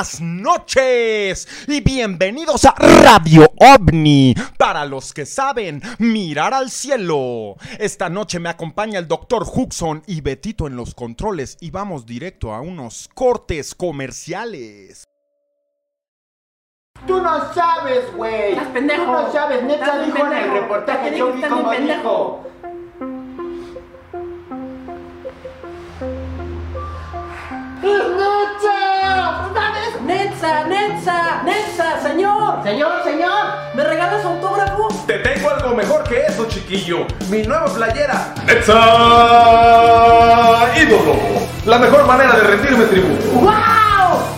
buenas noches y bienvenidos a Radio OVNI. Para los que saben, mirar al cielo. Esta noche me acompaña el doctor Huxon y Betito en los controles y vamos directo a unos cortes comerciales. Tú no sabes, güey. Estás pendejo. Tú no sabes, neta dijo en el reportaje, yo vi pendejo. dijo. ¡Es neta! ¿Sabes? Netza, Netza, Netza, señor. Señor, señor. ¿Me regalas autógrafo? Te tengo algo mejor que eso, chiquillo. Mi nueva playera. ¡Netza Ídolo! La mejor manera de rendirme tributo. ¡Wow!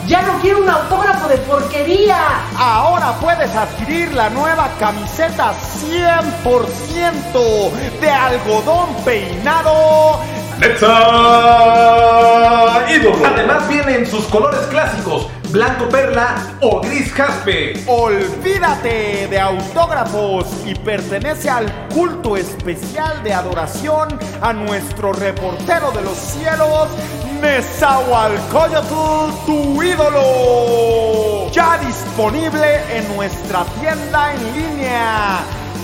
Ya no quiero un autógrafo de porquería. Ahora puedes adquirir la nueva camiseta 100% de algodón peinado ¡Netza Ídolo! Además viene en sus colores clásicos, blanco perla o gris jaspe. Olvídate de autógrafos y pertenece al culto especial de adoración a nuestro reportero de los cielos, Nezahualcóyotl, tu ídolo. Ya disponible en nuestra tienda en línea.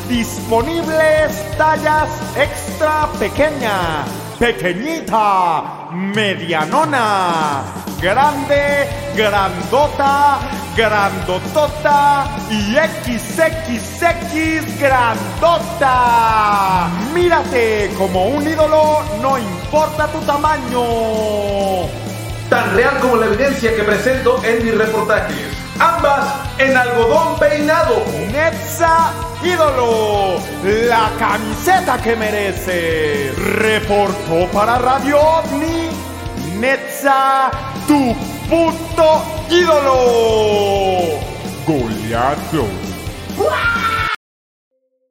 Disponibles tallas extra pequeña, pequeñita, medianona, grande, grandota, grandotota y XXX grandota. Mírate como un ídolo, no importa tu tamaño. Tan real como la evidencia que presento en mis reportajes. Ambas en algodón peinado. Netza Ídolo, la camiseta que merece. Reportó para Radio OVNI, Netza, tu puto ídolo. Goleado.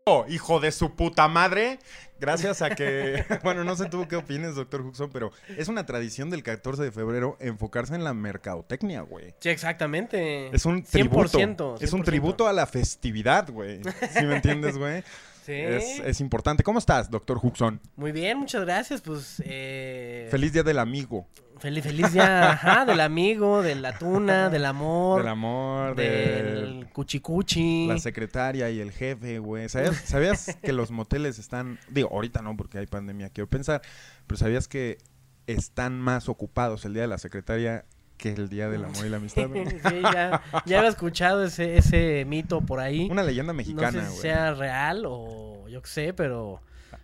Oh, hijo de su puta madre. Gracias a que, bueno, no sé tú qué opinas, doctor Huxon, pero es una tradición del 14 de febrero enfocarse en la mercadotecnia, güey. Sí, exactamente. Es un tributo. 100%, Es un 100%. tributo a la festividad, güey. ¿Sí me entiendes, güey? Sí. Es, es importante. ¿Cómo estás, doctor Huxon? Muy bien, muchas gracias. Pues, eh... Feliz Día del Amigo. Feliz, feliz día, ajá, del amigo, de la tuna, del amor, Del amor, de del cuchicuchi. la secretaria y el jefe, güey. ¿Sabías, sabías que los moteles están... Digo, ahorita no, porque hay pandemia, quiero pensar. Pero ¿sabías que están más ocupados el Día de la Secretaria que el Día del Amor y la Amistad? güey? sí, ya, ya había escuchado ese, ese mito por ahí. Una leyenda no mexicana, sé si güey. sea real o yo qué sé, pero...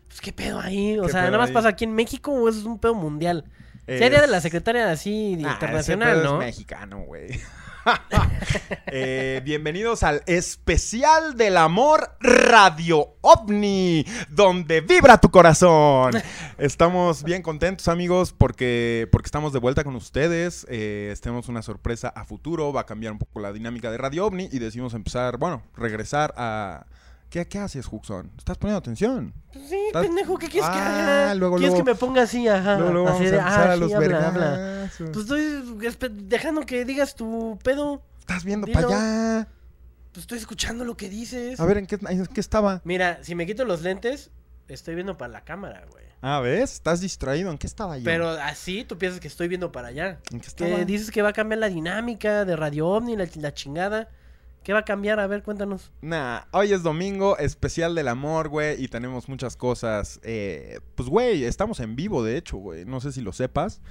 Pues, ¿qué pedo ahí? O ¿Qué sea, nada más ahí? pasa aquí en México o es un pedo mundial. Sería de la secretaria así Ah, internacional, ese ¿no? Es mexicano, güey. Eh, bienvenidos al especial del amor Radio OVNI, donde vibra tu corazón. Estamos bien contentos, amigos, porque, porque estamos de vuelta con ustedes. Eh, tenemos una sorpresa a futuro, va a cambiar un poco la dinámica de Radio OVNI y decidimos empezar, bueno, regresar a... ¿Qué, qué haces, Huxon? ¿Estás poniendo atención? Pues sí, Estás- pendejo, ¿qué quieres que Ah, haga? luego, ¿Quieres luego- que me ponga así, ajá? Luego, luego así vamos a de, empezar ah, a sí, los habla, habla. vergazos. Pues estoy dejando que digas tu pedo. Estás viendo para allá. Pues estoy escuchando lo que dices. A ver, ¿en qué, en qué estaba? Mira, si me quito los lentes, estoy viendo para la cámara, güey. Ah, ¿ves? Estás distraído. ¿En qué estaba yo? Pero así tú piensas que estoy viendo para allá. ¿En qué estaba? Que dices que va a cambiar la dinámica de Radio OVNI, la, la chingada. ¿Qué va a cambiar? A ver, cuéntanos. Nah, hoy es domingo, especial del amor, güey, y tenemos muchas cosas. eh, pues, güey, estamos en vivo, de hecho, güey. No sé si lo sepas.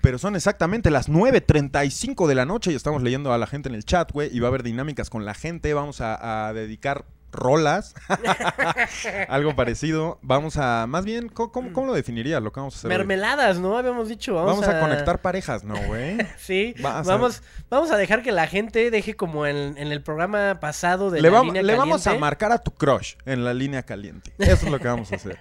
Pero son exactamente las 9.35 de la noche y estamos leyendo a la gente en el chat, güey. Y va a haber dinámicas con la gente. Vamos a, a dedicar rolas. Algo parecido. Vamos a, más bien, ¿cómo, cómo, cómo lo definirías lo que vamos a hacer? hoy? Mermeladas, ¿no? Habíamos dicho. Vamos, Vamos a conectar parejas, ¿no, güey? Sí, Va a ser- vamos, vamos a dejar que la gente deje como en, en el programa pasado de le la vam- línea le vamos a marcar a tu crush en la línea caliente. Eso es lo que vamos a hacer.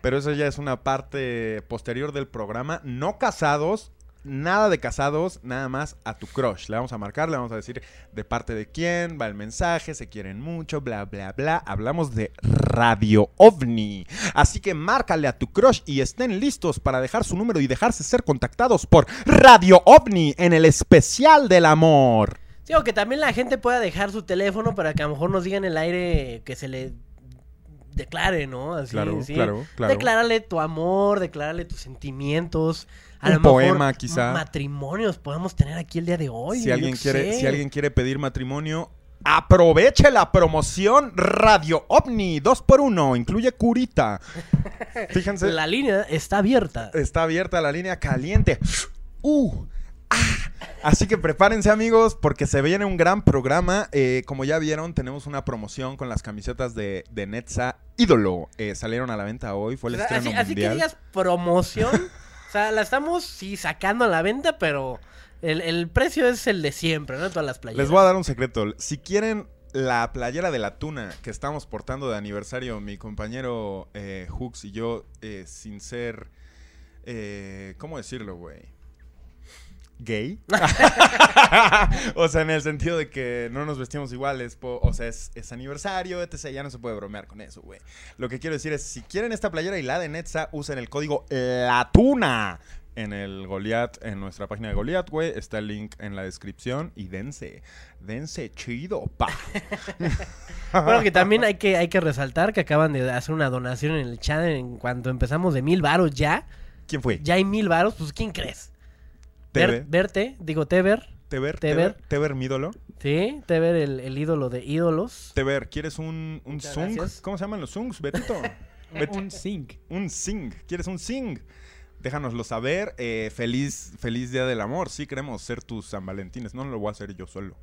Pero eso ya es una parte posterior del programa. No casados, nada de casados, nada más a tu crush. Le vamos a marcar, le vamos a decir de parte de quién va el mensaje, se quieren mucho, bla, bla, bla. Hablamos de Radio OVNI. Así que márcale a tu crush y estén listos para dejar su número y dejarse ser contactados por Radio OVNI en el especial del amor. Sí, o que también la gente pueda dejar su teléfono para que a lo mejor nos digan en el aire que se le declare, ¿no? Así, Claro, sí. claro, claro. Declárale tu amor, declárale tus sentimientos A Un lo mejor poema, quizá. Matrimonios podemos tener aquí el día de hoy. Si alguien, quiere, sé. si alguien quiere pedir matrimonio, aproveche la promoción Radio OVNI 2x1. Incluye curita. Fíjense, La línea está abierta. está abierta la línea caliente. Uh, ah. Así que prepárense amigos porque se viene un gran programa. Eh, como ya vieron, tenemos una promoción con las camisetas de, de Netza Ídolo. Eh, salieron a la venta hoy, fue el O sea, estreno así, así que mundial. digas promoción. o sea, la estamos sí sacando a la venta, pero el, el precio es el de siempre, ¿no? Todas las playas. Les voy a dar un secreto. Si quieren la playera de la tuna que estamos portando de aniversario, mi compañero eh, Hooks y yo, eh, sin ser. eh, ¿Cómo decirlo, güey? ¿Gay? o sea, en el sentido de que no nos vestimos iguales. o sea, es, es aniversario, etc. Ya no se puede bromear con eso, güey. Lo que quiero decir es: si quieren esta playera y la de Netza, usen el código LATUNA en el Goliath, en nuestra página de Goliath, güey. Está el link en la descripción y dense, dense chido, pa. Bueno, que también hay que, hay que resaltar que acaban de hacer una donación en el chat en cuanto empezamos de mil varos ya. ¿Quién fue? Ya hay mil varos, pues ¿quién crees? Ver- verte, digo Teber, Teber, Teber. Teber, Teber, mi ídolo. ¿sí? Teber, el, el ídolo de ídolos. Teber, ¿quieres un, un Muchas Zung? gracias. ¿Cómo se llaman los Zungs, Betito? Bet- Un zinc. un Sing. ¿Quieres un Sing? Déjanoslo saber. Eh, feliz, feliz Día del Amor. Sí, queremos ser tus San Valentines. No lo voy a hacer yo solo.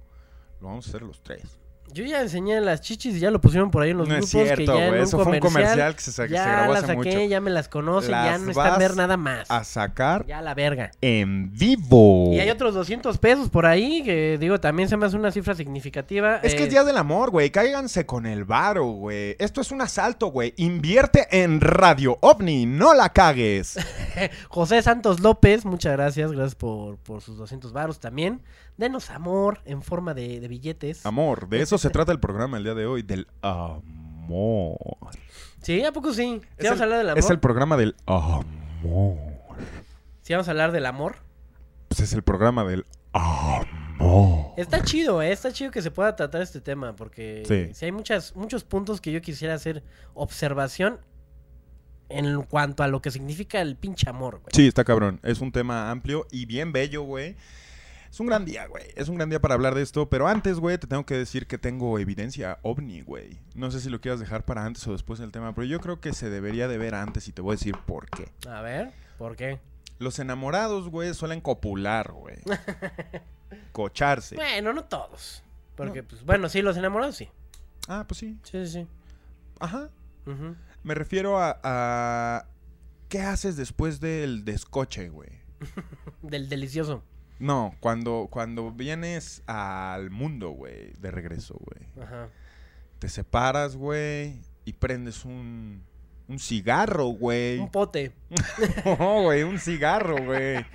Lo vamos a hacer los tres. Yo ya enseñé las chichis y ya lo pusieron por ahí en los No es grupos. que cierto, ya en un Eso fue un comercial que se, que se ya grabó las hace saqué, mucho. ya me las conocen, ya Las no están ver nada más. A sacar Ya la verga. en vivo. Y hay otros 200 pesos por ahí que, digo, también se me hace una cifra significativa. Es que Eh, es Día del Amor, güey. Cáiganse con el varo, güey. Esto es un asalto, güey. Invierte en Radio OVNI. No la cagues. José Santos López, muchas gracias, gracias por, por sus 200 varos también. Denos amor en forma de, de billetes. Amor, de eso se trata el programa el día de hoy. Del amor. Sí, ¿a poco sí? ¿Sí vamos el- a hablar del amor? Es el programa del amor. ¿Sí vamos a hablar del amor? Pues es el programa del amor. Está chido, ¿eh? Está chido que se pueda tratar este tema porque Sí. sí hay muchas, muchos puntos que yo quisiera hacer observación en cuanto a lo que significa el pinche amor, güey. Sí, está cabrón. Es un tema amplio y bien bello, güey. Es un gran día, güey. Es un gran día para hablar de esto. Pero antes, güey, te tengo que decir que tengo evidencia ovni, güey. No sé si lo quieras dejar para antes o después del tema, pero yo creo que se debería de ver antes y te voy a decir por qué. A ver, ¿por qué? Los enamorados, güey, suelen copular, güey. Cocharse. Bueno, no todos. Porque, pues, bueno, sí, los enamorados sí. Ah, pues sí. Sí, sí, sí. Ajá. Ujú. Me refiero a, a... ¿Qué haces después del descoche, güey? Del delicioso. No, cuando, cuando vienes al mundo, güey, de regreso, güey. Ajá. Te separas, güey, y prendes un, un cigarro, güey. Un pote. No, güey, un cigarro, güey.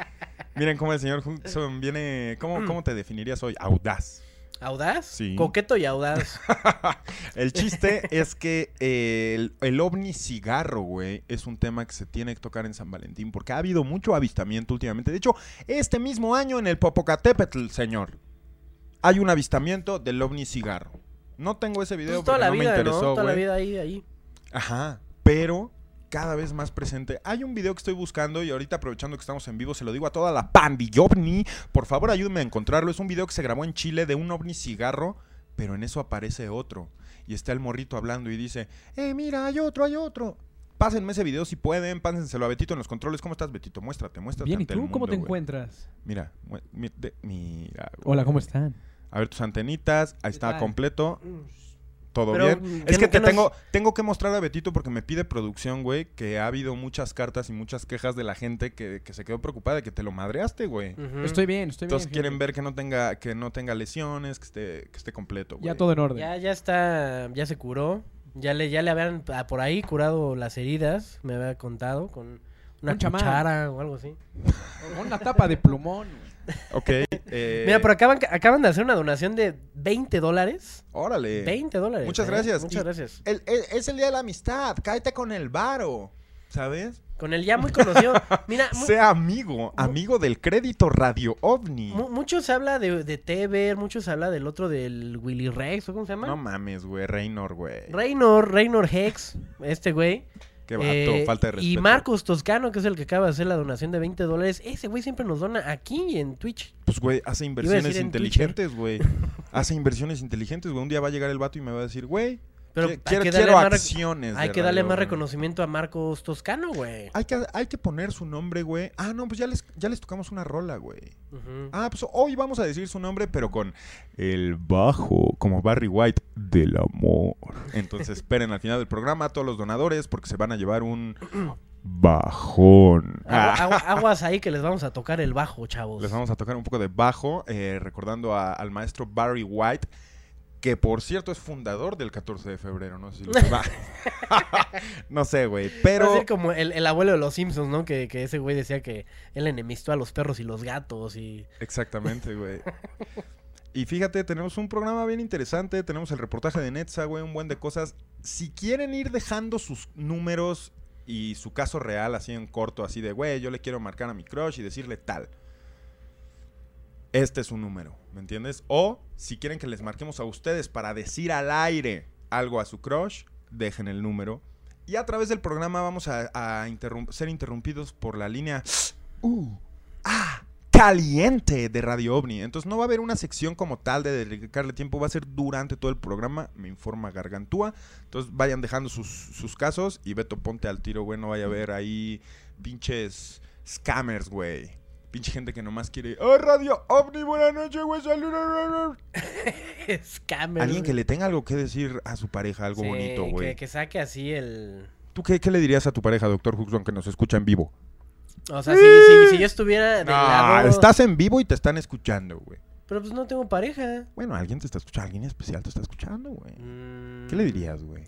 Miren cómo el señor Hudson viene... ¿Cómo, cómo te definirías hoy? Audaz. ¿Audaz? Sí. Coqueto y audaz. El chiste es que eh, el, el ovni cigarro, güey, es un tema que se tiene que tocar en San Valentín porque ha habido mucho avistamiento últimamente. De hecho, este mismo año en el Popocatépetl, señor, hay un avistamiento del ovni cigarro. No tengo ese video Pues toda porque la no me vida, ¿no? interesó, Toda la güey. vida ahí, ahí. Ajá, pero cada vez más presente. Hay un video que estoy buscando y ahorita aprovechando que estamos en vivo se lo digo a toda la pandillovni. Por favor, ayúdenme a encontrarlo. Es un video que se grabó en Chile de un ovni cigarro, pero en eso aparece otro. Y está el morrito hablando y dice, ¡Eh, mira, hay otro, hay otro! Pásenme ese video si pueden, pásenselo a Betito en los controles. ¿Cómo estás, Betito? Muéstrate, muéstrate. Bien, ¿y el tú cómo te encuentras? Mira, mi- de- mira. Hola, ¿cómo están? A ver tus antenitas, ahí está completo. Todo Pero, bien. ¿qué Es que te nos- tengo, tengo que mostrar a Betito porque me pide producción, güey, que ha habido muchas cartas y muchas quejas de la gente que, que se quedó preocupada de que te lo madreaste, güey. Estoy bien, estoy Entonces bien. quieren fíjate. ver que no tenga, que no tenga lesiones, que esté, que esté completo, güey. Ya todo en orden. Ya, ya está, ya se curó. Ya le, ya le habían ah, por ahí curado las heridas, me había contado, con una Un chamán. o algo así. Con Una tapa de plumón. Ok. eh, Mira, pero acaban, acaban de hacer una donación de 20 dólares. Órale. 20 dólares. Muchas ¿eh? gracias. Muchas Y- gracias. El- el- es el día de la amistad. Cállate con el varo. ¿Sabes? Con el ya muy conocido. Mira, Sea amigo, amigo del crédito Radio OVNI. mu- mucho se habla de, de Teber, mucho se habla del otro del Willy Rex, ¿o cómo se llama? No mames, güey. Reynor, güey. Reynor, Reynor Hex, este güey. Qué vato, Eh, falta de respeto. y Marcos Toscano, que es el que acaba de hacer la donación de 20 dólares, ese güey siempre nos dona aquí en Twitch. Pues, güey, hace inversiones en inteligentes, güey. hace inversiones inteligentes, güey. Un día va a llegar el vato y me va a decir, güey, Pero qui- hay quiero, que darle quiero más acciones. Hay que darle Radio más Ovni". reconocimiento a Marcos Toscano, güey. Hay que, hay que poner su nombre, güey. Ah, no, pues ya les, ya les tocamos una rola, güey. Ah, pues hoy vamos a decir su nombre, pero con el bajo, como Barry White, del amor. Entonces esperen al final del programa a todos los donadores porque se van a llevar un bajón. Agua- Ah. agua- aguas ahí que les vamos a tocar el bajo, chavos. Les vamos a tocar un poco de bajo, eh, recordando a- al maestro Barry White, que por cierto es fundador del 14 de febrero, no sé si lo. No sé, güey, Va a pero... ser como el, el abuelo de los Simpsons, ¿no? Que, que ese güey decía que él enemistó a los perros y los gatos y... Exactamente, güey. Y fíjate, tenemos un programa bien interesante, tenemos el reportaje de Netza, güey, un buen de cosas. Si quieren ir dejando sus números y su caso real así en corto, así de, güey, yo le quiero marcar a mi crush y decirle tal. Este es un número, ¿me entiendes? O si quieren que les marquemos a ustedes para decir al aire algo a su crush, dejen el número. Y a través del programa vamos a, ser interrumpidos por la línea... Uh, ah, caliente de Radio OVNI. Entonces no va a haber una sección como tal de dedicarle tiempo, va a ser durante todo el programa, me informa Gargantúa. Entonces vayan dejando sus, sus casos y Beto, ponte al tiro, güey, no vaya a haber ahí pinches scammers, güey. Pinche gente que nomás quiere, ¡Oh, Radio OVNI, buenas noches, güey, saludos! Scammers. Alguien que le tenga algo que decir a su pareja, algo Sí, bonito, güey. Que, saque así el... ¿Tú qué, qué le dirías a tu pareja, doctor Huxon, que nos escucha en vivo? O sea, si, si, si yo estuviera del Ah, lado... estás en vivo y te están escuchando, güey. Pero pues no tengo pareja. Bueno, alguien te está escuchando, alguien especial te está escuchando, güey. Mm, ¿Qué le dirías, güey?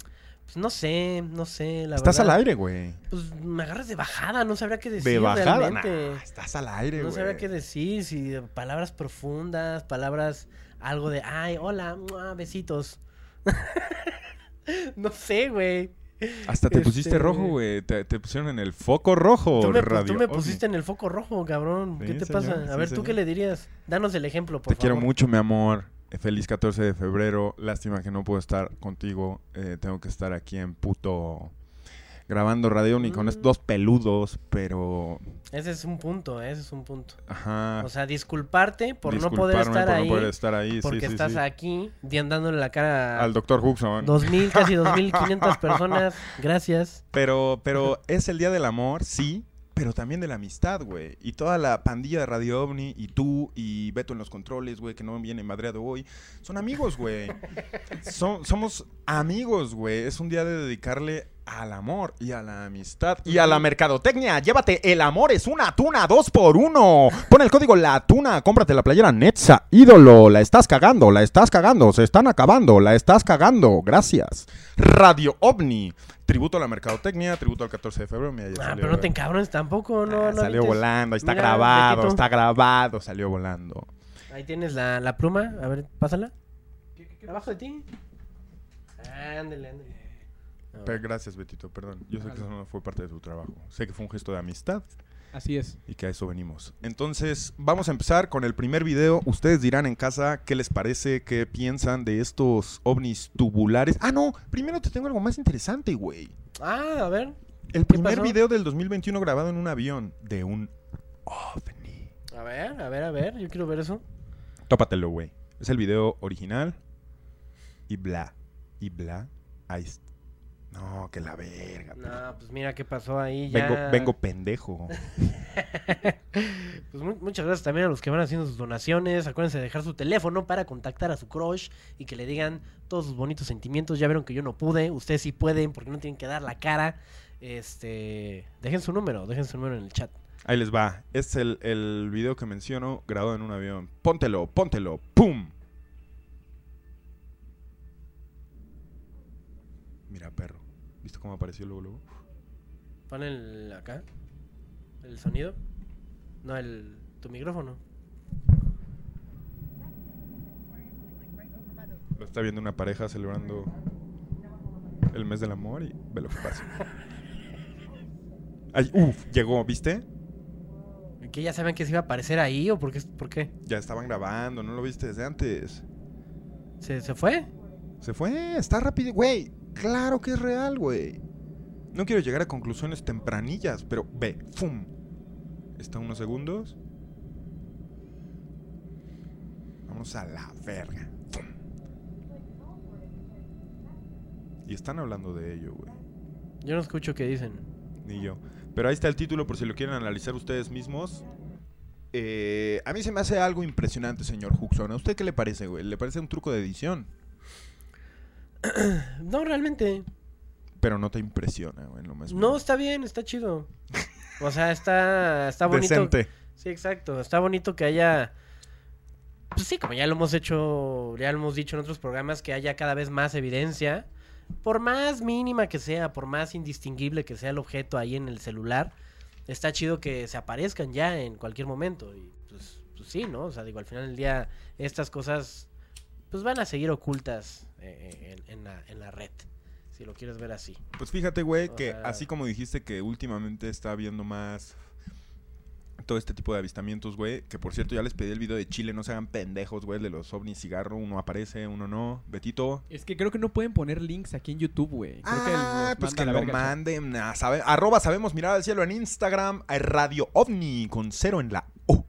Pues no sé, no sé, la Estás verdad. al aire, güey. Pues me agarras de bajada, no sabría qué decir De bajada. realmente. Nah, estás al aire, no güey. sabría qué decir, si palabras profundas, palabras, algo de, ay, hola, mua, besitos. no sé, güey. Hasta te pusiste Este- rojo, güey. Te, te pusieron en el foco rojo, Tú me, pu- radio. tú me pusiste en el foco rojo, cabrón. Sí, ¿Qué te señor, pasa? A sí, ver, ¿tú qué le dirías? Danos el ejemplo, por Te quiero favor. mucho, mi amor. Eh, Feliz 14 de febrero. Lástima que no puedo estar contigo. Eh, tengo que estar aquí en puto grabando radio ni con Mm. estos dos peludos, pero Ese es un punto, ese es un punto. ajá. O sea, disculparte por no poder estar por ahí. no poder estar ahí. sí, porque sí, estás sí. aquí dándole la cara al doctor Huxon. 2000, casi 2500 personas. Gracias. Pero, pero es el día del amor, sí, pero también de la amistad, güey. Y toda la pandilla de Radio OVNI, y tú, y Beto en los controles, güey, que no viene madreado hoy, son amigos, güey. Son- somos amigos, güey. Es un día de dedicarle al amor y a la amistad y a la mercadotecnia. Llévate el amor, es una tuna, dos por uno. Pon el código La Tuna, cómprate la playera Netza. Ídolo, la estás cagando, la estás cagando, se están acabando, la estás cagando. Gracias. Radio OVNI. Tributo a la mercadotecnia, tributo al 14 de febrero. Mira, ya Ah, salió, pero no te encabrones tampoco, no, Ah, no salió volando, ahí está Mira, grabado, está grabado, salió volando. Ahí tienes la, la pluma, a ver, pásala. Abajo de ti. Ándale, ándale. Pero gracias, Betito, perdón. Yo sé que eso no fue parte de tu trabajo. Sé que fue un gesto de amistad Así es. y que a eso venimos. Entonces, vamos a empezar con el primer video. Ustedes dirán en casa qué les parece, qué piensan de estos ovnis tubulares. Ah, no, primero te tengo algo más interesante, güey. Ah, a ver. El primer pasó? video del 2021 grabado en un avión de un ovni. A ver, a ver, a ver. Yo quiero ver eso. Tópatelo, güey. Es el video original. Y bla. Y bla. Ahí está. No, que la verga. No, pues mira qué pasó ahí. Ya... Vengo, vengo pendejo. Pues mu- muchas gracias también a los que van haciendo sus donaciones. Acuérdense de dejar su teléfono para contactar a su crush y que le digan todos sus bonitos sentimientos. Ya vieron que yo no pude, ustedes sí pueden porque no tienen que dar la cara. Este, dejen su número, dejen su número en el chat. Ahí les va. Es el, el video que menciono grabado en un avión. Póntelo, póntelo. ¡Pum! Mira, perro. ¿Viste cómo apareció luego, luego? Pon el acá, el sonido. No, el tu micrófono. Lo está viendo una pareja celebrando el mes del amor y ve lo que pasa. Ay, uff, llegó, ¿viste? ¿Que ya saben que se iba a aparecer ahí o por qué? ¿Por qué? Ya estaban grabando, ¿no lo viste desde antes? ¿Se, se fue? Se fue, está rápido, güey. Claro que es real, güey. No quiero llegar a conclusiones tempranillas, pero ve, ¡fum! Está unos segundos. Vamos a la verga. ¡Fum! Y están hablando de ello, güey. Yo no escucho qué dicen. Ni yo. Pero ahí está el título por si lo quieren analizar ustedes mismos. Eh, a mí se me hace algo impresionante, señor Huxon. ¿A usted qué le parece, güey? ¿Le parece un truco de edición? No, realmente. Pero no te impresiona, güey, en lo más No, está bien, está chido. O sea, está, está bonito. Decente. Sí, exacto. Está bonito que haya. Pues sí, como ya lo hemos hecho, ya lo hemos dicho en otros programas, que haya cada vez más evidencia. Por más mínima que sea, por más indistinguible que sea el objeto ahí en el celular, está chido que se aparezcan ya en cualquier momento. Y pues, pues sí, ¿no? O sea, digo, al final del día, estas cosas pues van a seguir ocultas eh, en, en la, en la red. Si lo quieres ver así. Pues fíjate, güey, que sea- así como dijiste que últimamente está habiendo más todo este tipo de avistamientos, güey, que por cierto ya les pedí el video de Chile, no se hagan pendejos, güey, el de los ovnis cigarro, uno aparece, uno no. Betito. Es que creo que no pueden poner links aquí en YouTube, güey. Creo que Ah, pues que a la lo verga, manden. a sabe- arroba sabemos mirar al cielo en Instagram, a Radio OVNI con cero en la O.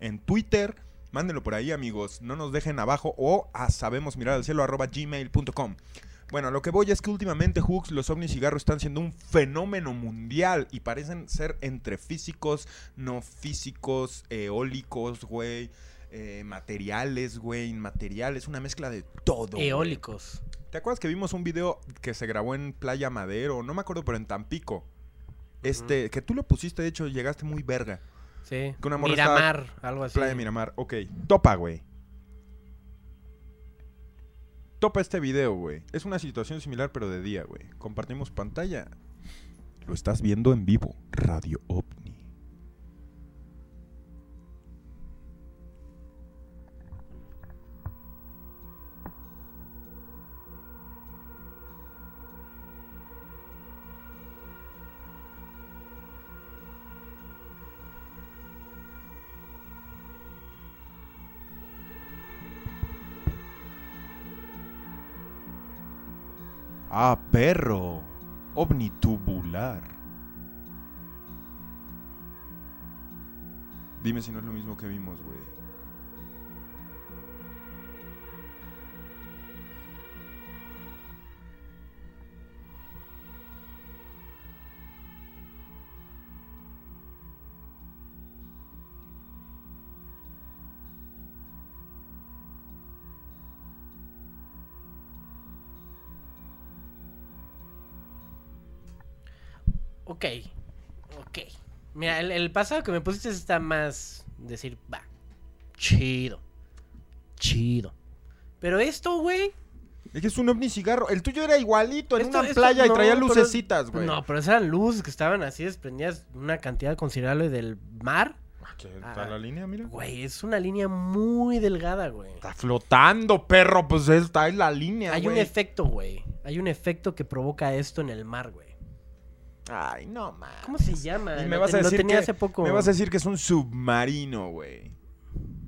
En Twitter, mándenlo por ahí, amigos. No nos dejen abajo o a sabemos mirar al cielo arroba gmail.com. Bueno, lo que voy es que últimamente, Hooks, los ovnis cigarros están siendo un fenómeno mundial y parecen ser entre físicos, no físicos, eólicos, güey, eh, materiales, güey, inmateriales, una mezcla de todo. güey. Eólicos. ¿Te acuerdas que vimos un video que se grabó en Playa Madero? No me acuerdo, pero en Tampico. Este, que tú lo pusiste, de hecho, llegaste muy verga. Sí. Que una morra Miramar, algo así. Playa Miramar, ok. Topa, güey. Topa este video, güey. Es una situación similar, pero de día, güey. Compartimos pantalla. Lo estás viendo en vivo. Radio OVNI. Ah, perro. OVNI tubular. Dime si no es lo mismo que vimos, güey. Ok, ok. Mira, el, el pasado que me pusiste está más decir, va, chido, chido. Pero esto, güey. Es que es un ovni cigarro. El tuyo era igualito, en esto- una esto- playa y traía lucecitas, güey. No, pero esas eran luces que estaban así desprendidas una cantidad considerable del mar. Aquí está Ah. la línea, mira. Güey, es una línea muy delgada, güey. Está flotando, perro. Pues está en la línea, Hay un efecto, güey. Hay un efecto que provoca esto en el mar, güey. Ay, no, man. ¿Cómo se llama? Y Lo me vas a decir tenía que hace poco. me vas a decir que es un submarino, güey.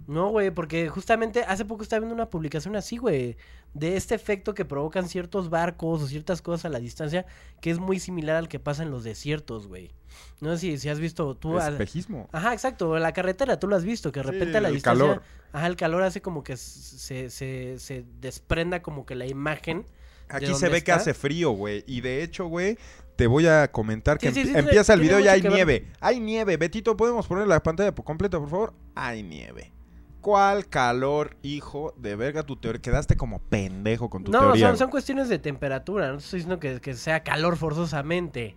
No, güey, porque justamente hace poco estaba viendo una publicación así, güey, de este efecto que provocan ciertos barcos o ciertas cosas a la distancia, que es muy similar al que pasa en los desiertos, güey. No sé si, si has visto tú... Espejismo. Ajá, exacto, la carretera, tú lo has visto, que de Sí, repente a la el distancia... calor. Ajá, el calor hace como que se, se, se desprenda como que la imagen. Aquí se ve que hace frío, güey. Y de hecho, güey, te voy a comentar que Sí, sí, empi- sí, tiene- empieza el video y hay ver. nieve. Hay nieve. Betito, ¿podemos poner la pantalla por completa, por favor? Hay nieve. ¿Cuál calor, hijo de verga, tu teoría? Quedaste como pendejo con tu No, teoría. son, son cuestiones de temperatura, no estoy diciendo que, que sea calor forzosamente.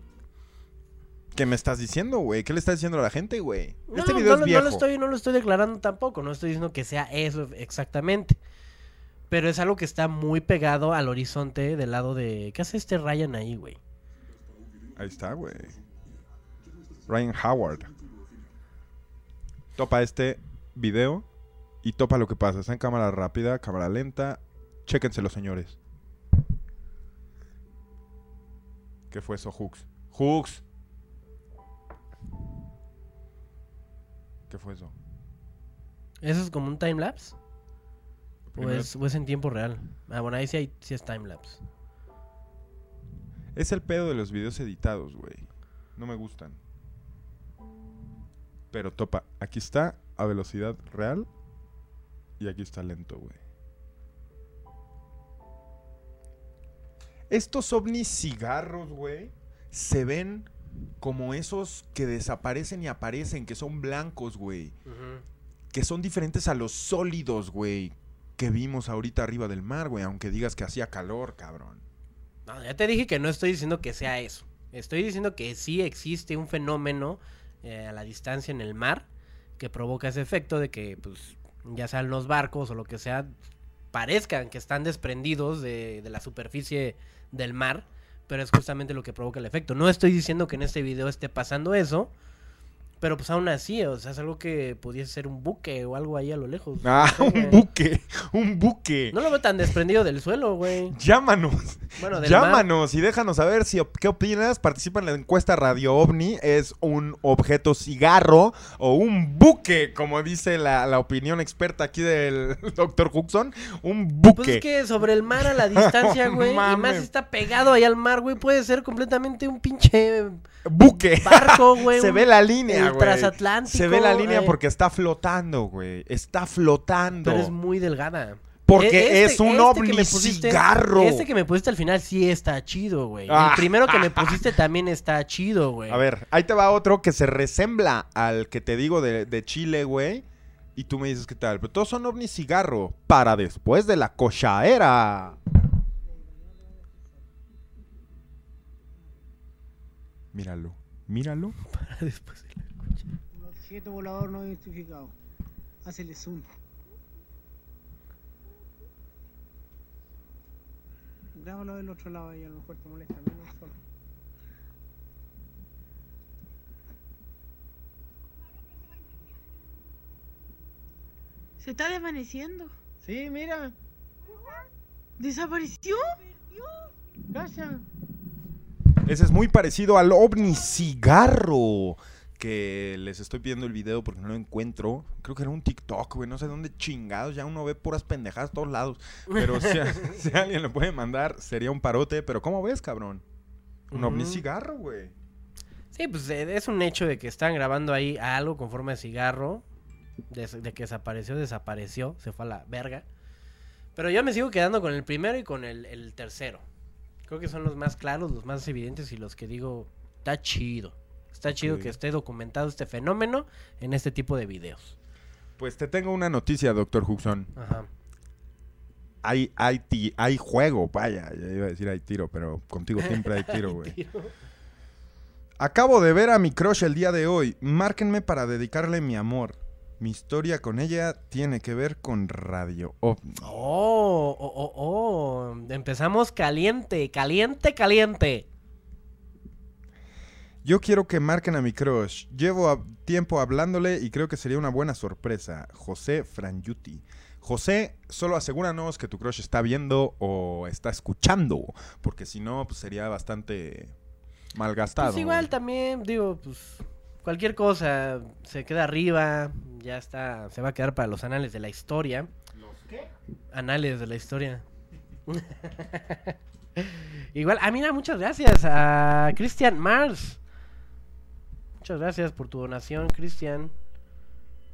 ¿Qué me estás diciendo, güey? ¿Qué le estás diciendo a la gente, güey? No, este no, video no es viejo. No lo, estoy, no lo estoy declarando tampoco, no estoy diciendo que sea eso exactamente. Pero es algo que está muy pegado al horizonte del lado de... ¿Qué hace este Ryan ahí, güey? Ahí está, güey. Ryan Howard. Topa este video y topa lo que pasa. Está en cámara rápida, cámara lenta. Chéquenselo, señores. ¿Qué fue eso, Hooks? Hooks. ¿Qué fue eso? ¿Eso es como un timelapse? ¿O Primero- es, o es en tiempo real? Ah, bueno, ahí sí, hay, sí es timelapse. Es el pedo de los videos editados, güey. No me gustan. Pero topa, aquí está a velocidad real y aquí está lento, güey. Estos ovnis cigarros, güey, se ven como esos que desaparecen y aparecen, que son blancos, güey. Que son diferentes a los sólidos, güey, que vimos ahorita arriba del mar, güey, aunque digas que hacía calor, cabrón. No, ya te dije que no estoy diciendo que sea eso. Estoy diciendo que sí existe un fenómeno eh, a la distancia en el mar que provoca ese efecto de que, pues, ya sean los barcos o lo que sea, parezcan que están desprendidos de, de la superficie del mar, pero es justamente lo que provoca el efecto. No estoy diciendo que en este video esté pasando eso, pero pues aún así, o sea, es algo que pudiese ser un buque o algo ahí a lo lejos. Ah, No sé, un güey. buque, un buque. No lo veo tan desprendido del suelo, güey. Llámanos. Bueno, del mar. Llámanos y déjanos saber si qué opinas. Participa en la encuesta Radio OVNI. ¿Es un objeto cigarro o un buque? Como dice la, la opinión experta aquí del Dr. Huxon. Un buque. Pues es que sobre el mar a la distancia, güey, y más está pegado ahí al mar, güey, puede ser completamente un pinche Buque. barco, güey. Se un- ve la línea, güey. transatlántico, Se ve la línea eh. porque está flotando, güey. Está flotando. Pero es muy delgada. Porque E- es un ovni me pusiste- cigarro. Este que me pusiste al final sí está chido, güey. Ah. El primero que me pusiste también está chido, güey. A ver, ahí te va otro que se resembla al que te digo de, de Chile, güey. Y tú me dices qué tal. Pero todos son ovnis cigarro. Para después de la cochaera. Míralo. Míralo. Después. Un objeto volador no identificado. Hácele zoom. Grábalo del otro lado y a lo mejor te molesta menos solo. Se está desvaneciendo. Sí, mira. ¿Desapareció? Calla. Ese es muy parecido al ovni cigarro. Que les estoy pidiendo el video porque no lo encuentro. Creo que era un TikTok, güey. No sé dónde chingados. Ya uno ve puras pendejadas a todos lados. Pero si, a- si alguien lo puede mandar, sería un parote. Pero ¿cómo ves, cabrón? Un ovni cigarro, güey. Sí, pues eh, es un hecho de que están grabando ahí algo con forma de cigarro. De, de que desapareció, desapareció. Se fue a la verga. Pero yo me sigo quedando con el primero y con el, el tercero. Creo que son los más claros, los más evidentes y los que digo, está chido. Está chido que esté documentado este fenómeno en este tipo de videos. Pues te tengo una noticia, doctor Huxon. Ajá. Hay, hay, ti- hay juego, vaya, ya iba a decir hay tiro, pero contigo siempre hay tiro, güey. Acabo de ver a mi crush el día de hoy. Márquenme para dedicarle mi amor. Mi historia con ella tiene que ver con radio. OVNI. Oh, oh, oh, oh. Empezamos caliente, caliente, caliente. Yo quiero que marquen a mi crush. Llevo a- tiempo hablándole y creo que sería una buena sorpresa. José Franyuti. José, solo asegúranos que tu crush está viendo o está escuchando, porque si no, pues sería bastante malgastado. Pues igual también, digo, pues cualquier cosa se queda arriba, ya está, se va a quedar para los anales de la historia. ¿Los qué? Anales de la historia. igual, ah, mira, muchas gracias a Christian Mars. Muchas gracias por tu donación, Cristian.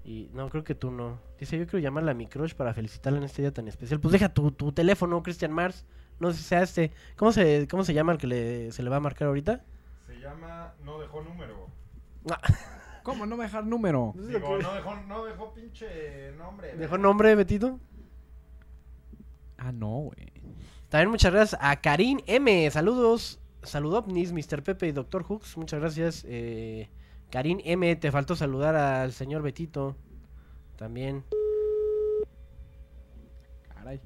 Y no, creo que tú no. Dice, yo quiero llamarle a mi crush para felicitarla en este día tan especial. Pues deja tu, tu teléfono, Christian Mars. No sé si sea este. ¿Cómo se, cómo se llama el que le, se le va a marcar ahorita? Se llama No dejó número. ¿Cómo no me dejar número? Digo, no dejó, no dejó pinche nombre. ¿Dejó nombre, Betito? Ah, no, güey. También muchas gracias a Karim M. Saludos. Saludovnis, Mr. Pepe y Dr. Hooks. Muchas gracias. Eh, Karim M. Te faltó saludar al señor Betito. También. Caray.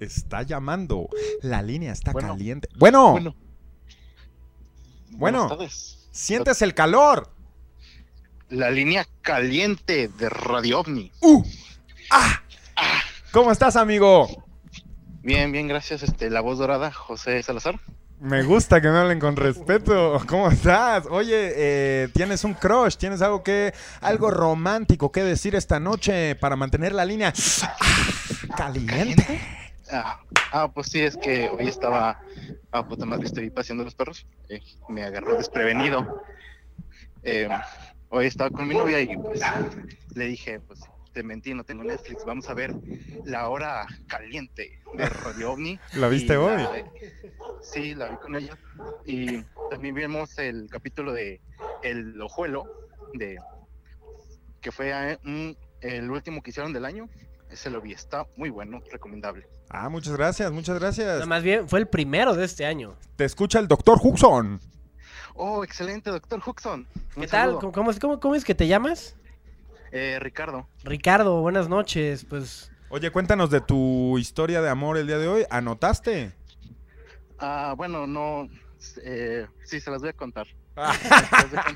Está llamando. La línea está Bueno. caliente. Bueno, Bueno. Bueno. Buenas tardes. Sientes el calor. La línea caliente de Radio OVNI. ¡Uh! ¡Ah! ¿Cómo estás, amigo? Bien, bien, gracias. Este, la voz dorada, José Salazar. Me gusta que me hablen con respeto. ¿Cómo estás? Oye, eh, tienes un crush, tienes algo que, algo romántico que decir esta noche para mantener la línea ah, caliente. Ah, ah, pues sí, es que hoy estaba Ah, puta madre, estoy paseando los perros. Eh, me agarró desprevenido. Eh, hoy estaba con mi novia y pues le dije, pues te mentí, no tengo Netflix. Vamos a ver La Hora Caliente de Radio OVNI. ¿La viste hoy? sí, la vi con ella. Y también vimos el capítulo de El Ojuelo, de que fue eh, un- el último que hicieron del año. Ese lo vi, está muy bueno, recomendable. Ah, muchas gracias, muchas gracias. No, más bien, fue el primero de este año. Te escucha el doctor Huxon. Oh, excelente, doctor Huxon. Un ¿Qué tal? ¿Cómo, cómo- cómo es que te llamas? Eh, Ricardo. Ricardo, buenas noches. Pues Oye, cuéntanos de tu historia de amor el día de hoy. ¿Anotaste? Ah, bueno, no. eh, sí, se las voy a contar.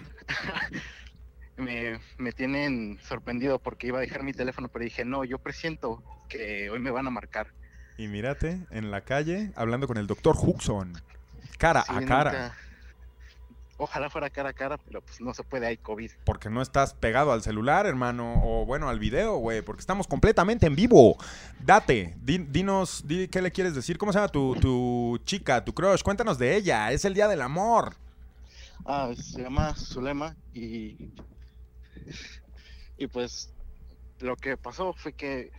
me, me tienen sorprendido porque iba a dejar mi teléfono, pero dije, no, yo presiento que hoy me van a marcar. Y mírate, en la calle, hablando con el doctor Huxon. Cara Sí, a cara. nunca- Ojalá fuera cara a cara, pero pues no se puede, hay COVID. Porque no estás pegado al celular, hermano. O bueno, al video, güey. Porque estamos completamente en vivo. Date, di- dinos, di qué le quieres decir. ¿Cómo se llama tu, tu chica, tu crush? Cuéntanos de ella. Es el día del amor. Ah, se llama Zulema y. Y pues lo que pasó fue que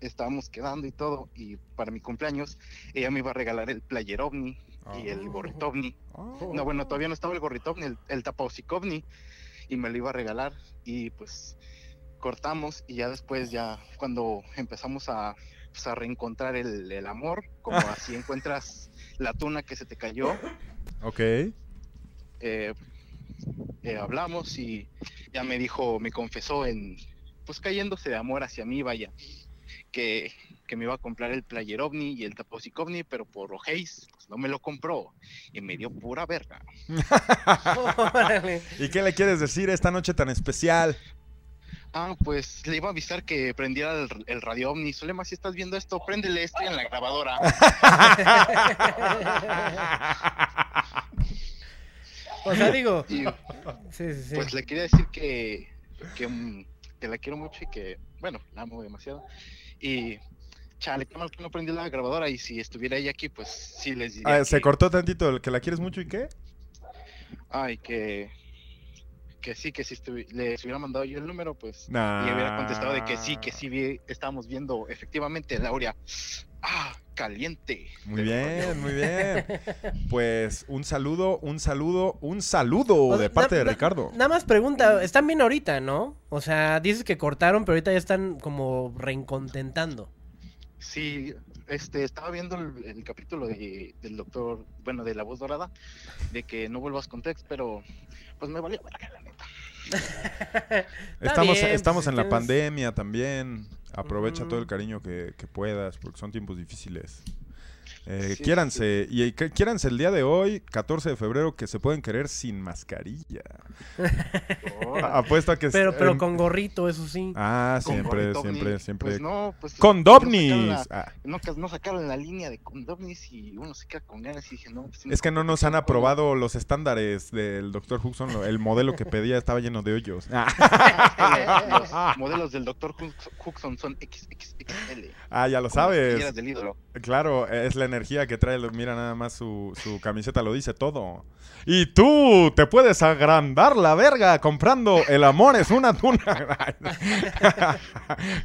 estábamos quedando y todo, y para mi cumpleaños ella me iba a regalar el player ovni y el gorrito ovni. Oh. No, bueno, todavía no estaba el gorrito ovni, el, el ovni, y me lo iba a regalar, y pues cortamos, y ya después, ya cuando empezamos a, pues, a reencontrar el, el amor, como así encuentras la tuna que se te cayó, Ok. eh, eh, hablamos y ya me dijo, me confesó en, pues cayéndose de amor hacia mí, vaya, que, que me iba a comprar el player ovni y el tapausic ovni, pero por Ojeis, pues no me lo compró y me dio pura verga. ¿Y qué le quieres decir esta noche tan especial? Ah, pues le iba a avisar que prendiera el, el radio ovni. Solema, si estás viendo esto, préndele esto en la grabadora. o sea, digo. Y Sí, sí, sí. pues le quería decir que, que, que la quiero mucho y que, bueno, la amo demasiado. Y chale, qué mal que no prendí la grabadora y si estuviera ella aquí, pues sí les diría Ah, que, se cortó tantito el que la quieres mucho y qué? ay, que, que sí, que si estuvi- les hubiera mandado yo el número, pues Nah. y hubiera contestado de que sí, que sí vi- estábamos viendo efectivamente la Aurea. Ah, caliente. Muy bien, muy bien. Pues un saludo, un saludo, un saludo O sea, de parte na- de na- Ricardo. Nada más pregunta, están bien ahorita, ¿no? O sea, dices que cortaron, pero ahorita ya están como reencontentando. Sí, este, estaba viendo el, el capítulo de, del doctor, bueno, de la voz dorada, de que no vuelvas con Tex, pero pues me valió la neta. Estamos, bien, estamos pues, en la tienes- pandemia también. Aprovecha todo el cariño que, que puedas, porque son tiempos difíciles. Eh, Sí, quiéranse, y que- quiéranse el día de hoy, 14 de febrero, que se pueden querer sin mascarilla. Órale. Apuesto a que... Pero, pero em, con gorrito, eso sí. Ah, Con siempre, gorrito ovni. siempre, siempre. Pues no, pues ¡Con no sacaron la- Ah, No, ca- no sacaron la línea de condovnis y uno se queda con ganas y dije, no. pues, es que no nos han aprobado los estándares del Dr. Huxon. El modelo que pedía estaba lleno de hoyos. Ah. Los modelos del doctor Huxon son XXXL. Ah, ya lo sabes. del ídolo. Claro, es la energía que trae. Mira, nada más su, su camiseta lo dice todo. Y tú te puedes agrandar la verga comprando El amor es una tuna.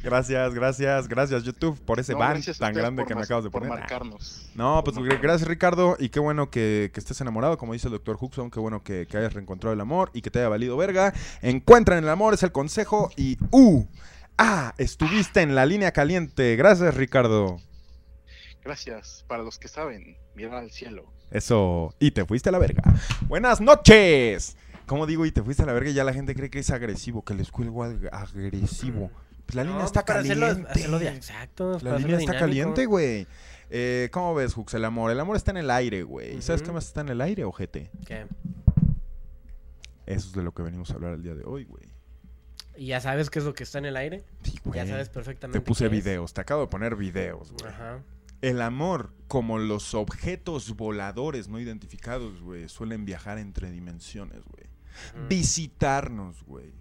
gracias, gracias, gracias YouTube por ese No, ban tan grande que me acabas de por poner. marcarnos. No, pues gracias Ricardo y qué bueno que, que estés enamorado, como dice el doctor Huxon, qué bueno que, que hayas reencontrado el amor y que te haya valido verga. Encuentran el amor, es el consejo y ¡uh! ¡Ah! Estuviste en la línea caliente. Gracias Ricardo. Gracias. Para los que saben, mirar al cielo. Eso. Y te fuiste a la verga. Buenas noches. ¿Cómo digo y te fuiste a la verga? Y ya la gente cree que es agresivo, que les cuelgo ag- agresivo. Pues la No, línea está para caliente. hacerlo de- exacto, La línea está dinámico. caliente, güey. Eh, ¿Cómo ves, Hux? El amor. El amor está en el aire, güey. ¿Sabes Ujú. qué más está en el aire, ojete? ¿Qué? Eso es de lo que venimos a hablar el día de hoy, güey. ¿Y ya sabes qué es lo que está en el aire? Sí, güey. Ya sabes perfectamente. Te puse qué es. videos, te acabo de poner videos, güey. Ajá. El amor, como los objetos voladores no identificados, güey, suelen viajar entre dimensiones, güey. Visitarnos, güey.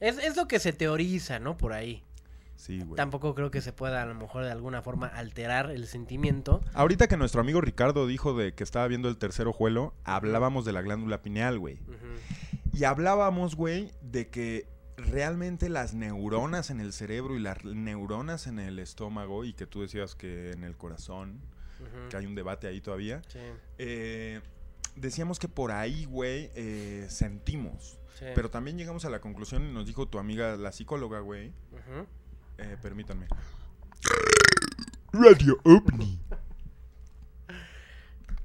Es, es lo que se teoriza, ¿no? Por ahí. Sí, güey. Tampoco creo que se pueda a lo mejor de alguna forma alterar el sentimiento. Ahorita que nuestro amigo Ricardo dijo de que estaba viendo el tercer ojuelo, hablábamos de la glándula pineal, güey. Y hablábamos, güey, de que realmente las neuronas en el cerebro y las neuronas en el estómago, y que tú decías que en el corazón, que hay un debate ahí todavía, Sí, eh, decíamos que por ahí, güey, eh, sentimos. sí. Pero también llegamos a la conclusión y nos dijo tu amiga, la psicóloga, güey, eh, permítanme. Radio OVNI.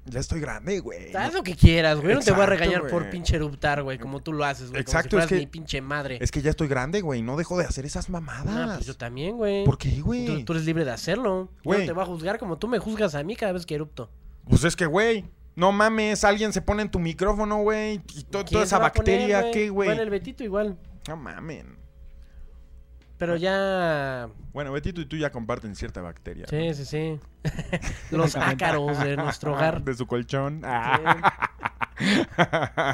Ya estoy grande, güey. Haz lo que quieras, güey. No te voy a Exacto, regañar por pinche eruptar, güey, como tú lo haces, güey. Exacto, como es si fueras que- mi pinche madre. Es que ya estoy grande, güey. No dejo de hacer esas Ah, mamadas. pues yo también, güey. ¿Por qué, güey? Tú, tú eres libre de hacerlo. Yo Güey. no te voy a juzgar como tú me juzgas a mí cada vez que erupto. Pues es que, güey. No mames, alguien se pone en tu micrófono, güey. Y to- ¿Quién toda esa poner, bacteria, ¿qué, güey? Bueno, el Betito igual. No mamen. Pero ya. Bueno, Betito y tú ya comparten cierta bacteria. Sí, sí, sí. Los ácaros de nuestro hogar. De su colchón.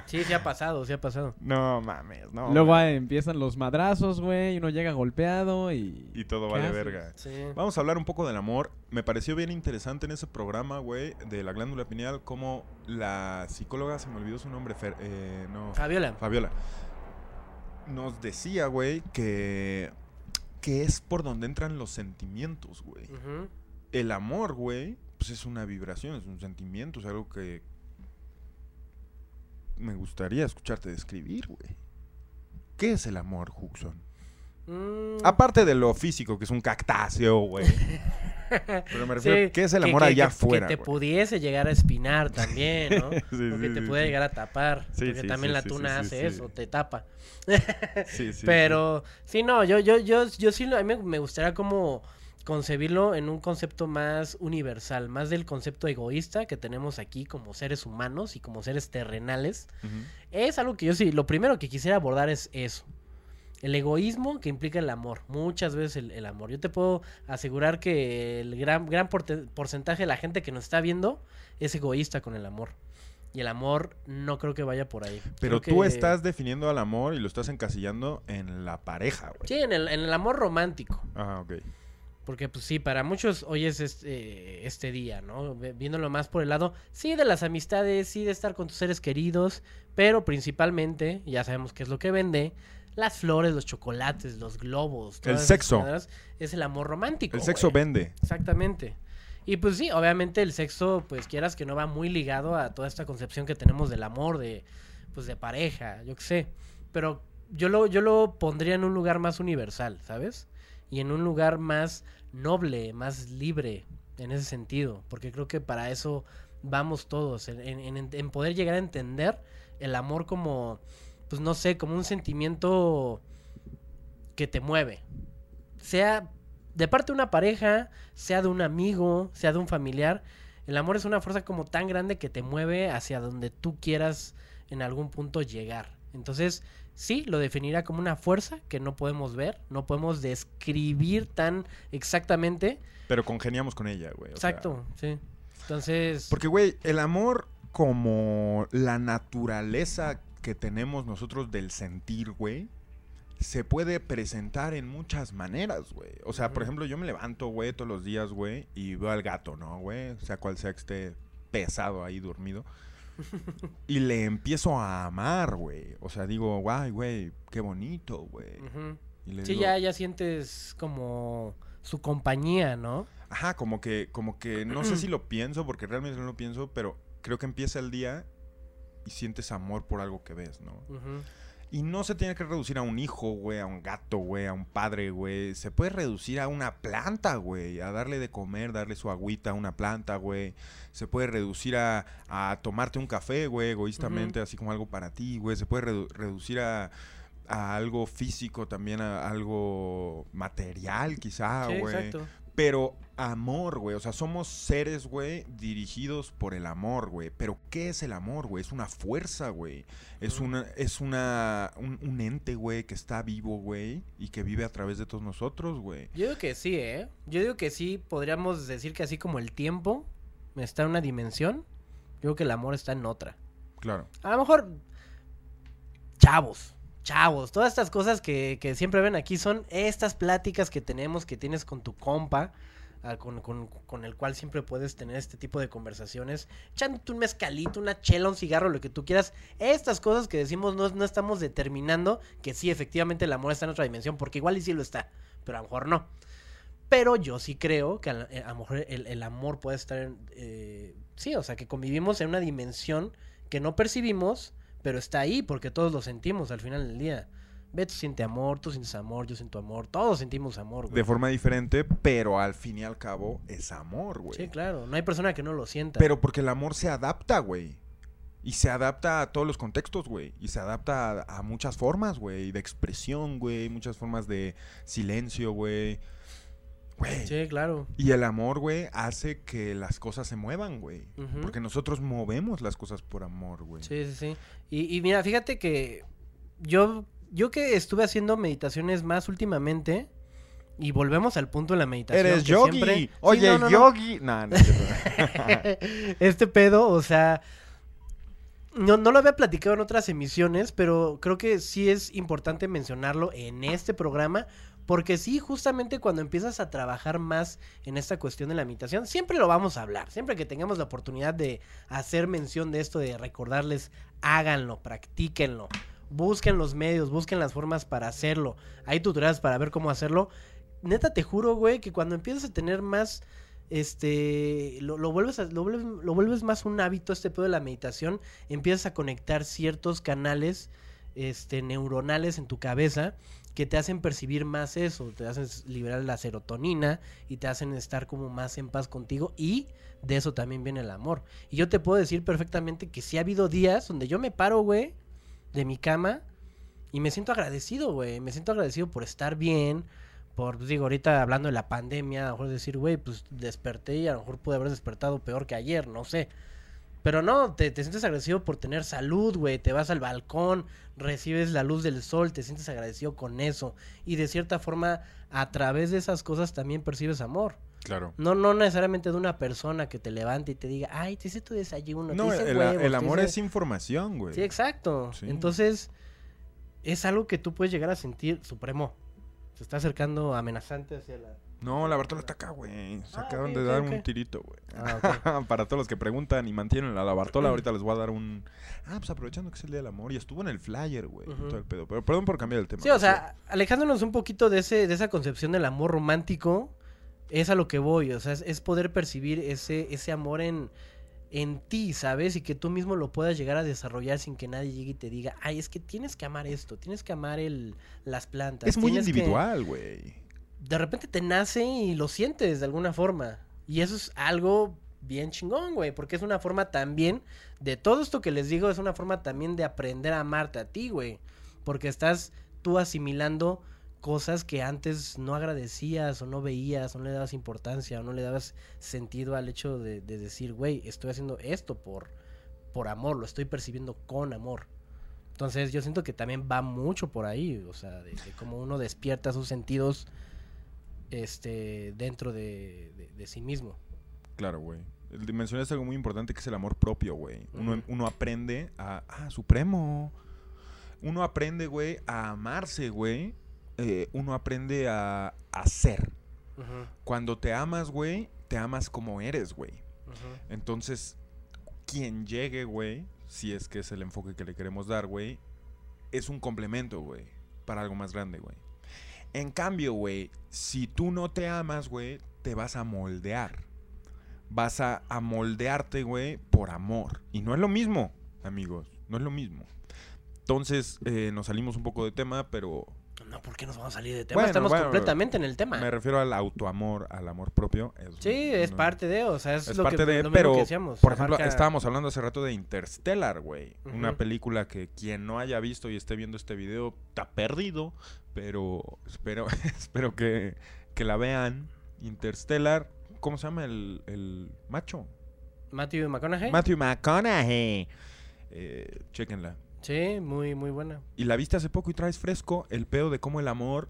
Sí, sí ha pasado, sí ha pasado. No mames, no. Luego ah, empiezan los madrazos, güey, y uno llega golpeado y... Y todo ¿Qué vale haces? verga. Sí. Vamos a hablar un poco del amor. Me pareció bien interesante en ese programa, güey, de la glándula pineal, como la psicóloga, se me olvidó su nombre, Fer- eh, no, Fabiola. Fabiola, nos decía, güey, que, que es por donde entran los sentimientos, güey. El amor, güey, pues es una vibración, es un sentimiento, es algo que me gustaría escucharte describir, güey. ¿Qué es el amor, Huxon? Mm, Aparte de lo físico, que es un cactáceo, güey. Pero me refiero, sí, ¿qué es el amor que- allá que- afuera? Que te pudiese llegar a espinar también, ¿no? Sí, o que sí, te puede llegar a tapar. Porque también la tuna hace eso, te tapa. Sí, sí, Pero, sí, no, yo, yo, yo, yo sí, a mí me, gustaría como concebirlo en un concepto más universal, más del concepto egoísta que tenemos aquí como seres humanos y como seres terrenales. Es algo que yo sí, lo primero que quisiera abordar es eso. El egoísmo que implica el amor, muchas veces el, el amor. Yo te puedo asegurar que el gran, gran porcentaje de la gente que nos está viendo es egoísta con el amor. Y el amor no creo que vaya por ahí. Pero Creo tú que- estás definiendo al amor y lo estás encasillando en la pareja, güey. Sí, en el, en el amor romántico. Ajá, ok. Porque, pues sí, para muchos hoy es este, este día, ¿no? Viéndolo más por el lado, sí, de las amistades, sí, de estar con tus seres queridos, pero principalmente, ya sabemos qué es lo que vende, las flores, los chocolates, los globos. esas sexo. Es el amor romántico. El sexo güey. vende. Exactamente. Y pues sí, obviamente el sexo, pues quieras que no va muy ligado a toda esta concepción que tenemos del amor, de, pues de pareja, yo qué sé. Pero yo lo, yo lo pondría en un lugar más universal, ¿sabes? Y en un lugar más noble, más libre, en ese sentido. Porque creo que para eso vamos todos, en- en- en poder llegar a entender el amor como, pues no sé, como un sentimiento que te mueve. Sea de parte de una pareja, sea de un amigo, sea de un familiar. El amor es una fuerza como tan grande que te mueve hacia donde tú quieras en algún punto llegar. Entonces, sí, lo definiría como una fuerza que no podemos ver, no podemos describir tan exactamente. Pero congeniamos con ella, güey. sea, Exacto, sí. Entonces, porque, güey, el amor como la naturaleza que tenemos nosotros del sentir, güey, se puede presentar en muchas maneras, güey. O sea, por ejemplo, yo me levanto, güey, todos los días, güey, y veo al gato, ¿no, güey? Sea cual sea que esté pesado ahí dormido. y le empiezo a amar, güey. O sea, digo, guay, güey, qué bonito, güey. le sí, digo- ya, ya sientes como su compañía, ¿no? Ajá, como que, como que no sé si lo pienso, porque realmente no lo pienso, pero creo que empieza el día y sientes amor por algo que ves, ¿no? Y no se tiene que reducir a un hijo, güey, a un gato, güey, a un padre, güey. Se puede reducir a una planta, güey, a darle de comer, darle su agüita a una planta, güey. Se puede reducir a, a tomarte un café, güey, egoístamente, así como algo para ti, güey. Se puede redu- reducir a, a algo físico, también a algo material, quizá, sí, güey. exacto. Pero amor, güey. O sea, somos seres, güey, dirigidos por el amor, güey. Pero ¿qué es el amor, güey? Es una fuerza, güey. Es una, es una, un, un ente, güey, que está vivo, güey. Y que vive a través de todos nosotros, güey. Yo digo que sí, ¿eh? Yo digo que sí, podríamos decir que así como el tiempo está en una dimensión, yo creo que el amor está en otra. Claro. A lo mejor chavos, chavos, todas estas cosas que, que siempre ven aquí son estas pláticas que tenemos, que tienes con tu compa, con, con- con el cual siempre puedes tener este tipo de conversaciones, echándote un mezcalito, una chela, un cigarro, lo que tú quieras. Estas cosas que decimos no, no estamos determinando que sí, efectivamente el amor está en otra dimensión, porque igual y sí lo está, pero a lo mejor no. Pero yo sí creo que a, la- a lo mejor el, el amor puede estar en... eh, sí, o sea, que convivimos en una dimensión que no percibimos, pero está ahí porque todos lo sentimos al final del día. Beto siente amor, tú sientes amor, yo siento amor, todos sentimos amor, güey. De forma diferente, pero al fin y al cabo es amor, güey. Sí, claro, no hay persona que no lo sienta. Pero porque el amor se adapta, güey. Y se adapta a todos los contextos, güey. Y se adapta a, a muchas formas, güey. De expresión, güey. Muchas formas de silencio, güey. Güey. Sí, claro. Y el amor, güey, hace que las cosas se muevan, güey. Porque nosotros movemos las cosas por amor, güey. Sí, sí, sí. Y, y mira, fíjate que yo, yo que estuve haciendo meditaciones más últimamente, y volvemos al punto de la meditación. Eres yogi. siempre- Sí, Oye, no, no, yogi. Este pedo, o sea, no, no lo había platicado en otras emisiones, pero creo que sí es importante mencionarlo en este programa, porque sí, justamente cuando empiezas a trabajar más en esta cuestión de la meditación, siempre lo vamos a hablar, siempre que tengamos la oportunidad de hacer mención de esto, de recordarles, háganlo, practíquenlo. Busquen los medios, busquen las formas para hacerlo. Hay tutoriales para ver cómo hacerlo. Neta, te juro, güey, que cuando empiezas a tener más este lo, vuelves a- lo vuelves lo vuelves más un hábito este pedo de la meditación empiezas a conectar ciertos canales este neuronales en tu cabeza que te hacen percibir más eso te hacen liberar la serotonina y te hacen estar como más en paz contigo y de eso también viene el amor y yo te puedo decir perfectamente que sí ha habido días donde yo me paro güey de mi cama y me siento agradecido güey me siento agradecido por estar bien por, pues, digo, ahorita hablando de la pandemia, a lo mejor decir, güey, pues desperté y a lo mejor pude haber despertado peor que ayer, no sé. Pero no, te, te sientes agradecido por tener salud, güey, te vas al balcón, recibes la luz del sol, te sientes agradecido con eso. Y de cierta forma, a través de esas cosas también percibes amor. Claro. No, no necesariamente de una persona que te levante y te diga, ay, te hice tu desayuno, No, te hice el, huevos, el te amor hice-". es información, güey. Sí, exacto. Sí. Entonces, es algo que tú puedes llegar a sentir supremo. Se está acercando amenazante hacia la... No, la Bartola está acá, güey. Se Ah, acaban de dar un tirito, güey. Ah, Para todos los que preguntan y mantienen a la Bartola, ahorita les voy a dar un... Ah, pues aprovechando que es el Día del Amor. Y estuvo en el flyer, güey. todo el pedo. Pero perdón por cambiar el tema. Sí, o sea, alejándonos un poquito de ese, de esa concepción del amor romántico, es a lo que voy, o sea, es, es poder percibir ese, ese amor en, en ti, ¿sabes? Y que tú mismo lo puedas llegar a desarrollar sin que nadie llegue y te diga, ay, es que tienes que amar esto, tienes que amar el, las plantas. Es muy tienes que-". individual, güey. De repente te nace y lo sientes de alguna forma. Y eso es algo bien chingón, güey, porque es una forma también, de todo esto que les digo, es una forma también de aprender a amarte a ti, güey. Porque estás tú asimilando cosas que antes no agradecías o no veías o no le dabas importancia o no le dabas sentido al hecho de, de decir, güey, estoy haciendo esto por, por amor, lo estoy percibiendo con amor. Entonces yo siento que también va mucho por ahí, o sea, de, de cómo uno despierta sus sentidos este dentro de, de- de sí mismo. Claro, güey. Mencionaste algo muy importante que es el amor propio, güey. Uno, uno aprende a... Ah, supremo. Uno aprende, güey, a amarse, güey. Eh, uno aprende a, ser. Cuando te amas, güey, te amas como eres, güey. Entonces, quien llegue, güey, si es que es el enfoque que le queremos dar, güey, es un complemento, güey, para algo más grande, güey. En cambio, güey, si tú no te amas, güey, te vas a moldear. Vas a, a moldearte, güey, por amor. Y no es lo mismo, amigos, no es lo mismo. Entonces, eh, nos salimos un poco de tema, pero No, ¿por qué nos vamos a salir de tema? Bueno, Estamos bueno, completamente en el tema. me refiero al autoamor, al amor propio. Es, Sí, es no- parte de, o sea, es, es lo parte que, de, lo mismo pero que decíamos, por ejemplo, estábamos hablando hace rato de Interstellar, güey. Una película que quien no haya visto y esté viendo este video está perdido, pero espero, espero que, que la vean. Interstellar, ¿cómo se llama el, el macho? Matthew McConaughey. Matthew McConaughey. Eh, chéquenla. Sí, muy, muy buena. Y la viste hace poco y traes fresco el pedo de cómo el amor,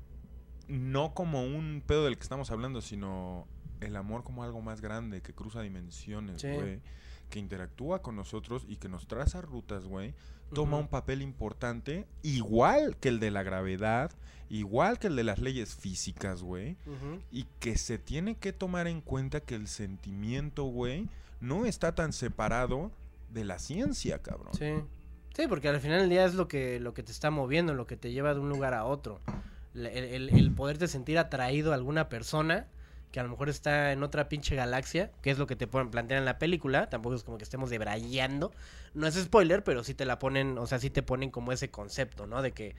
no como un pedo del que estamos hablando, sino el amor como algo más grande, que cruza dimensiones, Sí. güey. que interactúa con nosotros y que nos traza rutas, güey, toma un papel importante, igual que el de la gravedad, igual que el de las leyes físicas, güey, y que se tiene que tomar en cuenta que el sentimiento, güey, no está tan separado de la ciencia, cabrón. Sí. Sí, porque al final del día es lo que, lo que te está moviendo, lo que te lleva de un lugar a otro. El, el- el poderte sentir atraído a alguna persona que a lo mejor está en otra pinche galaxia, que es lo que te ponen, plantean en la película, tampoco es como que estemos debrayando, no es spoiler, pero sí te la ponen, o sea, sí te ponen como ese concepto, ¿no? De que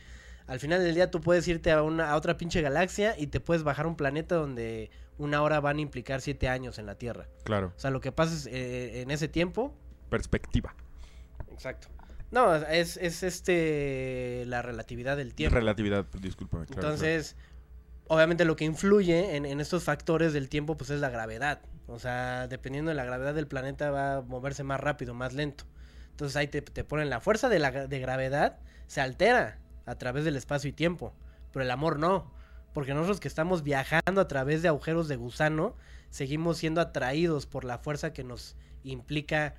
al final del día tú puedes irte a, una, a otra pinche galaxia y te puedes bajar a un planeta donde una hora van a implicar siete años en la Tierra. Claro, O sea, lo que pasa es, eh, en ese tiempo perspectiva, Exacto. No, es, es este la relatividad del tiempo. relatividad, discúlpame. claro, Entonces, obviamente lo que influye en, en estos factores del tiempo, pues es la gravedad. O sea, dependiendo de la gravedad del planeta va a moverse más rápido, más lento. Entonces ahí te, te ponen la fuerza de la de gravedad, se altera a través del espacio y tiempo, pero el amor no. Porque nosotros que estamos viajando a través de agujeros de gusano, seguimos siendo atraídos por la fuerza que nos implica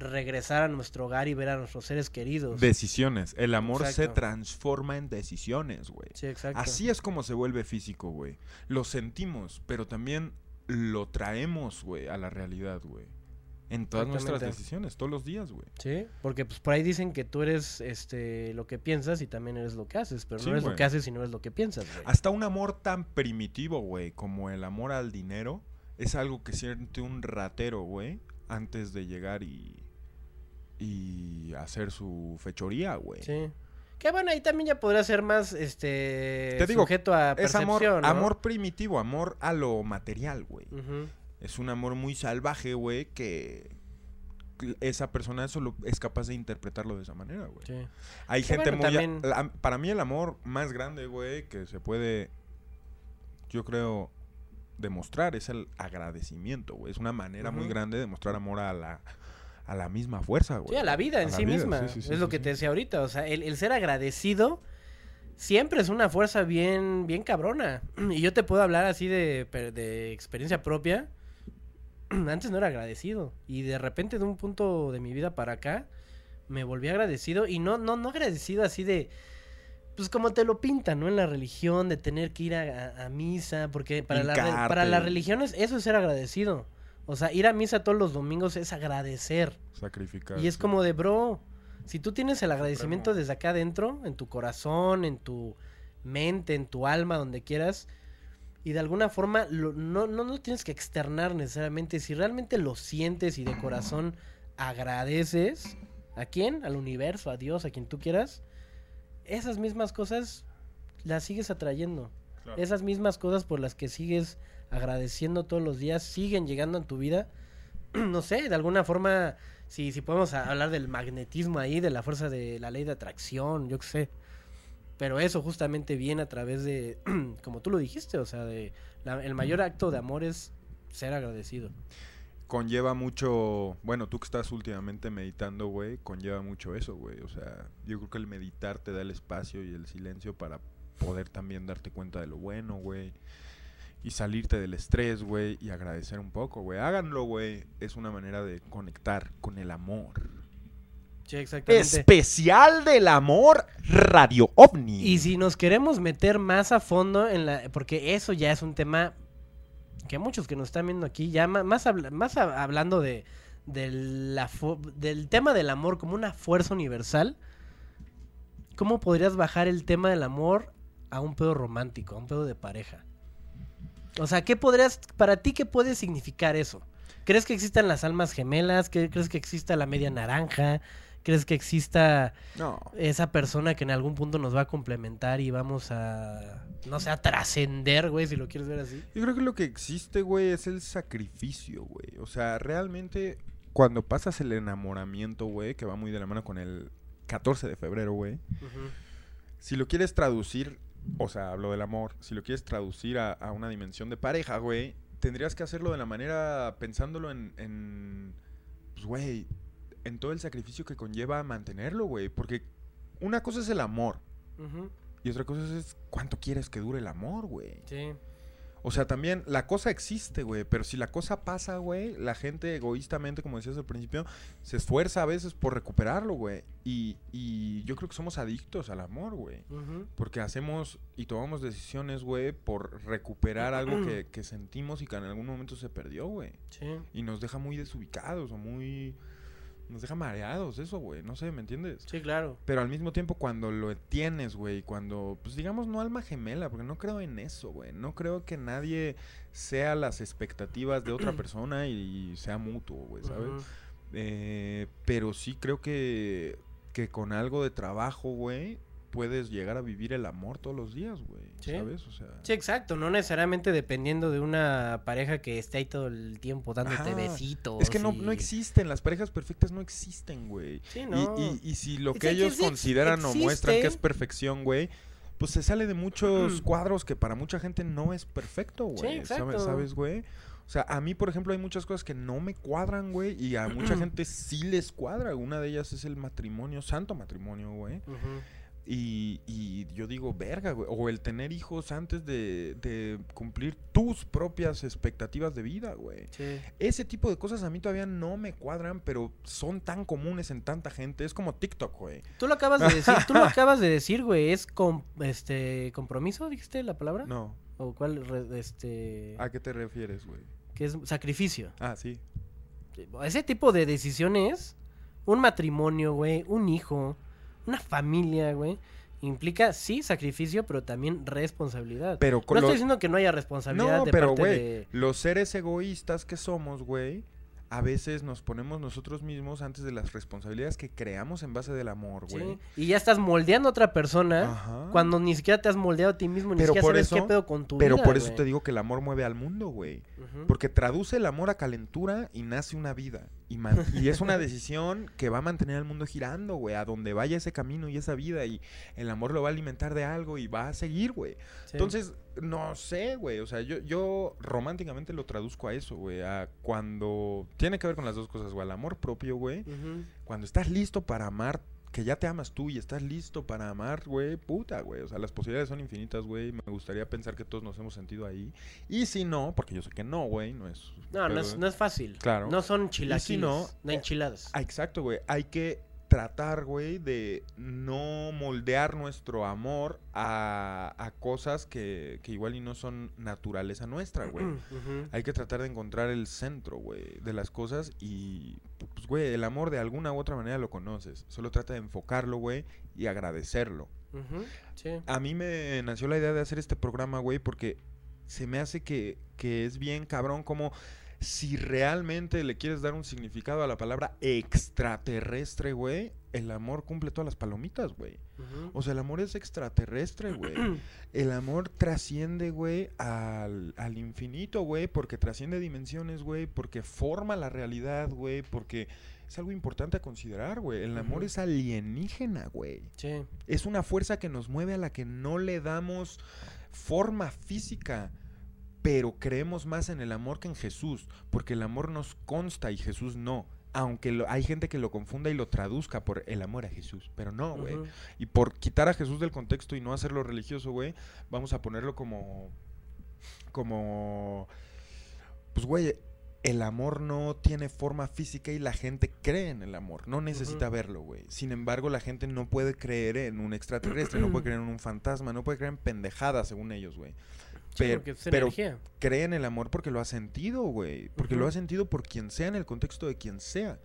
regresar a nuestro hogar y ver a nuestros seres queridos. Decisiones. El amor se transforma en decisiones, güey. Sí, exacto. Así es como se vuelve físico, güey. Lo sentimos, pero también lo traemos, güey, a la realidad, güey. En todas nuestras decisiones, todos los días, güey. Sí, porque pues por ahí dicen que tú eres este lo que piensas y también eres lo que haces, pero Sí, no eres lo que haces y no eres lo que piensas, güey. Hasta un amor tan primitivo, güey, como el amor al dinero, es algo que siente un ratero, güey, antes de llegar y, y hacer su fechoría, güey. Sí. Que bueno, ahí también ya podría ser más este Te digo, sujeto a Es amor, percepción, ¿no? amor primitivo, amor a lo material, güey. Ujú. Es un amor muy salvaje, güey, que esa persona solo es capaz de interpretarlo de esa manera, güey. Sí. Hay Que gente bueno, muy... a- también- la- para mí el amor más grande, güey, que se puede, yo creo, demostrar es el agradecimiento, güey. Es una manera muy grande de mostrar amor a la, a la misma fuerza, güey. Sí, a la vida en sí vida, misma. sí, sí, sí, es lo que te decía ahorita. O sea, el, el ser agradecido siempre es una fuerza bien, bien cabrona. Y yo te puedo hablar así de, de experiencia propia. Antes no era agradecido. Y de repente, de un punto de mi vida para acá, me volví agradecido. Y no, no, no agradecido así de. Pues como te lo pintan, ¿no? En la religión, de tener que ir a, a- a misa. Porque para, la, para las religiones, eso es ser agradecido. O sea, ir a misa todos los domingos es agradecer. Sacrificar. Y es sí. como de, bro, si tú tienes el agradecimiento desde acá adentro, en tu corazón, en tu mente, en tu alma, donde quieras, y de alguna forma lo- no, no lo tienes que externar necesariamente, si realmente lo sientes y de corazón agradeces, ¿a quién? Al universo, a Dios, a quien tú quieras, esas mismas cosas las sigues atrayendo. Claro. Esas mismas cosas por las que sigues agradeciendo todos los días siguen llegando a tu vida. no sé, de alguna forma, si, si podemos hablar del magnetismo ahí, de la fuerza de la ley de atracción, yo qué sé. Pero eso justamente viene a través de, como tú lo dijiste, o sea, de el mayor acto de amor es ser agradecido. conlleva mucho, bueno, tú que estás últimamente meditando, güey, conlleva mucho eso, güey. O sea, yo creo que el meditar te da el espacio y el silencio para poder también darte cuenta de lo bueno, güey. Y salirte del estrés, güey, y agradecer un poco, güey. Háganlo, güey. Es una manera de conectar con el amor. Sí, exactamente. Especial del amor Radio OVNI. Y si nos queremos meter más a fondo en la... Porque eso ya es un tema que muchos que nos están viendo aquí, ya más, habla- más hablando de, de la fu- del tema del amor como una fuerza universal, ¿cómo podrías bajar el tema del amor a un pedo romántico, a un pedo de pareja? O sea, ¿qué podrías, para ti, qué puede significar eso? ¿Crees que existan las almas gemelas? ¿Qué- ¿Crees que exista la media naranja? ¿Crees que exista No. esa persona que en algún punto nos va a complementar y vamos a, no sé, a trascender, güey, si lo quieres ver así. Yo creo que lo que existe, güey, es el sacrificio, güey. O sea, realmente, cuando pasas el enamoramiento, güey, que va muy de la mano con el 14 de febrero, güey. Si lo quieres traducir, o sea, hablo del amor, si lo quieres traducir a, a una dimensión de pareja, güey, tendrías que hacerlo de la manera pensándolo en, en pues, güey, en todo el sacrificio que conlleva mantenerlo, güey. Porque una cosa es el amor y otra cosa es cuánto quieres que dure el amor, güey. Sí. O sea, también la cosa existe, güey, pero si la cosa pasa, güey, la gente egoístamente, como decías al principio, se esfuerza a veces por recuperarlo, güey. Y, y yo creo que somos adictos al amor, güey. Porque hacemos y tomamos decisiones, güey, por recuperar algo que, que sentimos y que en algún momento se perdió, güey. Sí. Y nos deja muy desubicados o muy... Nos deja mareados, eso, güey. No sé, ¿me entiendes? Sí, claro. Pero al mismo tiempo cuando lo tienes, güey, cuando, pues digamos, no alma gemela, porque no creo en eso, güey. No creo que nadie sea las expectativas de otra persona y, sea mutuo, güey, ¿sabes? Eh, pero sí creo que, que con algo de trabajo, güey, puedes llegar a vivir el amor todos los días, güey. Sí. ¿Sabes? O sea... Sí, exacto. No necesariamente dependiendo de una pareja que esté ahí todo el tiempo dándote Ajá. besitos. Es que no, y- no existen, las parejas perfectas no existen, güey. Sí, no. Y, y si lo que ellos sí consideran o muestran que es perfección, güey, pues se sale de muchos cuadros que para mucha gente no es perfecto, güey. ¿Sabe- exacto. ¿Sabes, güey? O sea, a mí, por ejemplo, hay muchas cosas que no me cuadran, güey, y a mucha gente sí les cuadra. Una de ellas es el matrimonio, santo matrimonio, güey. Ujú. Y, y yo digo, verga, güey. O el tener hijos antes de, de cumplir tus propias expectativas de vida, güey. Sí. Ese tipo de cosas a mí todavía no me cuadran, pero son tan comunes en tanta gente. Es como TikTok, güey. Tú lo acabas de decir, tú lo acabas de decir, güey, es com- este compromiso, dijiste la palabra? No. ¿O cuál re- este ¿A qué te refieres, güey? que es sacrificio? Ah, sí. Ese tipo de decisiones, un matrimonio, güey, un hijo, una familia, güey, implica sí sacrificio, pero también responsabilidad. Pero no estoy diciendo que no haya responsabilidad No, de pero, parte güey, de los seres egoístas que somos, güey, a veces nos ponemos nosotros mismos antes de las responsabilidades que creamos en base del amor, Sí, güey. Y ya estás moldeando a otra persona Ajá. cuando ni siquiera te has moldeado a ti mismo, ni Pero siquiera por sabes eso, qué pedo con tu pero vida. por eso güey. te digo que el amor mueve al mundo, güey. Ujú. Porque traduce el amor a calentura y nace una vida. Y, es una decisión que va a mantener al mundo girando, güey. A donde vaya ese camino y esa vida. Y el amor lo va a alimentar de algo y va a seguir, güey. Sí. Entonces, no sé, güey. O sea, yo, yo románticamente lo traduzco a eso, güey. A cuando... Tiene que ver con las dos cosas, güey. Al amor propio, güey. Cuando estás listo para amar, que ya te amas tú y estás listo para amar, güey, puta, güey. O sea, las posibilidades son infinitas, güey. Me gustaría pensar que todos nos hemos sentido ahí. Y si no, porque yo sé que no, güey, no es... No, no es, no es fácil. Claro. No son chilaquiles, no, no, eh, enchiladas. Ah, exacto, güey. Hay que tratar, güey, de no moldear nuestro amor a, a cosas que, que igual y no son naturaleza nuestra, güey. Hay que tratar de encontrar el centro, güey, de las cosas y, pues, güey, el amor de alguna u otra manera lo conoces. Solo trata de enfocarlo, güey, y agradecerlo. Sí. A mí me nació la idea de hacer este programa, güey, porque se me hace que, que es bien cabrón como si realmente le quieres dar un significado a la palabra extraterrestre, güey, el amor cumple todas las palomitas, güey. O sea, el amor es extraterrestre, güey. El amor trasciende, güey, al, al infinito, güey, porque trasciende dimensiones, güey, porque forma la realidad, güey, porque es algo importante a considerar, güey. El amor es alienígena, güey Sí. es una fuerza que nos mueve a la que no le damos forma física, pero creemos más en el amor que en Jesús, porque el amor nos consta y Jesús no. Aunque lo- hay gente que lo confunda y lo traduzca por el amor a Jesús, pero no, güey. Y por quitar a Jesús del contexto y no hacerlo religioso, güey, vamos a ponerlo como. como. Pues, güey, el amor no tiene forma física y la gente cree en el amor. No necesita verlo, güey. Sin embargo, la gente no puede creer en un extraterrestre, no puede creer en un fantasma, no puede creer en pendejadas, según ellos, güey. Sí, Pero- es cree en el amor porque lo ha sentido, güey. Porque lo ha sentido por quien sea, en el contexto de quien sea.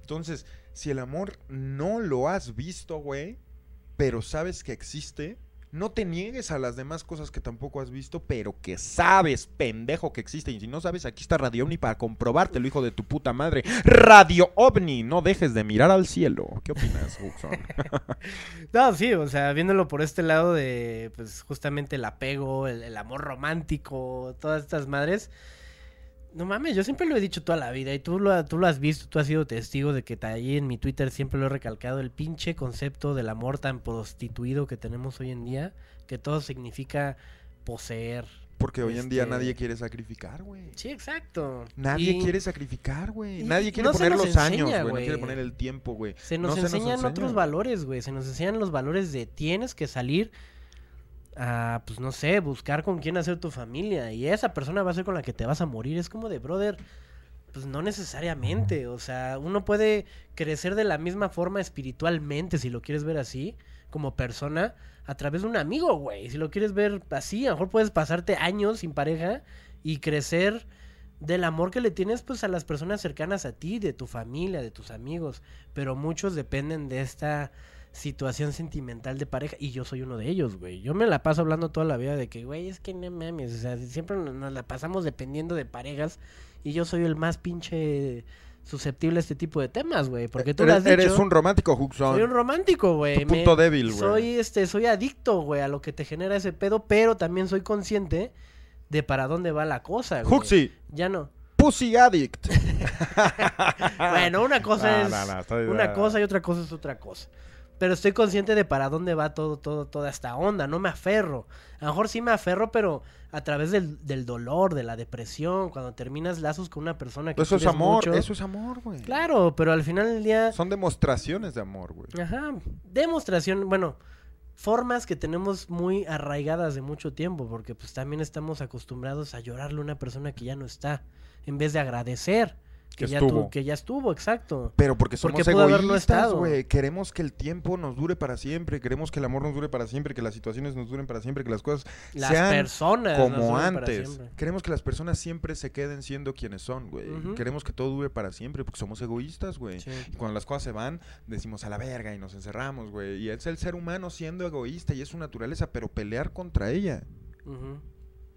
Entonces, si el amor no lo has visto, güey, pero sabes que existe, no te niegues a las demás cosas que tampoco has visto, pero que sabes, pendejo, que existe. Y si no sabes, aquí está Radio OVNI para comprobártelo, hijo de tu puta madre. Radio OVNI, no dejes de mirar al cielo. ¿Qué opinas, Huxon? No, sí, o sea, viéndolo por este lado de, pues, justamente el apego, el amor romántico, todas estas madres. No mames, yo siempre lo he dicho toda la vida y tú lo, tú lo has visto, tú has sido testigo de que ahí en mi Twitter siempre lo he recalcado, el pinche concepto del amor tan prostituido que tenemos hoy en día, que todo significa poseer. Porque hoy en día Este- nadie quiere sacrificar, güey. Sí, exacto. Nadie Y quiere sacrificar, güey. Nadie quiere no poner los años, güey. No quiere poner el tiempo, güey. Se nos No enseñan enseña. otros valores, güey. Se nos enseñan los valores de tienes que salir a, pues no sé, buscar con quién hacer tu familia. Y esa persona va a ser con la que te vas a morir. Es como de, brother, pues no necesariamente. O sea, uno puede crecer de la misma forma espiritualmente, si lo quieres ver así, como persona, a través de un amigo, güey. Si lo quieres ver así, a lo mejor puedes pasarte años sin pareja y crecer del amor que le tienes pues a las personas cercanas a ti, de tu familia, de tus amigos, pero muchos dependen de esta situación sentimental de pareja y yo soy uno de ellos, güey. Yo me la paso hablando toda la vida de que, güey, es que no mames, o sea, siempre nos la pasamos dependiendo de parejas y yo soy el más pinche susceptible a este tipo de temas, güey, porque tú has eres, dicho. eres un romántico, Huxon. Soy un romántico, güey. Tu punto débil, güey. Soy, este, soy adicto, güey, a lo que te genera ese pedo, pero también soy consciente de para dónde va la cosa, güey. Huxi, Ya no. Pussy Addict. Bueno, una cosa No, es no, no, estoy- una cosa y otra cosa es otra cosa. Pero estoy consciente de para dónde va todo, todo, toda esta onda. No me aferro. A lo mejor sí me aferro, pero a través del, del dolor, de la depresión, cuando terminas lazos con una persona que Eso es amor, mucho. eso es amor, güey. Claro, pero al final del día Son demostraciones de amor, güey. Ajá, demostración, bueno, formas que tenemos muy arraigadas de mucho tiempo, porque pues también estamos acostumbrados a llorarle a una persona que ya no está, en vez de agradecer que, Que ya, estuvo. tu- que ya estuvo, exacto. Pero porque somos Porque egoístas, güey. Queremos que el tiempo nos dure para siempre. Queremos que el amor nos dure para siempre. Que las situaciones nos duren para siempre. Que las cosas Las sean personas como antes. Queremos que las personas siempre se queden siendo quienes son, güey. Queremos que todo dure para siempre porque somos egoístas, güey. Sí. Y cuando las cosas se van, decimos a la verga y nos encerramos, güey. Y es el ser humano siendo egoísta y es su naturaleza, pero pelear contra ella Ujú,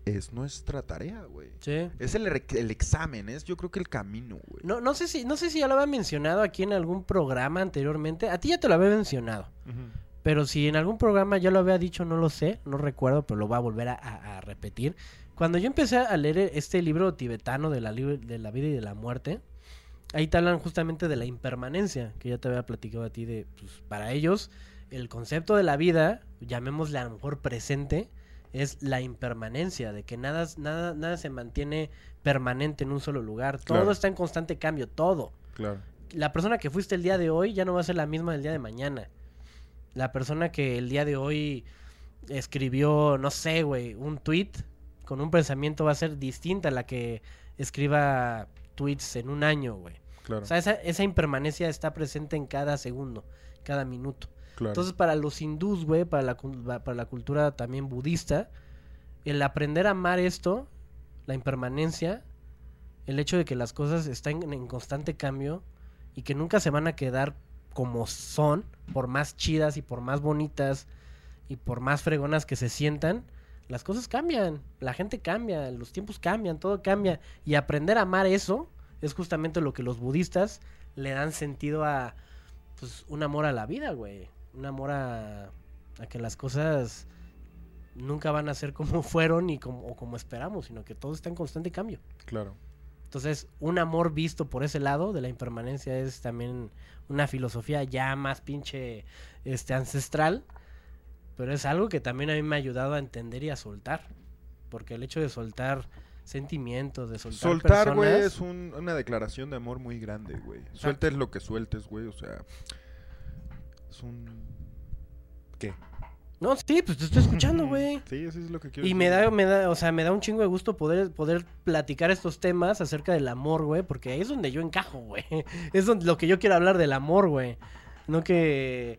es nuestra tarea, güey. Sí. Es el, el examen, es yo creo que el camino, güey. No, no sé si, no sé si ya lo había mencionado aquí en algún programa anteriormente. A ti ya te lo había mencionado. Pero si en algún programa ya lo había dicho, no lo sé, no recuerdo, pero lo voy a volver a, a- a repetir. Cuando yo empecé a leer este libro tibetano de la, lib- de la vida y de la muerte, ahí te hablan justamente de la impermanencia, que ya te había platicado a ti de, pues, para ellos, el concepto de la vida, llamémosle a lo mejor presente, es la impermanencia, de que nada, nada, nada se mantiene permanente en un solo lugar, todo Claro. está en constante cambio, todo Claro. la persona que fuiste el día de hoy ya no va a ser la misma del día de mañana. La persona que el día de hoy escribió, no sé, güey, un tweet con un pensamiento va a ser distinta a la que escriba tweets en un año, güey. Claro. O sea, esa, esa impermanencia está presente en cada segundo, cada minuto. Entonces, para los hindús, güey, para la, para la cultura también budista, el aprender a amar esto, la impermanencia, el hecho de que las cosas están en constante cambio y que nunca se van a quedar como son, por más chidas y por más bonitas y por más fregonas que se sientan, las cosas cambian, la gente cambia, los tiempos cambian, todo cambia. Y aprender a amar eso es justamente lo que los budistas le dan sentido a, pues, un amor a la vida, güey. Un amor a, a que las cosas nunca van a ser como fueron y como, o como esperamos, sino que todo está en constante cambio. Claro. Entonces, un amor visto por ese lado de la impermanencia es también una filosofía ya más pinche este, ancestral, pero es algo que también a mí me ha ayudado a entender y a soltar. Porque el hecho de soltar sentimientos, de soltar Soltar, güey, personas, es un- una declaración de amor muy grande, güey. Sueltes lo que sueltes, güey, o sea... Es un... ¿Qué? No, sí, pues te estoy escuchando, güey. Sí, eso es lo que quiero Y me decir. da, me da, o sea, me da un chingo de gusto poder, poder platicar estos temas acerca del amor, güey, porque ahí es donde yo encajo, güey. Es donde, lo que yo quiero hablar del amor, güey. No que,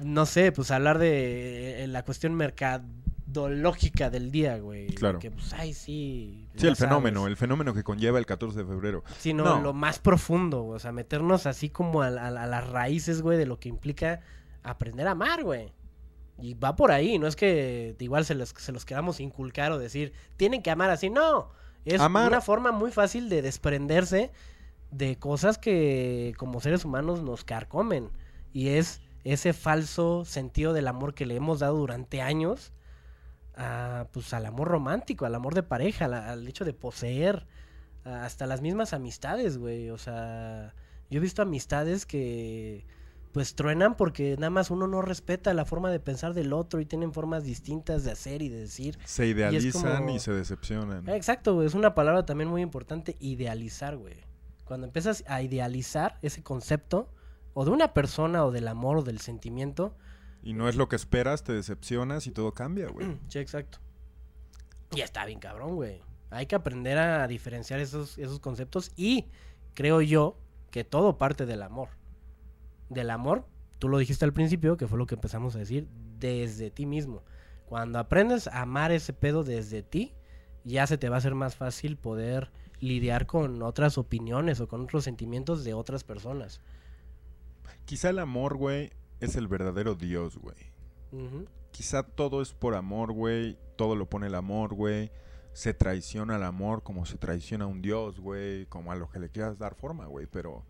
no sé, pues hablar de eh, la cuestión mercadológica del día, güey. Claro. Que, pues, ay, sí. Sí, el fenómeno, el fenómeno que conlleva el 14 de febrero. Sino No. lo más profundo, o sea, meternos así como a, a- a las raíces, güey, de lo que implica aprender a amar, güey. Y va por ahí, no es que igual se los, se los queramos inculcar o decir, tienen que amar así, no. Es Amar- una forma muy fácil de desprenderse de cosas que como seres humanos nos carcomen. Y es ese falso sentido del amor que le hemos dado durante años a, pues, al amor romántico, al amor de pareja, al hecho de poseer, hasta las mismas amistades, güey. O sea, yo he visto amistades que pues truenan porque nada más uno no respeta la forma de pensar del otro y tienen formas distintas de hacer y de decir. Se idealizan y, como- se decepcionan. Exacto, güey. Es una palabra también muy importante, idealizar, güey. Cuando empiezas a idealizar ese concepto, o de una persona, o del amor, o del sentimiento, Y no es lo que esperas, te decepcionas y todo cambia, güey. Sí, exacto. Y está bien cabrón, güey. Hay que aprender a diferenciar esos, esos conceptos y creo yo que todo parte del amor. Del amor, tú lo dijiste al principio, que fue lo que empezamos a decir, desde ti mismo. Cuando aprendes a amar ese pedo desde ti, ya se te va a hacer más fácil poder lidiar con otras opiniones o con otros sentimientos de otras personas. Quizá el amor, güey, es el verdadero Dios, güey. Quizá todo es por amor, güey. Todo lo pone el amor, güey. Se traiciona al amor como se traiciona a un Dios, güey. Como a lo que le quieras dar forma, güey. Pero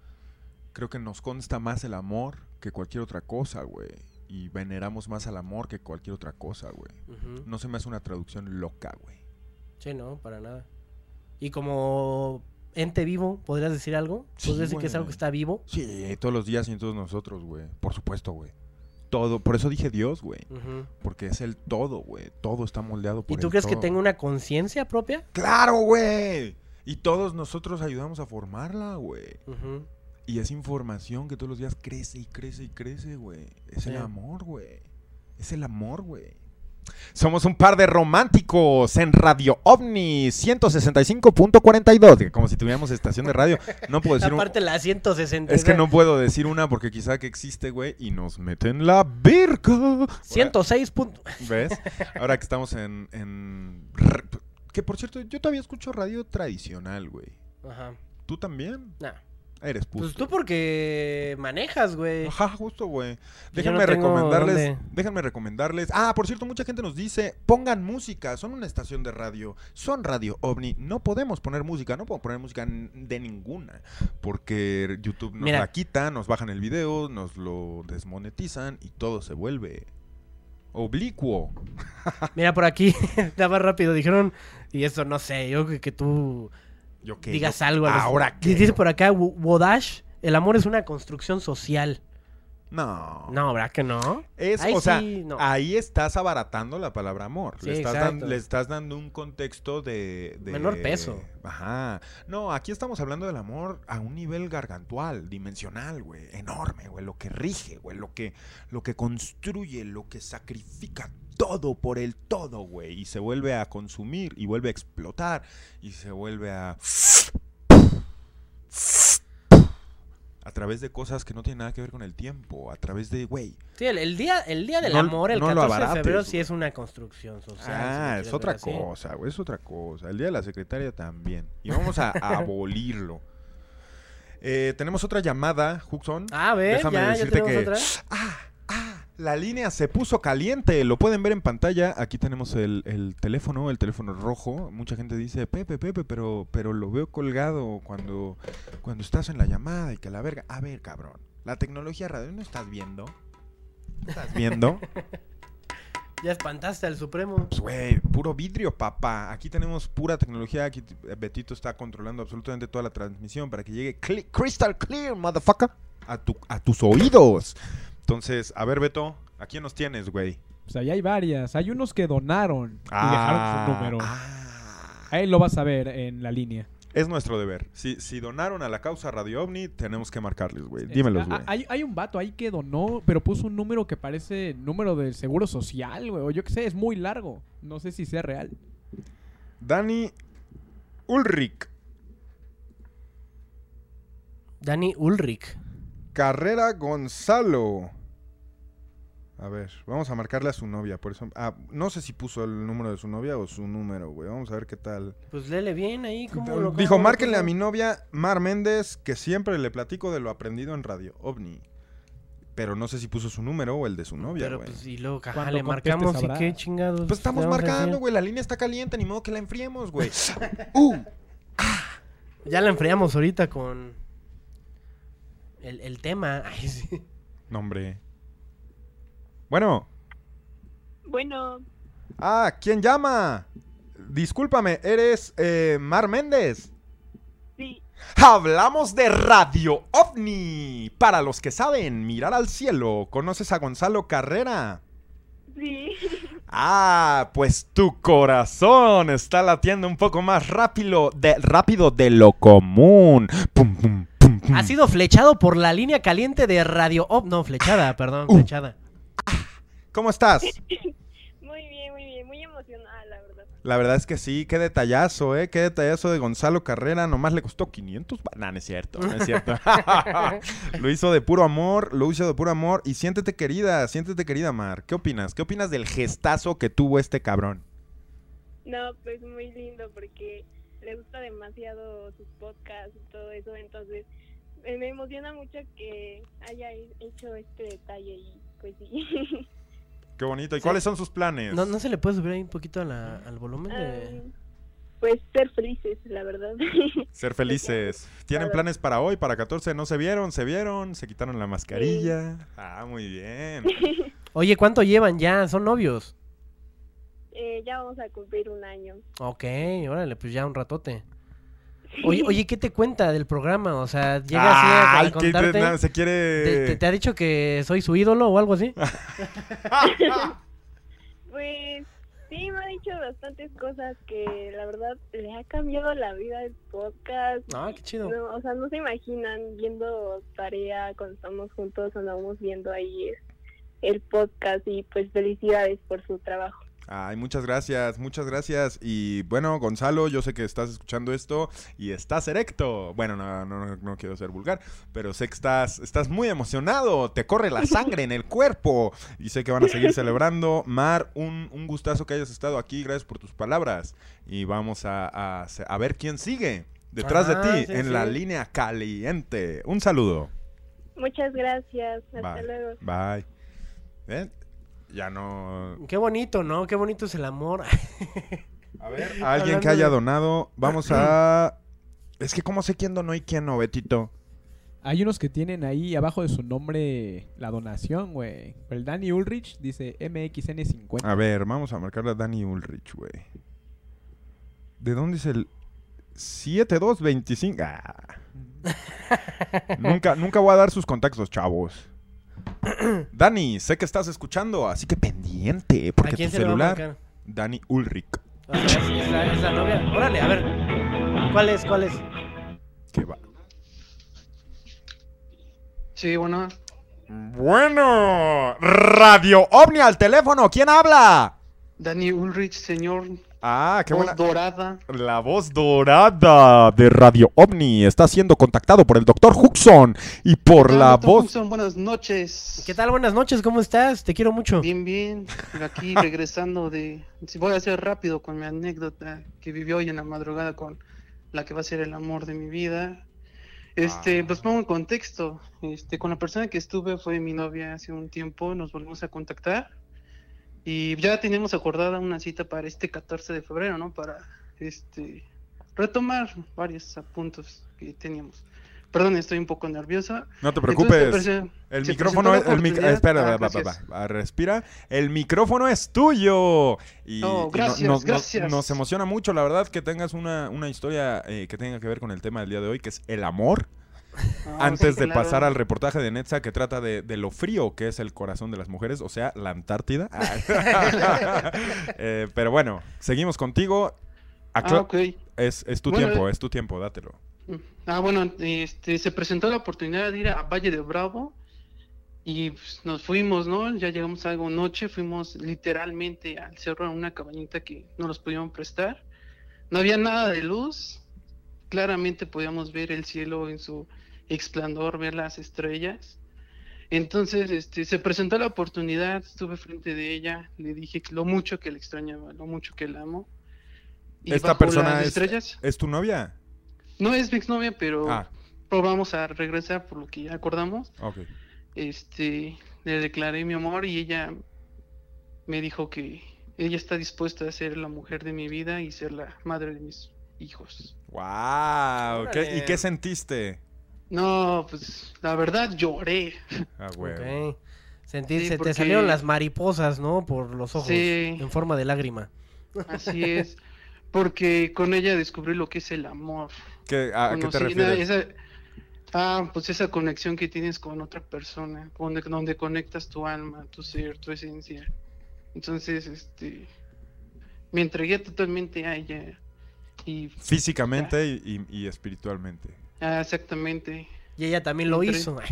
creo que nos consta más el amor que cualquier otra cosa, güey. Y veneramos más al amor que cualquier otra cosa, güey. No se me hace una traducción loca, güey. Sí, no, para nada. Y como ente vivo, ¿podrías decir algo? Sí, ¿Podrías decir que es algo que está vivo? Sí, todos los días y en todos nosotros, güey. Por supuesto, güey. Todo. Por eso dije Dios, güey. Porque es el todo, güey. Todo está moldeado por ¿Y tú el crees que tenga una conciencia propia? ¡Claro, güey! Y todos nosotros ayudamos a formarla, güey. Ujú. Y es información que todos los días crece y crece y crece, güey. Es el amor, güey. Es el amor, güey. Somos un par de románticos en Radio OVNI 165.42. que Como si tuviéramos estación de radio. No puedo decir un- Aparte la 160. Es que no puedo decir una porque quizá que existe, güey, y nos meten la virga. 106. punto- ¿Ves? Ahora que estamos en, en... Que por cierto, yo todavía escucho radio tradicional, güey. Ajá. ¿Tú también? Nah. Eres puto. Pues tú porque manejas, güey. Ajá, justo, güey. Déjenme no recomendarles, dónde. déjenme recomendarles. Ah, por cierto, mucha gente nos dice, pongan música, son una estación de radio, son Radio OVNI, no podemos poner música, no podemos poner música de ninguna, porque YouTube nos Mira. la quita, nos bajan el video, nos lo desmonetizan y todo se vuelve oblicuo. Mira, por aquí, más rápido, dijeron, y eso no sé, yo creo que tú Yo digas yo- algo. Ahora qué. Dice por acá, Wo- Wodash, el amor es una construcción social. No. No, ¿verdad que no? Es, Ahí o sea, sí, no. ahí estás abaratando la palabra amor. le, Sí, estás exacto. dan- le estás dando un contexto de, de- Menor peso. Ajá. No, aquí estamos hablando del amor a un nivel gargantual, dimensional, güey. Enorme, güey. Lo que rige, güey. Lo que, lo que construye, lo que sacrifica todo por el todo, güey. Y se vuelve a consumir y vuelve a explotar y se vuelve a... A través de cosas que no tienen nada que ver con el tiempo. A través de, güey, Sí, el, el día, el día del No- amor, el no lo 14 de abarates, febrero, sí es una construcción social. Ah, es otra cosa, güey, es otra cosa. El día de la secretaria también. Y vamos a, abolirlo. Eh, tenemos otra llamada, Huxon. Ah, a ver, Déjame ya, ya decirte tenemos que- otra. Ah, la línea se puso caliente. Lo pueden ver en pantalla. Aquí tenemos el, el teléfono, el teléfono rojo. Mucha gente dice, Pepe, Pepe, pero, pero lo veo colgado cuando, cuando estás en la llamada y que la verga. A ver, cabrón. La tecnología radio, ¿no estás viendo? ¿No ¿Estás viendo? Ya espantaste al Supremo. Pues, güey, puro vidrio, papá. Aquí tenemos pura tecnología. Aquí Betito está controlando absolutamente toda la transmisión para que llegue crystal clear, motherfucker, a, tu, a tus oídos. Entonces, a ver, Beto, ¿a quién nos tienes, güey? Pues ahí hay varias. Hay unos que donaron y dejaron su número. ah. Ahí lo vas a ver en la línea. Es nuestro deber. Si, si donaron a la causa Radio OVNI, tenemos que marcarles, güey. Dímelos, güey. Hay, hay un vato ahí que donó, pero puso un número que parece número del seguro social, güey. O yo qué sé, es muy largo. No sé si sea real. Dani Ulrich. Dani Ulrich. Carrera Gonzalo. A ver, vamos a marcarle a su novia, por eso... Ah, no sé si puso el número de su novia o su número, güey. Vamos a ver qué tal. Pues léele bien ahí. ¿cómo lo- Dijo, cómo lo márquenle a puso?" mi novia Mar Méndez, que siempre le platico de lo aprendido en Radio OVNI. Pero no sé si puso su número o el de su novia, Pero güey. pues y luego, ajá, le marcamos y qué chingados. Pues estamos marcando, güey. La línea está caliente, ni modo que la enfriemos, güey. uh, Ya la enfriamos ahorita con el, el tema. Ay, sí. no, hombre. Bueno. Bueno, Ah, ¿quién llama? Discúlpame, ¿eres eh, Mar Méndez? sí, Hablamos de Radio OVNI. Para los que saben, mirar al cielo. ¿Conoces a Gonzalo Carrera? sí. Ah, pues tu corazón está latiendo un poco más rápido de, rápido de lo común. Pum, pum, pum, pum. Ha sido flechado por la línea caliente de Radio Op. No, flechada, perdón, Uh. flechada. ¿Cómo estás? Muy bien, muy bien, muy emocionada, la verdad. La verdad es que sí, qué detallazo, ¿eh? Qué detallazo de Gonzalo Carrera. Nomás le costó 500. ba- Nah, no es cierto, no es cierto. lo hizo de puro amor, lo hizo de puro amor. Y siéntete querida, siéntete querida, Mar. ¿Qué opinas? ¿Qué opinas del gestazo que tuvo este cabrón? No, pues muy lindo porque le gusta demasiado sus podcasts y todo eso, entonces me emociona mucho que haya he- hecho este detalle y pues sí. Qué bonito. ¿Y Sí. cuáles son sus planes? ¿No, ¿No se le puede subir ahí un poquito a la- al volumen de...? Pues ser felices, la verdad. Ser felices. ¿Tienen Claro. planes para hoy, para 14? ¿No se vieron? ¿Se vieron? ¿Se quitaron la mascarilla? Ah, muy bien. Oye, ¿cuánto llevan ya? ¿Son novios? Eh, ya vamos a cumplir un año. Ok, órale, pues ya un ratote. Oye, oye, ¿qué te cuenta del programa? O sea, llega así a, a Ay, que te- contarte... na- se ¿Te, quiere... te- te ha dicho que soy su ídolo o algo así? Pues sí, me ha dicho bastantes cosas que la verdad le ha cambiado la vida el podcast. Ah, qué chido. No, o sea, no se imaginan viendo tarea cuando estamos juntos, andamos viendo ahí el podcast y pues felicidades por su trabajo. Ay, muchas gracias, muchas gracias. Y bueno, Gonzalo, yo sé que estás escuchando esto y estás erecto. Bueno, no, no, no quiero ser vulgar, pero sé que estás, estás muy emocionado. Te corre la sangre en el cuerpo. Y sé que van a seguir celebrando. Mar, un, un gustazo que hayas estado aquí. Gracias por tus palabras. Y vamos a, a, a ver quién sigue detrás de ti sí, en sí. la línea caliente. Un saludo. Muchas gracias. Hasta Bye. luego. Bye. ¿Ven? Ya no. Qué bonito, ¿no? Qué bonito es el amor. A ver, alguien que haya donado. Vamos a. Es que, ¿cómo sé quién donó y quién no, Betito? Hay unos que tienen ahí abajo de su nombre la donación, güey. El Danny Ulrich dice MXN50. A ver, vamos a marcarle a Danny Ulrich, güey. ¿De dónde es el 7225? Ah. nunca, nunca voy a dar sus contactos, chavos. Dani, sé que estás escuchando, así que pendiente, ¿A porque quién tu se le va a celular. marcar? Dani Ulrich. A ver, es, la, es la novia. Órale, a ver. ¿Cuál es? ¿Cuál es? Que va. Sí, bueno. Bueno, Radio OVNI al teléfono, ¿quién habla? Dani Ulrich, señor. Ah, qué voz buena. dorada. La voz dorada de Radio OVNI está siendo contactado por el doctor Huxon y por la doctor voz... Hudson, buenas noches. ¿Qué tal? Buenas noches, ¿cómo estás? Te quiero mucho. Bien, bien. Aquí regresando de. Si voy a ser rápido con mi anécdota que vivió hoy en la madrugada con la que va a ser el amor de mi vida. Este, Ah. pues pongo en contexto. Este, con la persona que estuve fue mi novia hace un tiempo. Nos volvimos a contactar. Y ya teníamos acordada una cita para este 14 de febrero, ¿no? Para este retomar varios puntos que teníamos. Perdón, estoy un poco nervioso. No te preocupes. El micrófono es... El mic- espera, Ah, va, va, va, respira. El micrófono es tuyo. Y, Oh, y no- gracias, nos, nos- gracias. nos emociona mucho, la verdad, que tengas una, una historia eh, que tenga que ver con el tema del día de hoy, que es el amor. Ah, Antes de claro. pasar al reportaje de Netza que trata de, de lo frío que es el corazón de las mujeres, o sea, la Antártida. Eh, pero bueno, seguimos contigo. Acla- Ah, ok. es, es tu Bueno, tiempo, eh. es tu tiempo, dátelo. Ah, bueno, este, se presentó la oportunidad de ir a Valle de Bravo y pues, nos fuimos, ¿no? Ya llegamos algo noche, fuimos literalmente al cerro a una cabañita que no nos pudieron prestar. No había nada de luz, claramente podíamos ver el cielo en su esplendor, ver las estrellas. Entonces, este, se presentó la oportunidad, estuve frente de ella, le dije lo mucho que le extrañaba, lo mucho que la amo. Y ¿Esta persona es, estrellas, es tu novia? no es mi exnovia, pero Ah, probamos a regresar por lo que ya acordamos. ok. Este, le declaré mi amor y ella me dijo que ella está dispuesta a ser la mujer de mi vida y ser la madre de mis hijos. ¡Wow! ¿Qué- ¿Y qué sentiste? No, pues la verdad lloré. Ah, huevo. Ok. Sentí- Sí, se te salieron las mariposas, ¿no? Por los ojos. Sí. En forma de lágrima. Así es. Porque con ella descubrí lo que es el amor. ¿Qué, ¿A qué te refieres? esa- ah, pues esa conexión que tienes con otra persona, donde, donde conectas tu alma, tu ser, tu esencia. Entonces, este, me entregué totalmente a ella. Y Físicamente y, y- y espiritualmente. Ah, exactamente. Y ella también lo Entré. hizo.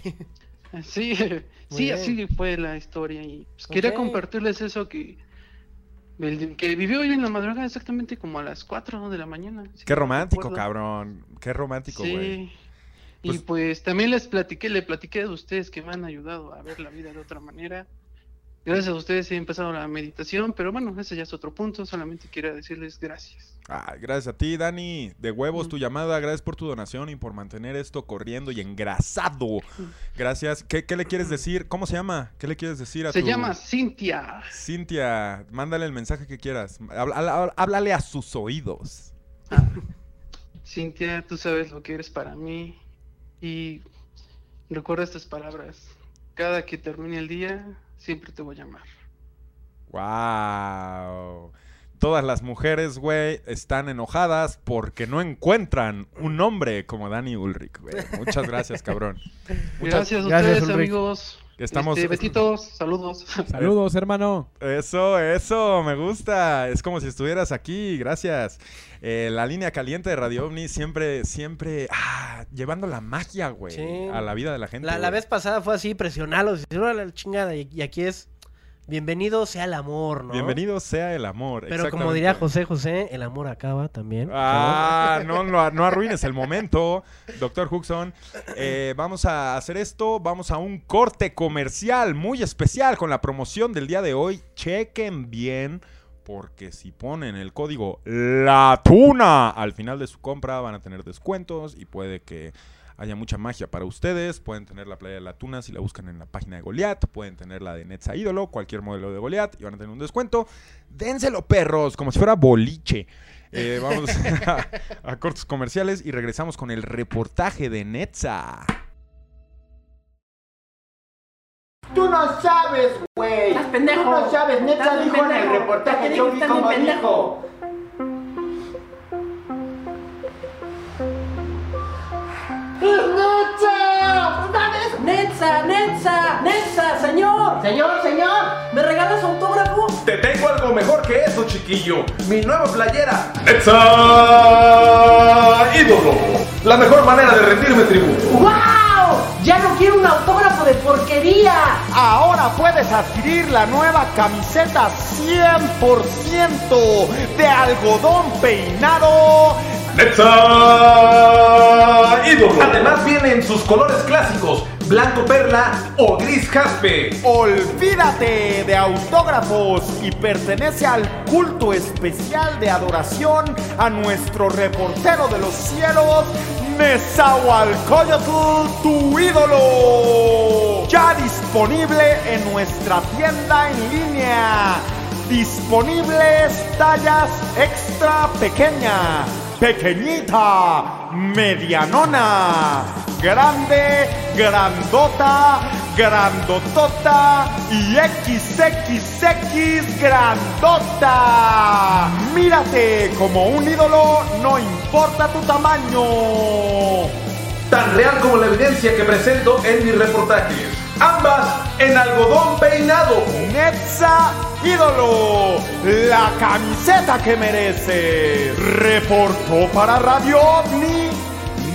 Sí, sí, bien. así fue la historia y pues, quería Ok. compartirles eso que el- que vivió hoy en la madrugada exactamente como a las 4 de la mañana. si Qué romántico, cabrón. Qué romántico, Sí. güey. Y Pues- pues también les platiqué, le platiqué de ustedes que me han ayudado a ver la vida de otra manera. Gracias a ustedes he empezado la meditación, pero bueno, ese ya es otro punto, solamente quiero decirles gracias. Ah, gracias a ti, Dani. De huevos Mm. tu llamada. Gracias por tu donación y por mantener esto corriendo y engrasado. Gracias. ¿Qué, qué le quieres decir? ¿Cómo se llama? ¿Qué le quieres decir a Se tu... llama Cintia. Cintia, mándale el mensaje que quieras. Habla- háblale a sus oídos. Cintia, tú sabes lo que eres para mí y recuerda estas palabras. Cada que termine el día, siempre te voy a llamar. Wow. Todas las mujeres, güey, están enojadas porque no encuentran un hombre como Dani Ulrich, güey. Muchas gracias, cabrón. Muchas Gracias a ustedes, Ulrich. amigos. Estamos- Este, besitos, saludos. Saludos, hermano. Eso, eso, me gusta. Es como si estuvieras aquí, gracias. Eh, la línea caliente de Radio OVNI siempre, siempre, ah, llevando la magia, güey, Sí. a la vida de la gente. La, la vez pasada fue así, presionarlos. "Órale, la chingada. Y, y aquí es, bienvenido sea el amor, ¿no? Bienvenido sea el amor. Pero como diría José José, el amor acaba también. Ah, no, no, no arruines el momento, doctor Huxon. Eh, vamos a hacer esto, vamos a un corte comercial muy especial con la promoción del día de hoy. Chequen bien, porque si ponen el código La Tuna al final de su compra van a tener descuentos y puede que haya mucha magia para ustedes. Pueden tener la playa de la Tuna si la buscan en la página de Goliath. Pueden tener la de Netza Ídolo, cualquier modelo de Goliath y van a tener un descuento. Dénselo, perros, como si fuera boliche. Eh, vamos a, a cortos comerciales y regresamos con el reportaje de Netza. Tú no sabes, güey. Estás pendejo. Tú no sabes, neta dijo en el reportaje yo vi como dijo. ¡Es. Netza, Netza, Netza, señor. Señor, señor. ¿Me regalas autógrafo? Te tengo algo mejor que eso, chiquillo. Mi nueva playera. ¡Netza Ídolo! La mejor manera de rendirme tributo. ¡Wow! Ya no quiero un autógrafo de porquería. Ahora puedes adquirir la nueva camiseta 100% de algodón peinado. ¡Netza Ídolo! Además viene en sus colores clásicos, blanco perla o gris jaspe. Olvídate de autógrafos y pertenece al culto especial de adoración a nuestro reportero de los cielos, Nezahualcóyotl, tu ídolo. Ya disponible en nuestra tienda en línea. Disponibles tallas extra pequeña, pequeñita, medianona, grande, grandota, grandotota y XXX grandota. Mírate como un ídolo, no importa tu tamaño. Tan real como la evidencia que presento en mis reportajes. Ambas en algodón peinado. Netza Ídolo, la camiseta que mereces. Reportó para Radio OVNI,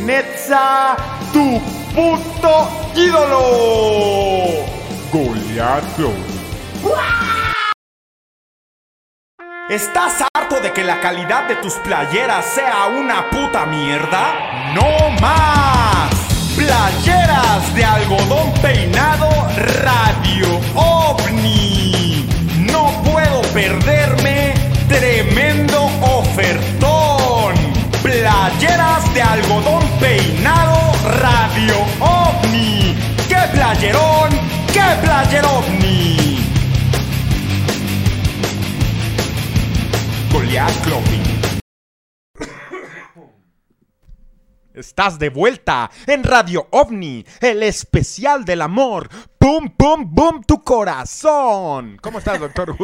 Netza, tu puto ídolo. Goliato. ¿Estás harto de que la calidad de tus playeras sea una puta mierda? ¡No más! Playeras de algodón peinado Radio OVNI. No puedo perderme tremendo ofertón. Playeras de algodón peinado Radio OVNI. ¡Qué playerón! ¡Qué player OVNI! Goliath Clothing. Estás de vuelta en Radio OVNI, el especial del amor. ¡Pum, pum, pum, tu corazón! ¿Cómo estás, doctor?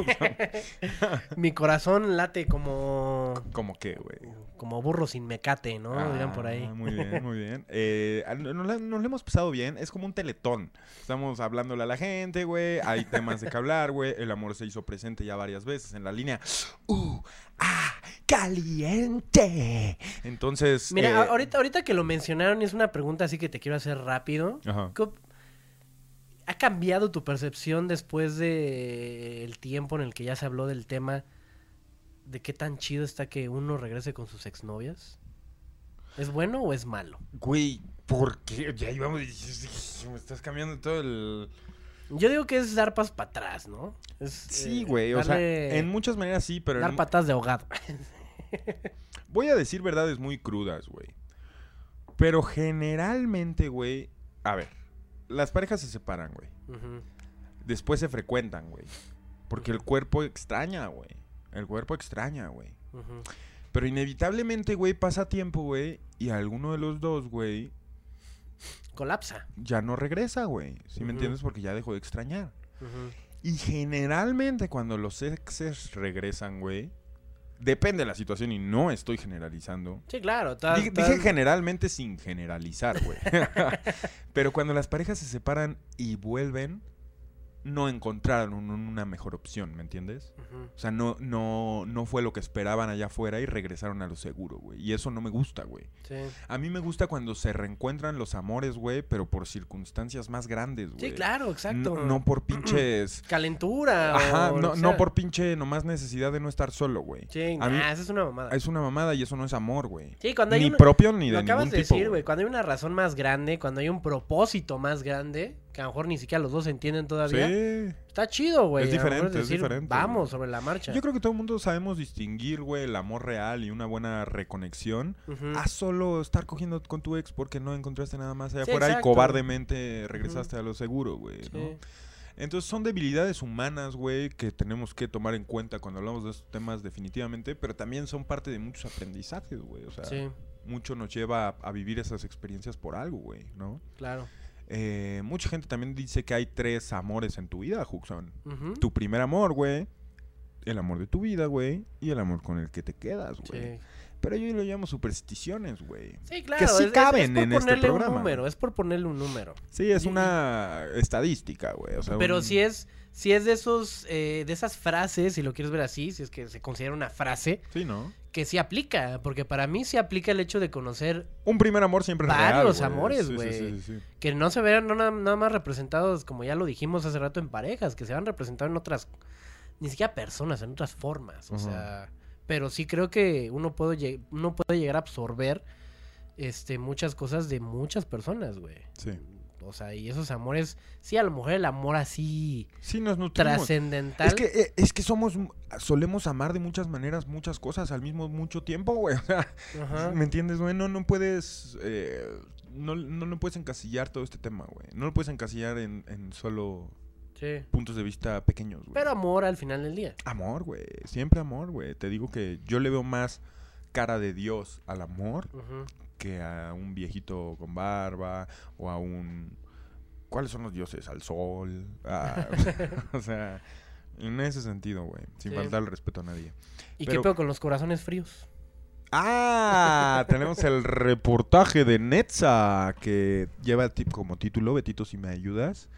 Mi corazón late como, ¿Cómo que, güey? como burro sin mecate, ¿no? Dirán por ahí. Ah, Muy bien, muy bien. Eh, nos, la- nos lo hemos pasado bien. Es como un teletón. Estamos hablándole a la gente, güey. Hay temas de que hablar, güey. El amor se hizo presente ya varias veces en la línea. ¡Uh! ¡Ah! ¡Caliente! Entonces. Mira, eh, ahorita, ahorita que lo mencionaron, y es una pregunta así que te quiero hacer rápido. Ajá. ¿Qué op- ¿Ha cambiado tu percepción después de el tiempo en el que ya se habló del tema de qué tan chido está que uno regrese con sus exnovias? ¿Es bueno o es malo? Güey, ¿por qué? Ya íbamos. Me estás cambiando todo el. Yo digo que es dar pas para atrás, ¿no? Es, Sí, eh, güey. O sea, en muchas maneras sí, pero. Dar patas de ahogado. Voy a decir verdades muy crudas, güey. Pero generalmente, güey. A ver, las parejas se separan, güey. Después se frecuentan, güey. Porque el cuerpo extraña, güey. El cuerpo extraña, güey. Ujú. Pero inevitablemente, güey, pasa tiempo, güey. Y alguno de los dos, güey, Colapsa. ya no regresa, güey. ¿Sí me Ujú. entiendes? Porque ya dejó de extrañar. Y generalmente cuando los exes regresan, güey. Depende de la situación y no estoy generalizando. Sí, claro. todas- Dije, dije generalmente sin generalizar, güey. Pero cuando las parejas se separan y vuelven, no encontraron un- una mejor opción, ¿me entiendes? Ujú. O sea, no, no, no fue lo que esperaban allá afuera y regresaron a lo seguro, güey. Y eso no me gusta, güey. Sí. A mí me gusta cuando se reencuentran los amores, güey, pero por circunstancias más grandes, güey. Sí, claro, exacto. No, no por pinches... Calentura. Ajá, o no, no por pinche nomás necesidad de no estar solo, güey. Sí, A mí- nah, esa es una mamada. Es una mamada y eso no es amor, güey. Sí, cuando hay Ni propio ni Lo de acabas ningún de decir, güey. Cuando hay una razón más grande, cuando hay un propósito más grande, que a lo mejor ni siquiera los dos entienden todavía. Sí. Está chido, güey. Es diferente, es decir, diferente, Vamos güey. sobre la marcha. Yo creo que todo el mundo sabemos distinguir, güey, el amor real y una buena reconexión Ujú. a solo estar cogiendo con tu ex porque no encontraste nada más allá Sí, afuera y cobardemente regresaste a lo seguro, güey, ¿no? Sí. Entonces son debilidades humanas, güey, que tenemos que tomar en cuenta cuando hablamos de estos temas definitivamente, pero también son parte de muchos aprendizajes, güey. O sea, Sí. mucho nos lleva a, a vivir esas experiencias por algo, güey, ¿no? Claro. Eh, mucha gente también dice que hay tres amores en tu vida, Juxon. Tu primer amor, güey. El amor de tu vida, güey. Y el amor con el que te quedas, güey. Sí. Pero yo lo llamo supersticiones, güey. Sí, claro. Que sí es- caben es por en este programa. un número, es por ponerle un número. Sí, es Y- una estadística, güey. O sea, Pero un- si es, si es de esos, eh, de esas frases, si lo quieres ver así, si es que se considera una frase, Sí, ¿no? Que sí aplica, porque para mí sí aplica el hecho de conocer Un primer amor siempre real, varios güey. amores, güey. sí, sí, sí. que no se vean no na- nada más representados, como ya lo dijimos hace rato, en parejas, que se van representados en otras, ni siquiera personas, en otras formas, o sea, pero sí creo que uno puede, uno puede llegar a absorber este, muchas cosas de muchas personas, güey. Sí. O sea, y esos amores, sí, a lo mejor el amor así Sí, nos nutrimos. trascendental. Es que, eh, es que somos, solemos amar de muchas maneras muchas cosas al mismo mucho tiempo, güey. O sea, Ajá. ¿me entiendes, güey? No, no puedes, eh, no, no, no puedes encasillar todo este tema, güey. No lo puedes encasillar en, en solo Sí. puntos de vista pequeños, güey. Pero amor al final del día. Amor, güey. Siempre amor, güey. Te digo que yo le veo más cara de Dios al amor Ujú. Que a un viejito con barba o a un... ¿Cuáles son los dioses? Al sol. o sea, en ese sentido, güey. Sin Sí. faltar el respeto a nadie. ¿Y Pero- qué pedo con los corazones fríos? Ah, tenemos el reportaje de Netza que lleva tip como título, Betito, si me ayudas.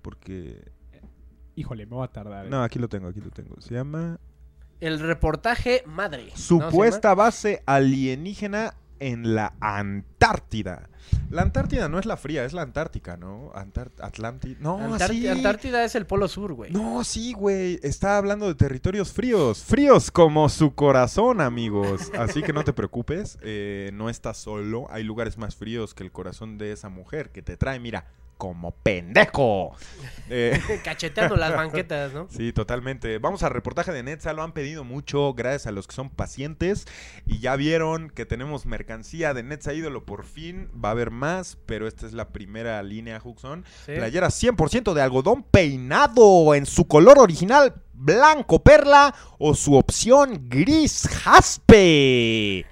Porque... Híjole, me va a tardar. ¿eh? No, aquí lo tengo, aquí lo tengo. Se llama El reportaje madre. ¿no? ¿Se Supuesta base alienígena en la Antártida. La Antártida no es la fría, es la Antártica, ¿no? Atlántida. No, sí. Antártida es el polo sur, güey. No, sí, güey. Está hablando de territorios fríos. Fríos como su corazón, amigos. Así que no te preocupes. eh, no estás solo. Hay lugares más fríos que el corazón de esa mujer que te trae, mira, como pendejo. Eh, Cacheteando las banquetas, ¿no? Sí, totalmente. Vamos al reportaje de Netza, lo han pedido mucho, gracias a los que son pacientes. Y ya vieron que tenemos mercancía de Netza Ídolo por fin. Va a haber más, pero esta es la primera línea, Huxon. Sí. Playera 100% de algodón peinado en su color original, blanco perla o su opción gris jaspe.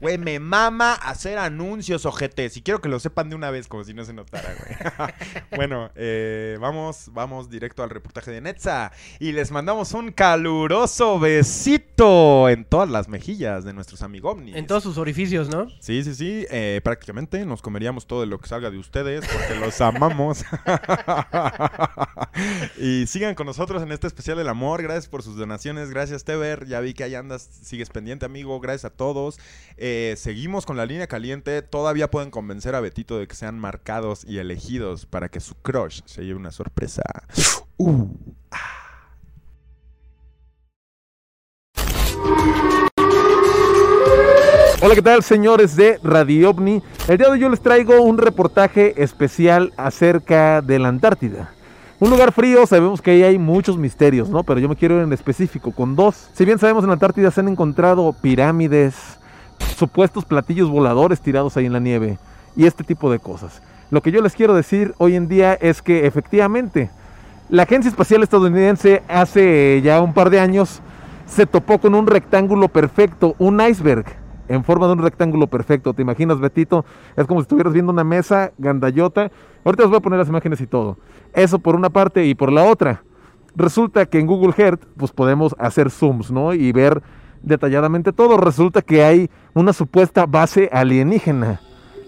Güey, me mama hacer anuncios, ojetes. Y quiero que lo sepan de una vez, como si no se notara, güey. bueno, eh, vamos, vamos directo al reportaje de Netza. Y les mandamos un caluroso besito en todas las mejillas de nuestros amigomnis. En todos sus orificios, ¿no? Sí, sí, sí. eh, prácticamente nos comeríamos todo lo que salga de ustedes porque los amamos. y sigan con nosotros en este especial del amor. Gracias por sus donaciones. Gracias, Teber. Ya vi que ahí andas. Sigues pendiente, amigo. Gracias a todos. Eh, seguimos con la línea caliente. Todavía pueden convencer a Betito de que sean marcados y elegidos para que su crush se lleve una sorpresa. Uh, Hola, ¿qué tal, señores de Radio OVNI? El día de hoy les traigo un reportaje especial acerca de la Antártida. Un lugar frío, sabemos que ahí hay muchos misterios, ¿no? Pero yo me quiero ir en específico con dos. Si bien sabemos en la Antártida se han encontrado pirámides, supuestos platillos voladores tirados ahí en la nieve y este tipo de cosas. Lo que yo les quiero decir hoy en día es que efectivamente la Agencia Espacial Estadounidense hace ya un par de años se topó con un rectángulo perfecto, un iceberg en forma de un rectángulo perfecto. ¿Te imaginas, Betito? Es como si estuvieras viendo una mesa gandallota. Ahorita os voy a poner las imágenes y todo. Eso por una parte y por la otra. Resulta que en Google Earth pues podemos hacer zooms, ¿no? Y ver detalladamente todo. Resulta que hay una supuesta base alienígena,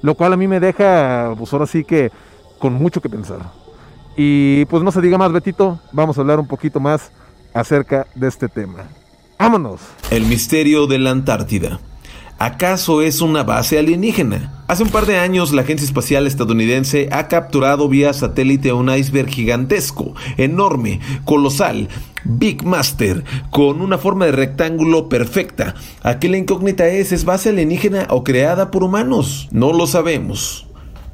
lo cual a mí me deja, pues ahora sí que con mucho que pensar. Y pues no se diga más, Betito, vamos a hablar un poquito más acerca de este tema. ¡Vámonos! El misterio de la Antártida. ¿Acaso es una base alienígena? Hace un par de años la Agencia Espacial Estadounidense ha capturado vía satélite un iceberg gigantesco, enorme, colosal, Big Master, con una forma de rectángulo perfecta. Aquí la incógnita es, ¿es base alienígena o creada por humanos? No lo sabemos.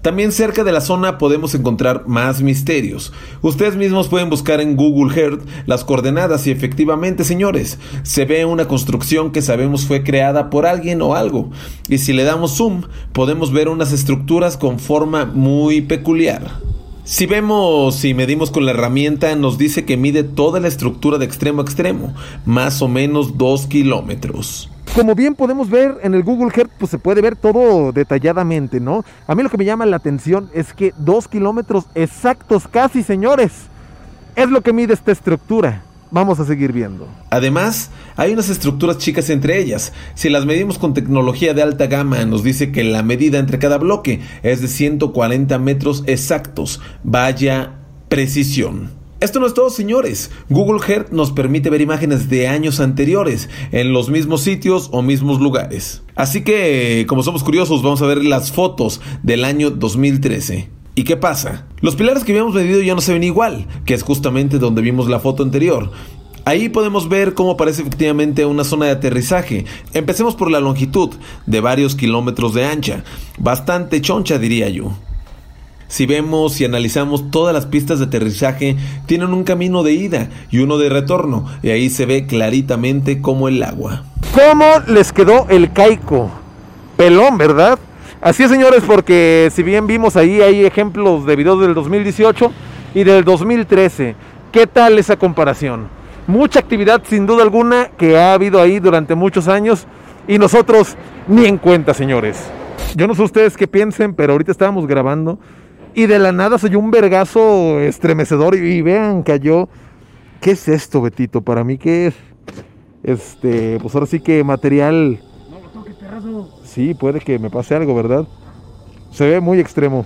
También cerca de la zona podemos encontrar más misterios. Ustedes mismos pueden buscar en Google Earth las coordenadas y efectivamente, señores, se ve una construcción que sabemos fue creada por alguien o algo. Y si le damos zoom, podemos ver unas estructuras con forma muy peculiar. Si vemos y medimos con la herramienta, nos dice que mide toda la estructura de extremo a extremo, más o menos 2 kilómetros. Como bien podemos ver en el Google Earth, pues se puede ver todo detalladamente, ¿no? A mí lo que me llama la atención es que dos kilómetros exactos casi, señores, es lo que mide esta estructura. Vamos a seguir viendo. Además, hay unas estructuras chicas entre ellas. Si las medimos con tecnología de alta gama, nos dice que la medida entre cada bloque es de 140 metros exactos. Vaya precisión. Esto no es todo, señores. Google Earth nos permite ver imágenes de años anteriores en los mismos sitios o mismos lugares. Así que, como somos curiosos, vamos a ver las fotos del año 2013. ¿Y qué pasa? Los pilares que habíamos medido ya no se ven igual, que es justamente donde vimos la foto anterior. Ahí podemos ver cómo parece efectivamente una zona de aterrizaje. Empecemos por la longitud, de varios kilómetros de ancha. Bastante choncha diría yo. Si vemos y analizamos todas las pistas de aterrizaje, tienen un camino de ida y uno de retorno, y ahí se ve claritamente como el agua. ¿Cómo les quedó el caico? Pelón, ¿verdad? Así es, señores, porque si bien vimos ahí, hay ejemplos de videos del 2018 y del 2013. ¿Qué tal esa comparación? Mucha actividad, sin duda alguna, que ha habido ahí durante muchos años y nosotros ni en cuenta, señores. Yo no sé ustedes qué piensen, pero ahorita estábamos grabando y de la nada se oyó un vergazo estremecedor y, vean, cayó. ¿Qué es esto, Betito? Para mí, ¿qué es? Este, pues ahora sí que material. No lo toques, perrazo. Sí, puede que me pase algo, ¿verdad? Se ve muy extremo.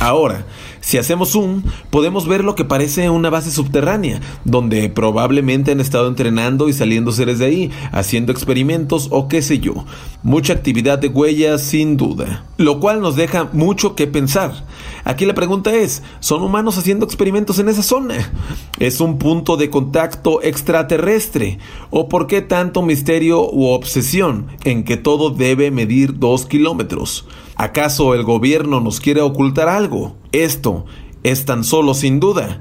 Ahora, si hacemos zoom, podemos ver lo que parece una base subterránea, donde probablemente han estado entrenando y saliendo seres de ahí, haciendo experimentos o qué sé yo. Mucha actividad de huellas sin duda. Lo cual nos deja mucho que pensar. Aquí la pregunta es, ¿son humanos haciendo experimentos en esa zona? ¿Es un punto de contacto extraterrestre? ¿O por qué tanto misterio u obsesión en que todo debe medir dos kilómetros? ¿Acaso el gobierno nos quiere ocultar algo? Esto es tan solo sin duda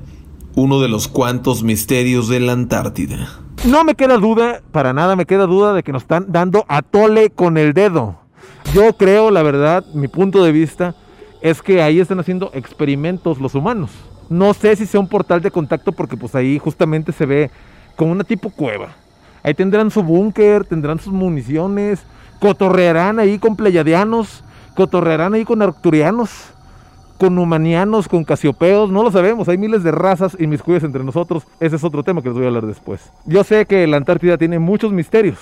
uno de los cuantos misterios de la Antártida. No me queda duda, para nada me queda duda de que nos están dando a tole con el dedo. Yo creo, la verdad, mi punto de vista es que ahí están haciendo experimentos los humanos. No sé si sea un portal de contacto porque pues ahí justamente se ve como una tipo cueva. Ahí tendrán su búnker, tendrán sus municiones, cotorrearán ahí con pleyadianos, cotorrearán ahí con arcturianos, con humanianos, con casiopeos, no lo sabemos, hay miles de razas y inmiscuidas entre nosotros, ese es otro tema que les voy a hablar después. Yo sé que la Antártida tiene muchos misterios,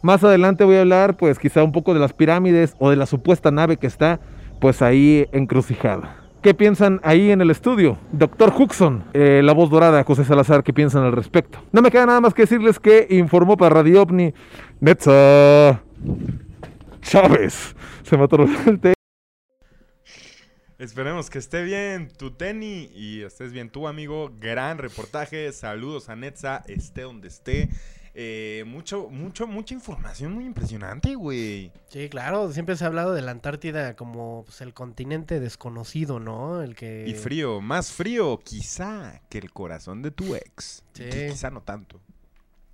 más adelante voy a hablar pues quizá un poco de las pirámides o de la supuesta nave que está pues ahí encrucijada. ¿Qué piensan ahí en el estudio? Doctor Huxon, eh, la voz dorada, José Salazar, ¿qué piensan al respecto? No me queda nada más que decirles que informó para Radio OVNI Netza. Chávez. Se me atoró el té. Esperemos que esté bien tu Teni y estés bien tú, amigo. Gran reportaje. Saludos a Netza, esté donde esté. Eh, mucho, mucho, mucha información muy impresionante, güey. Sí, claro, siempre se ha hablado de la Antártida como pues, el continente desconocido, ¿no? El que... Y frío, más frío quizá que el corazón de tu ex. Sí. Qui- Quizá no tanto.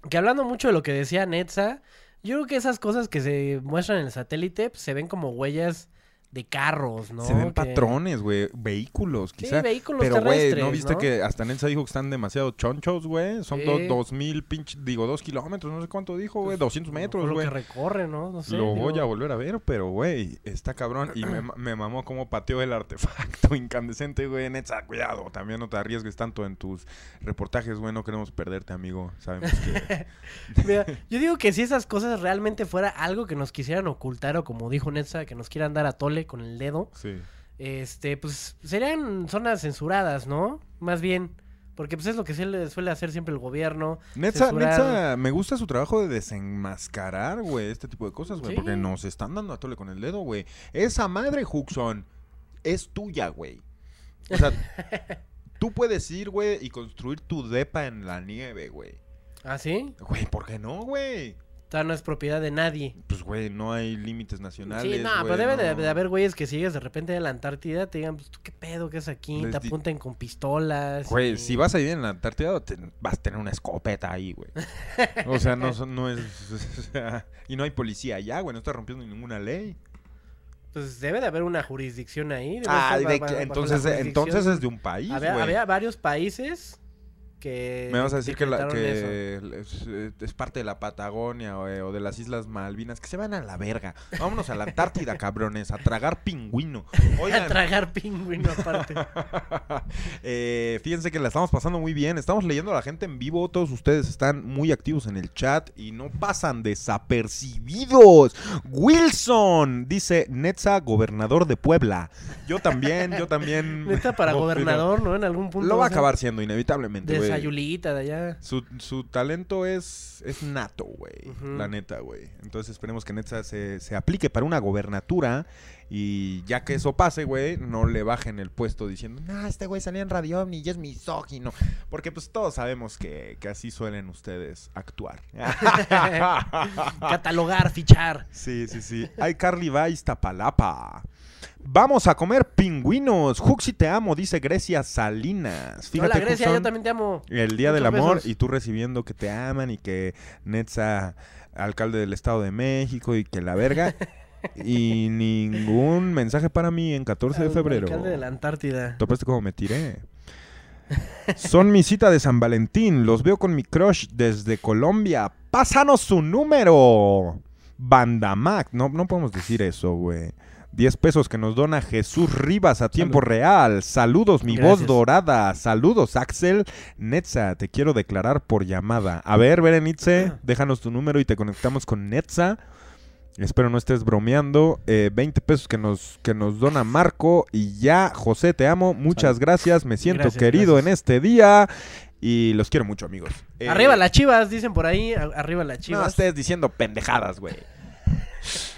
Que hablando mucho de lo que decía Netza, yo creo que esas cosas que se muestran en el satélite pues, se ven como huellas de carros, ¿no? Se ven Que- patrones, güey. Vehículos, quizá. vehículos Pero, güey, ¿no viste ¿no? que hasta Nenza dijo que están demasiado chonchos, güey? Son Sí. do- dos mil pinche, digo, dos kilómetros, no sé cuánto dijo, güey. 200 metros, Por lo güey. que recorre, ¿no? No sé. Lo digo, voy a volver a ver, pero, güey, está cabrón. Y me, ma- me mamó cómo pateó el artefacto incandescente, güey. Netza, cuidado. También no te arriesgues tanto en tus reportajes, güey. No queremos perderte, amigo. Sabemos que... Mira, yo digo que si esas cosas realmente fuera algo que nos quisieran ocultar o como dijo Netza, que nos quieran dar a tole con el dedo, sí. este, pues serían zonas censuradas, ¿no? Más bien, porque pues es lo que se le suele hacer siempre el gobierno. Netza, me gusta su trabajo de desenmascarar, güey, este tipo de cosas, güey. Sí. Porque nos están dando a tole con el dedo, güey. Esa madre, Huxon, es tuya, güey. O sea, tú puedes ir, güey, y construir tu depa en la nieve, güey. ¿Ah, sí? Güey, ¿por qué no, güey? Esta no es propiedad de nadie. Pues, güey, no hay límites nacionales. Sí, no, güey, pero debe de, no. de haber güeyes que si llegas de repente a la Antártida, te digan, pues, ¿tú qué pedo que es aquí? Les te apunten con pistolas. Güey, y- si vas a ir en la Antártida, te- vas a tener una escopeta ahí, güey. O sea, no, no es... o sea, y no hay policía allá, güey. No está rompiendo ninguna ley. Pues debe de haber una jurisdicción ahí. Ah, de entonces, entonces es de un país, Había, güey. había varios países que. Me vas a decir que, la- es, es parte de la Patagonia o, eh, o de las Islas Malvinas. Que se van a la verga. Vámonos a la Antártida, cabrones. A tragar pingüino. A tragar pingüino aparte. eh, fíjense que la estamos pasando muy bien. Estamos leyendo a la gente en vivo. Todos ustedes están muy activos en el chat y no pasan desapercibidos. Wilson dice Netza, gobernador de Puebla. Yo también, yo también. Neta para gobernador, ¿no? En algún punto. Lo va a acabar siendo, inevitablemente. De güey. Sayulita de allá. Su, su talento es, es nato, güey. La neta, güey. Entonces esperemos que Netza se, se aplique para una gobernatura. Y ya que eso pase, güey, no le bajen el puesto diciendo, no, este güey salía en Radio Omni y es misógino. Porque pues todos sabemos que, que así suelen ustedes actuar. Catalogar, fichar. Sí, sí, sí. Ay, Carly va Iztapalapa. Vamos a comer pingüinos. Juxi te amo, dice Grecia Salinas. Fíjate, Hola Grecia, yo también te amo. el Día del Amor besos. y tú recibiendo que te aman y que Netza, alcalde del Estado de México y que la verga. y ningún mensaje para mí en 14 de febrero. Alcalde de la Antártida. ¿Topaste cómo me tiré? Son mi cita de San Valentín. Los veo con mi crush desde Colombia. Pásanos su número. Bandamac. No, no podemos decir eso, güey. 10 pesos que nos dona Jesús Rivas a tiempo real. Saludos, mi voz dorada. Saludos, Axel. Netza, te quiero declarar por llamada. A ver, Berenice, déjanos tu número y te conectamos con Netza. Espero no estés bromeando. Eh, 20 pesos que nos, que nos dona Marco. Y ya, José, te amo. Muchas gracias. Me siento Gracias, querido gracias. en este día. Y los quiero mucho, amigos. Eh, Arriba las chivas, dicen por ahí. Arriba las No chivas. estés diciendo pendejadas, güey.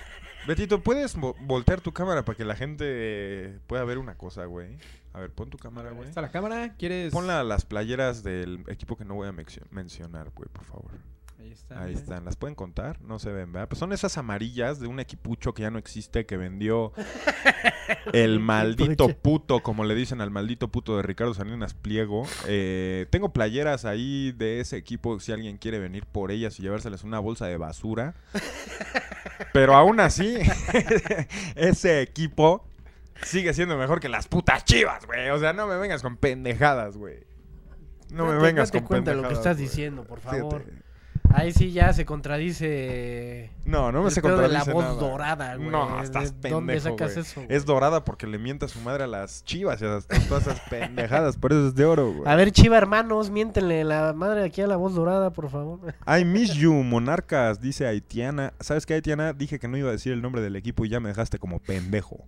Betito, ¿puedes vo- voltear tu cámara para que la gente pueda ver una cosa, güey? A ver, pon tu cámara, güey. ¿Está la cámara? ¿Quieres...? Ponla a las playeras del equipo que no voy a mencio- mencionar, güey, por favor. Ahí están. ¿Las pueden contar? No se ven, ¿verdad? Pues son esas amarillas de un equipucho que ya no existe, que vendió el maldito puto, como le dicen al maldito puto de Ricardo Salinas Pliego. Eh, tengo playeras ahí de ese equipo, si alguien quiere venir por ellas y llevárselas una bolsa de basura. Pero aún así, ese equipo sigue siendo mejor que las putas chivas, güey. O sea, no me vengas con pendejadas, güey. No me vengas date con cuenta de lo que pendejadas, estás güey. diciendo, por Fíjate. Ahí sí ya se contradice. No, no me el se pedo de la contradice voz nada. dorada, güey. No, ¿De estás pendejo, ¿Dónde sacas güey. eso? Es dorada porque le mienta a su madre a las chivas y a las- todas esas pendejadas. Por eso es de oro, güey. A ver, chiva hermanos, miéntenle la madre aquí a la voz dorada, por favor. I miss you, monarcas, dice Haitiana. ¿Sabes qué, Haitiana? Dije que no iba a decir el nombre del equipo y ya me dejaste como pendejo.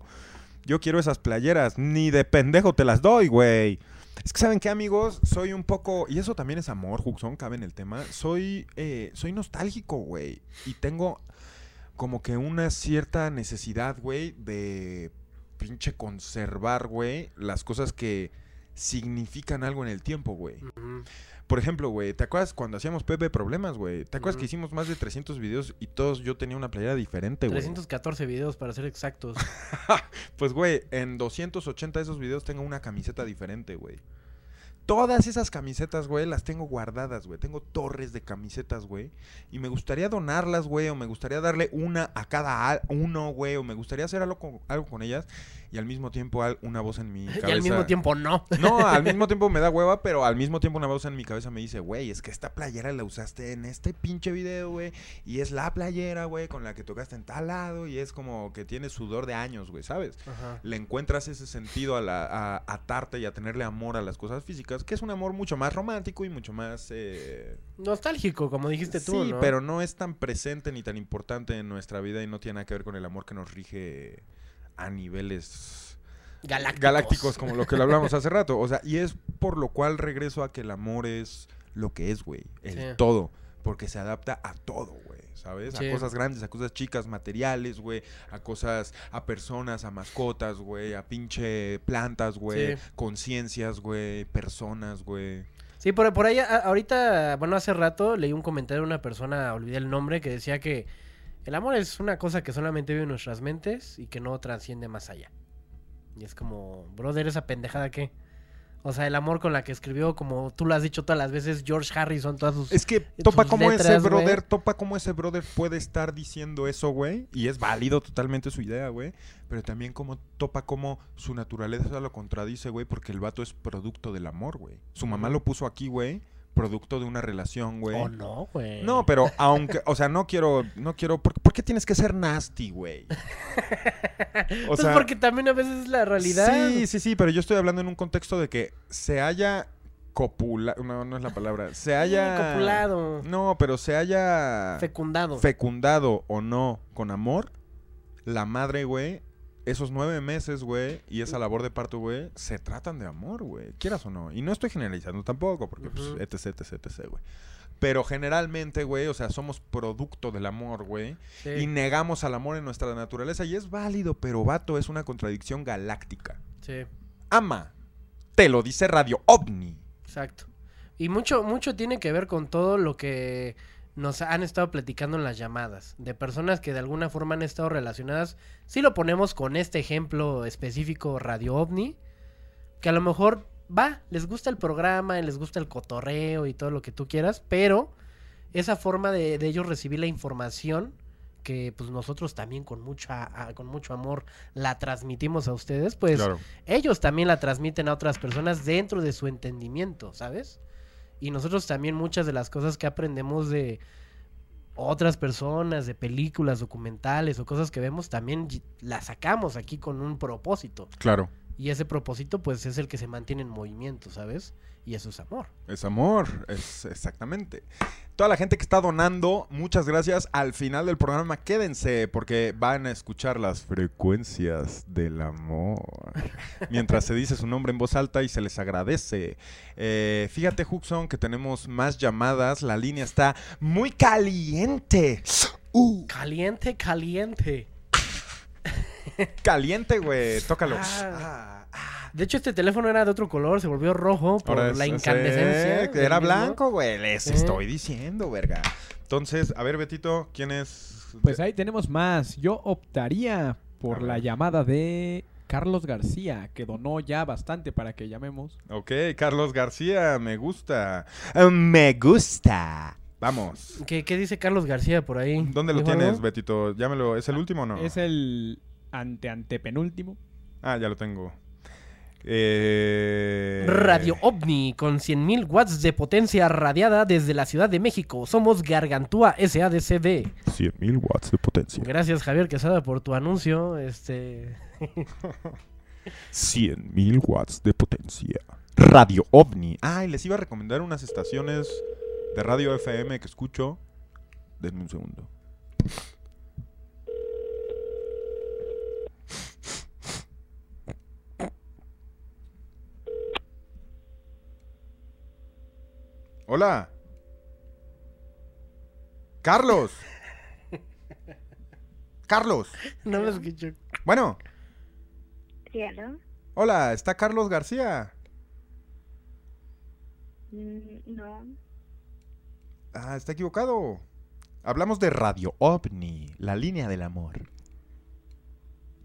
Yo quiero esas playeras, ni de pendejo te las doy, güey. Es que, ¿saben qué, amigos? Soy un poco... Y eso también es amor, Juxon, cabe en el tema. Soy, eh, soy nostálgico, güey. Y tengo como que una cierta necesidad, güey, de pinche conservar, güey, las cosas que significan algo en el tiempo, güey. Por ejemplo, güey, ¿te acuerdas cuando hacíamos Pepe Problemas, güey? ¿Te acuerdas que hicimos más de 300 videos y todos yo tenía una playera diferente, güey? 314 videos para ser exactos. Pues, güey, en 280 de esos videos tengo una camiseta diferente, güey. Todas esas camisetas, güey, las tengo guardadas, güey. Tengo torres de camisetas, güey. Y me gustaría donarlas, güey. O me gustaría darle una a cada uno, güey. O me gustaría hacer algo con, algo con ellas. Y al mismo tiempo una voz en mi cabeza. y al mismo tiempo no. No, al mismo tiempo me da hueva, pero al mismo tiempo una voz en mi cabeza me dice, güey, es que esta playera la usaste en este pinche video, güey. Y es la playera, güey, con la que tocaste en tal lado. Y es como que tiene sudor de años, güey, ¿sabes? Ajá. Le encuentras ese sentido a, la, a atarte y a tenerle amor a las cosas físicas, que es un amor mucho más romántico y mucho más... eh, Nostálgico, como dijiste tú, sí, ¿no? pero no es tan presente ni tan importante en nuestra vida y no tiene nada que ver con el amor que nos rige a niveles Galácticos. galácticos, como lo que le hablamos hace rato. O sea, y es por lo cual regreso a que el amor es lo que es, güey. El Sí. todo. Porque se adapta a todo, güey. ¿Sabes? Sí. A cosas grandes, a cosas chicas, materiales, güey. A cosas, a personas, a mascotas, güey. A pinche plantas, güey. Sí. Conciencias, güey. Personas, güey. Sí, por, por ahí, a- ahorita, bueno, hace rato leí un comentario de una persona, olvidé el nombre, que decía que el amor es una cosa que solamente vive en nuestras mentes y que no trasciende más allá. Y es como, brother, esa pendejada que... O sea, el amor con la que escribió, como tú lo has dicho todas las veces, George Harrison, todas sus... Es que topa como ese brother, topa como ese brother puede estar diciendo eso, güey. Y es válido totalmente su idea, güey. Pero también como topa como su naturaleza lo contradice, güey. Porque el vato es producto del amor, güey. Su mamá lo puso aquí, güey. Producto de una relación, güey. Oh, no, güey. No, pero aunque, o sea, no quiero, no quiero, ¿por, por qué tienes que ser nasty, güey? O pues sea, porque también a veces es la realidad. Sí, sí, sí, pero yo estoy hablando en un contexto de que se haya copulado, no, no es la palabra, se haya... Copulado. No, pero se haya Fecundado. fecundado o no con amor, la madre, güey, esos nueve meses, güey, y esa labor de parto, güey, se tratan de amor, güey, quieras o no. Y no estoy generalizando tampoco, porque, pues, etc, etc, etc, güey. Pero generalmente, güey, o sea, somos producto del amor, güey. Sí. Y negamos al amor en nuestra naturaleza. Y es válido, pero vato, es una contradicción galáctica. Sí. Ama. Te lo dice Radio OVNI. Exacto. Y mucho, mucho tiene que ver con todo lo que nos han estado platicando en las llamadas. De personas que de alguna forma han estado relacionadas. Si lo ponemos con este ejemplo específico Radio OVNI. Que a lo mejor va, les gusta el programa, les gusta el cotorreo y todo lo que tú quieras. Pero esa forma de, de ellos recibir la información. Que pues nosotros también con, mucha, a- con mucho amor la transmitimos a ustedes. Pues Claro. ellos también la transmiten a otras personas dentro de su entendimiento, ¿sabes? Y nosotros también muchas de las cosas que aprendemos de otras personas, de películas, documentales o cosas que vemos, también las sacamos aquí con un propósito. Claro. Y ese propósito pues es el que se mantiene en movimiento, ¿sabes? Y eso es amor. Es amor, es exactamente. Toda la gente que está donando, muchas gracias. Al final del programa, quédense porque van a escuchar las frecuencias del amor. Mientras se dice su nombre en voz alta y se les agradece. Eh, fíjate, Huxon, que tenemos más llamadas. La línea está muy caliente. Uh, Caliente, caliente. caliente, güey. Tócalo. Ah. De hecho, este teléfono era de otro color, se volvió rojo por Ahora la es- incandescencia. era blanco, güey. Les estoy diciendo, verga. Entonces, a ver, Betito, ¿quién es? Pues ahí tenemos más. Yo optaría por la llamada de Carlos García, que donó ya bastante para que llamemos. Ok, Carlos García, me gusta. Eh, Me gusta. Vamos. ¿Qué, qué dice Carlos García por ahí? ¿Dónde lo ¿Dijo tienes, algo? Betito? Llámelo. ¿Es el último o no? Es el ante antepenúltimo. Ah, ya lo tengo. Eh... Radio OVNI con 100.000 watts de potencia radiada desde la Ciudad de México. Somos Gargantúa SADCB. 100.000 watts de potencia. Gracias Javier Quesada por tu anuncio. Este 100.000 watts de potencia. Radio OVNI. Ay, les iba a recomendar unas estaciones de radio FM que escucho. Denme un segundo. Hola. Carlos. Carlos. No me escucho. Bueno, ¿Sí, aló? hola, está Carlos García. Mm, No. Ah, está equivocado. Hablamos de Radio OVNI, la línea del amor.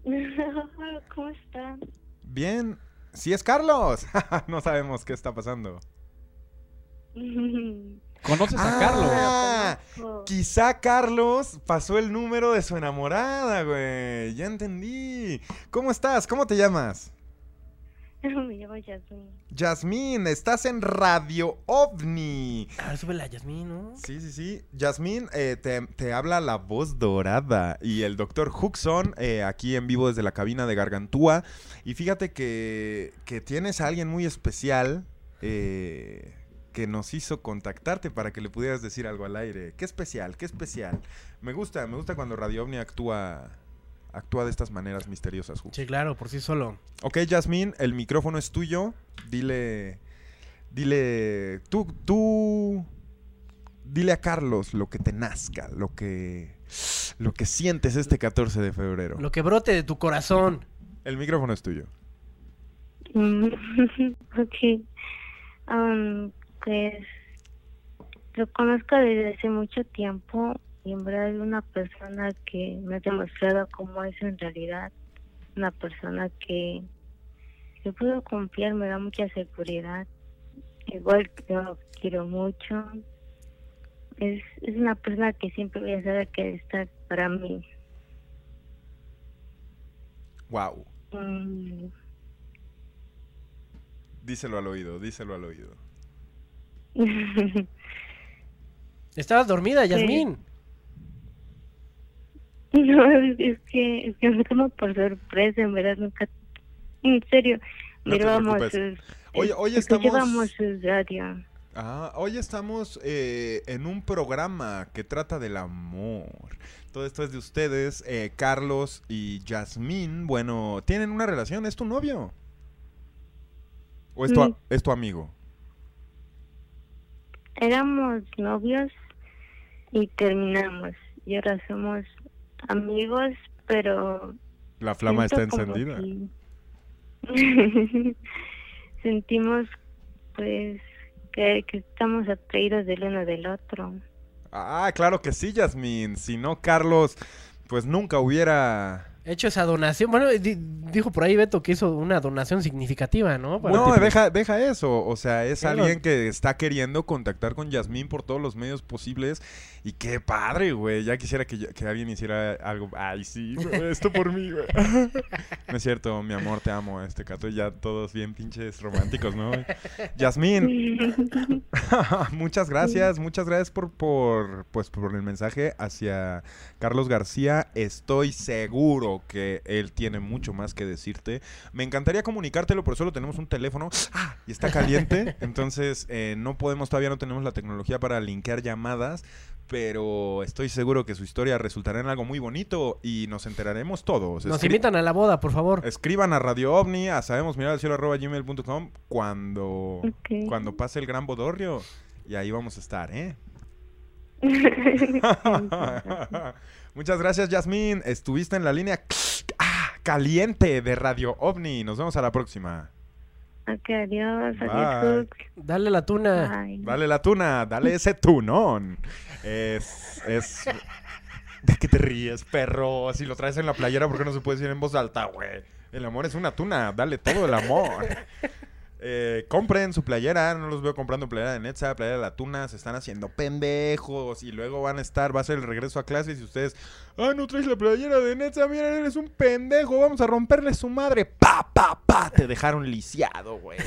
¿Cómo está? Bien, sí es Carlos. no sabemos qué está pasando. ¿Conoces a Carlos? Ah, quizá Carlos pasó el número de su enamorada, güey. Ya entendí. ¿Cómo estás? ¿Cómo te llamas? Me llamo Yasmin. Yasmín, estás en Radio OVNI. A ver, súbela, Yasmín, ¿no? Sí, sí, sí. Yasmín, eh, te, te habla la voz dorada y el doctor Huxon eh, aquí en vivo desde la cabina de Gargantúa. Y fíjate que, que tienes a alguien muy especial eh, que nos hizo contactarte para que le pudieras decir algo al aire. Qué especial, qué especial. Me gusta, me gusta cuando Radio OVNI actúa, actúa de estas maneras misteriosas. Sí, claro, por sí solo. Ok, Yasmín, el micrófono es tuyo. Dile. Dile. Tú. Tú. Dile a Carlos lo que te nazca, lo que. Lo que sientes este 14 de febrero. Lo que brote de tu corazón. El micrófono es tuyo. Ok. Um, pues lo conozco desde hace mucho tiempo y en verdad es una persona que me ha demostrado cómo es en realidad. Una persona que yo puedo confiar, me da mucha seguridad. Igual yo lo quiero mucho. Es, es una persona que siempre voy a saber que está para mí. Wow. Mm, Díselo al oído, díselo al oído. Estabas dormida, Yasmín. No, es, que, es que me tomo por sorpresa, en verdad, nunca. En serio, No mirábamos sus. Hoy- hoy estamos- sus radio. Ah, hoy estamos eh, en un programa que trata del amor. Todo esto es de ustedes, eh, Carlos y Yasmín. Bueno, ¿tienen una relación? ¿Es tu novio? ¿O es tu, a- Mm. es tu amigo? Éramos novios y terminamos. Y ahora somos amigos, pero. La flama está encendida. Sentimos, pues, que, que estamos atraídos del uno del otro. Ah, claro que sí, Yasmín. Si no, Carlos, pues nunca hubiera... Hecho esa donación. Bueno, di- dijo por ahí Beto que hizo una donación significativa, ¿no? Para- No, deja, deja eso. O sea, es Claro. alguien que está queriendo contactar con Yasmín por todos los medios posibles. Y qué padre, güey. Ya quisiera que, yo- que alguien hiciera algo. Ay, sí, güey, esto por mí, güey. No es cierto, mi amor, te amo. Este cato, ya todos bien pinches románticos, ¿no? Yasmín, muchas gracias, muchas gracias por, por, pues, por el mensaje hacia Carlos García. Estoy seguro que él tiene mucho más que decirte. Me encantaría comunicártelo, pero solo tenemos un teléfono. ¡Ah! Y está caliente. Entonces, eh, no podemos, todavía no tenemos la tecnología para linkear llamadas. Pero estoy seguro que su historia resultará en algo muy bonito y nos enteraremos todos. Nos Escri- invitan a la boda, por favor. Escriban a Radio OVNI, a sabemos mirar al cielo arroba gmail.com cuando, Ok. cuando pase el gran bodorrio. Y ahí vamos a estar, ¿eh? Muchas gracias, Yasmín. Estuviste en la línea ah, caliente de Radio OVNI. Nos vemos a la próxima. Ok, adiós, Bye. adiós. Dale la tuna. Bye. Dale la tuna, dale ese tunón. Es, es... ¿De qué te ríes, perro? Si lo traes en la playera, ¿por qué no se puede decir en voz alta, güey? El amor es una tuna, dale todo el amor. Eh, compren su playera, no los veo comprando playera de Netza, playera de la tuna, se están haciendo pendejos y luego van a estar, va a ser el regreso a clases y ustedes, ah, no traes la playera de Netza, mira, eres un pendejo, vamos a romperle su madre, pa, pa, pa, te dejaron lisiado, güey.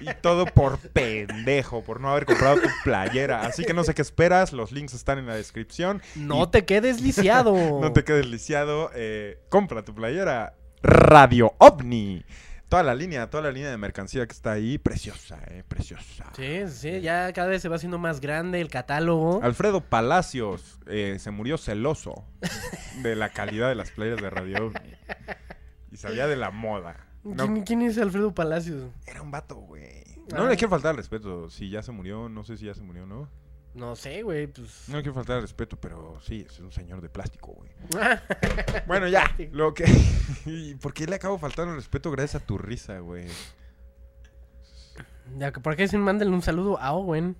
Y todo por pendejo, por no haber comprado tu playera. Así que no sé qué esperas, los links están en la descripción. No te quedes lisiado. No te quedes lisiado, eh, compra tu playera. Radio OVNI. Toda la línea, toda la línea de mercancía que está ahí, preciosa, eh, preciosa. Sí, sí, ya cada vez se va haciendo más grande el catálogo. Alfredo Palacios eh, se murió celoso de la calidad de las playeras de Radio OVNI. Y sabía de la moda. No, ¿Quién, quién es Alfredo Palacios? era un vato, güey. Ah. No le quiero faltar al respeto. Si ya se murió, no sé si ya se murió o no. No sé, güey, pues... No quiero faltar al respeto, pero sí, es un señor de plástico, güey. bueno, ya. Lo que... ¿Y ¿Por qué le acabo faltando el respeto gracias a tu risa, güey? Ya, que ¿Por qué se manden un saludo a Owen?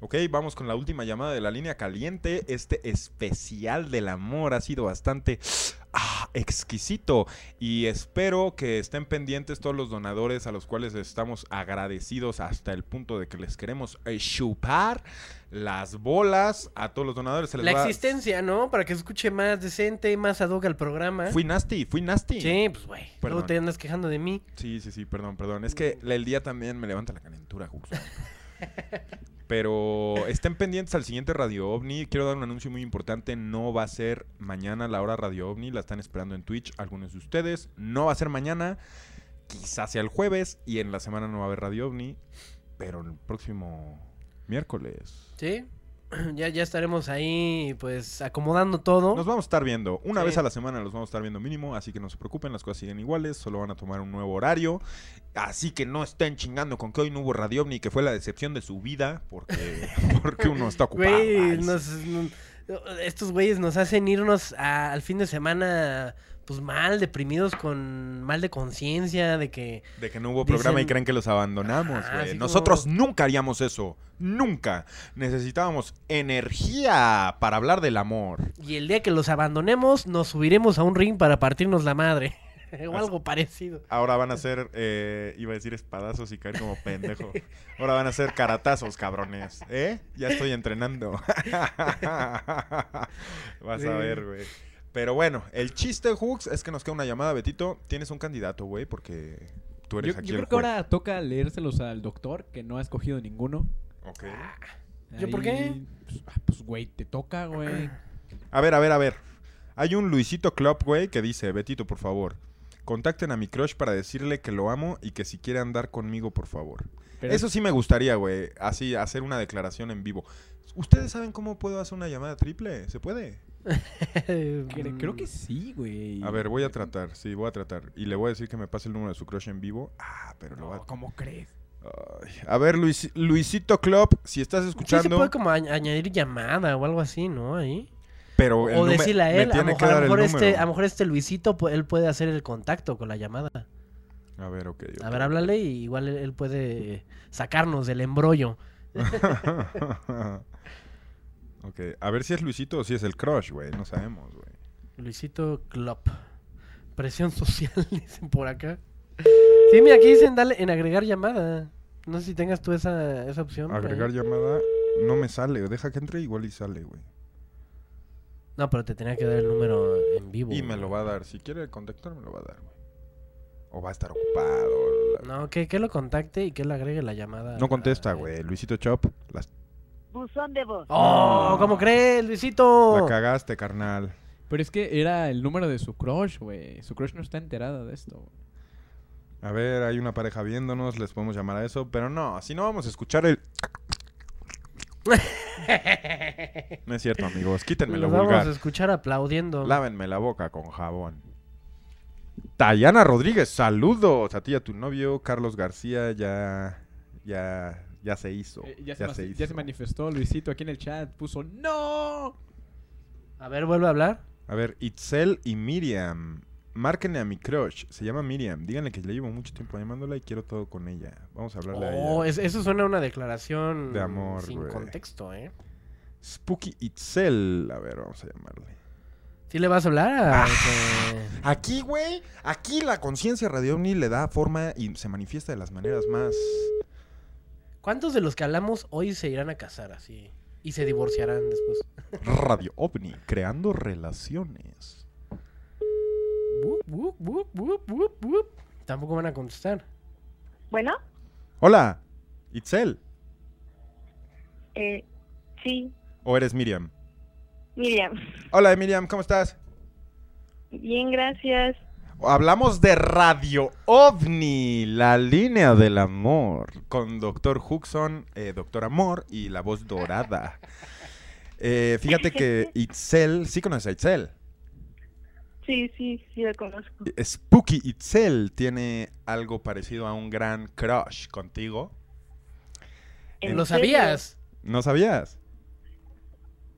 Ok, vamos con la última llamada de la línea caliente. Este especial del amor ha sido bastante ah, exquisito y espero que estén pendientes todos los donadores a los cuales estamos agradecidos hasta el punto de que les queremos eh, chupar las bolas a todos los donadores. Se les La va- existencia, ¿no? Para que se escuche más decente, más ad hoc al programa. Fui nasty, fui nasty. Sí, pues, güey. Luego te andas quejando de mí. Sí, sí, sí, perdón, perdón. Es que el día también me levanta la calentura, justo. Pero estén pendientes al siguiente Radio OVNI. Quiero dar un anuncio muy importante. No va a ser mañana la hora Radio OVNI. La están esperando en Twitch algunos de ustedes. No va a ser mañana. Quizás sea el jueves. Y en la semana no va a haber Radio OVNI. Pero el próximo miércoles. Sí. Ya, ya estaremos ahí, pues, acomodando todo. Nos vamos a estar viendo. Una Sí. vez a la semana los vamos a estar viendo mínimo, así que no se preocupen, las cosas siguen iguales, solo van a tomar un nuevo horario. Así que no estén chingando con que hoy no hubo Radio Ovni, que fue la decepción de su vida, porque, porque uno está ocupado. Güey, nos- no- estos güeyes nos hacen irnos a- al fin de semana, pues mal, deprimidos, con mal de conciencia, de que... De que no hubo programa y creen que los abandonamos, güey. como- Nosotros nunca haríamos eso. Nunca. Necesitábamos energía para hablar del amor. Y el día que los abandonemos, nos subiremos a un ring para partirnos la madre. o algo parecido. Ahora van a ser, eh, iba a decir espadazos y caer como pendejo. Ahora van a ser caratazos, cabrones. ¿Eh? Ya estoy entrenando. Vas a ver, güey. Pero bueno, el chiste, Hooks, es que nos queda una llamada, Betito. Tienes un candidato, güey, porque tú eres Yo, aquí yo el creo que juez. ahora toca leérselos al doctor, que no ha escogido ninguno. Ok. ¿Yo por qué? Pues, ah, pues, güey, te toca, güey. A ver, a ver, a ver. Hay un Luisito Club, güey, que dice, Betito, por favor, contacten a mi crush para decirle que lo amo y que si quiere andar conmigo, por favor. Pero Eso sí me gustaría, güey, así, hacer una declaración en vivo. ¿Ustedes saben cómo puedo hacer una llamada triple? ¿Se puede? Cre- creo que sí, güey. A ver, voy a tratar, sí, voy a tratar. Y le voy a decir que me pase el número de su crush en vivo. Ah, pero lo va No, ¿Cómo crees? Ay, A ver, Luis, Luisito Club, si estás Sí escuchando, se puede como añ- añadir llamada o algo así, ¿no? Ahí. pero O decirle a me él, a lo mejor, a este, a lo mejor este Luisito, él puede hacer el contacto con la llamada. A ver, ok. A ok. ver, háblale y igual él, él puede sacarnos del embrollo. ok, a ver si es Luisito o si es el crush, güey. No sabemos, güey. Luisito Club. Presión social, dicen por acá. Sí, mira, aquí dicen dale en agregar llamada. No sé si tengas tú esa, esa opción. Agregar llamada no me sale. Deja que entre igual y sale, güey. No, pero te tenía que dar el número en vivo. Y me güey. lo va a dar. Si quiere contactar, me lo va a dar, güey. O va a estar ocupado. la- No, que, que lo contacte y que le agregue la llamada. No contesta, a- güey. Luisito Chop, las- Buzón de voz. ¡Oh! ¿Cómo crees, Luisito? la cagaste, carnal. Pero es que era el número de su crush, güey. Su crush no está enterada de esto. güey. A ver, hay una pareja viéndonos, les podemos llamar a eso, pero no, si no vamos a escuchar el... No es cierto, amigos, quítenme lo Los vamos vulgar. a escuchar aplaudiendo. Lávenme la boca con jabón. Tayana Rodríguez, saludos a ti y a tu novio. Carlos García ya, ya, ya se hizo. Eh, ya, ya, se, se ya se hizo. manifestó Luisito aquí en el chat. Puso ¡No! A ver, vuelve a hablar. A ver, Itzel y Miriam. Márquenle a mi crush. Se llama Miriam. Díganle que le llevo mucho tiempo llamándola y quiero todo con ella. Vamos a hablarle a Oh, ella. es- eso suena a una declaración De amor, sin güey. contexto, ¿eh? Spooky Itzel. A ver, vamos a llamarle. ¿Sí le vas a hablar Ah. a que- Aquí, güey, aquí la conciencia Radio le da forma y se manifiesta de las maneras más... ¿Cuántos de los que hablamos hoy se irán a casar así? Y se divorciarán después. Radio OVNI, creando relaciones. Bup, bup, bup. Tampoco van a contestar. Bueno, Hola, Itzel. eh, sí, ¿O eres Miriam? Miriam. Hola, Miriam, ¿cómo estás? Bien, gracias. Hablamos de Radio OVNI, la línea del amor, con Doctor Huxon, eh, Doctor Amor y la voz dorada. Eh, fíjate que Itzel, ¿sí conoces a Itzel? Sí, sí, sí, la conozco. Spooky Itzel tiene algo parecido a un gran crush contigo. ¿En ¿Lo serio? sabías? ¿No sabías?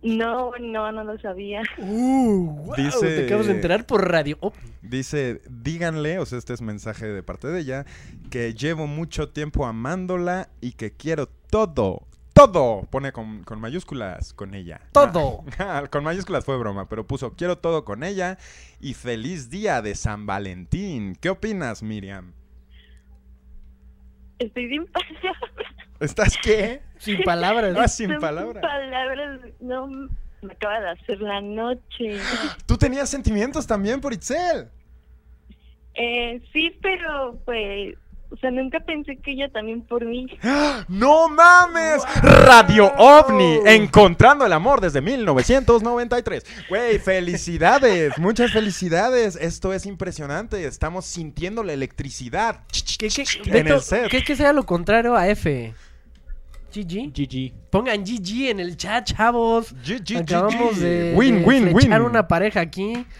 No, no, no lo sabía. Wow, Dice- Te acabas de enterar por radio. Oh, Dice, díganle, o sea, este es mensaje de parte de ella, que llevo mucho tiempo amándola y que quiero todo, todo, pone con, con mayúsculas con ella. Todo. Ah, con mayúsculas fue broma, pero puso, quiero todo con ella y feliz día de San Valentín. ¿Qué opinas, Miriam? Estoy sin palabras. ¿Estás qué? sin palabras. Ah, sin palabras. palabras. No, me acaba de hacer la noche. Tú tenías sentimientos también por Itzel. Eh, sí, pero pues, o sea, nunca pensé que ella también por mí. ¡No mames! Radio OVNI, encontrando el amor desde 1993. Güey, felicidades, muchas felicidades. Esto es impresionante. Estamos sintiendo la electricidad ¿Qué, qué, en Beto, el set. ¿qué es que sea lo contrario a F? GG. GG. Pongan GG en el chat, chavos. GG, Acabamos de, Win, de win, una pareja aquí.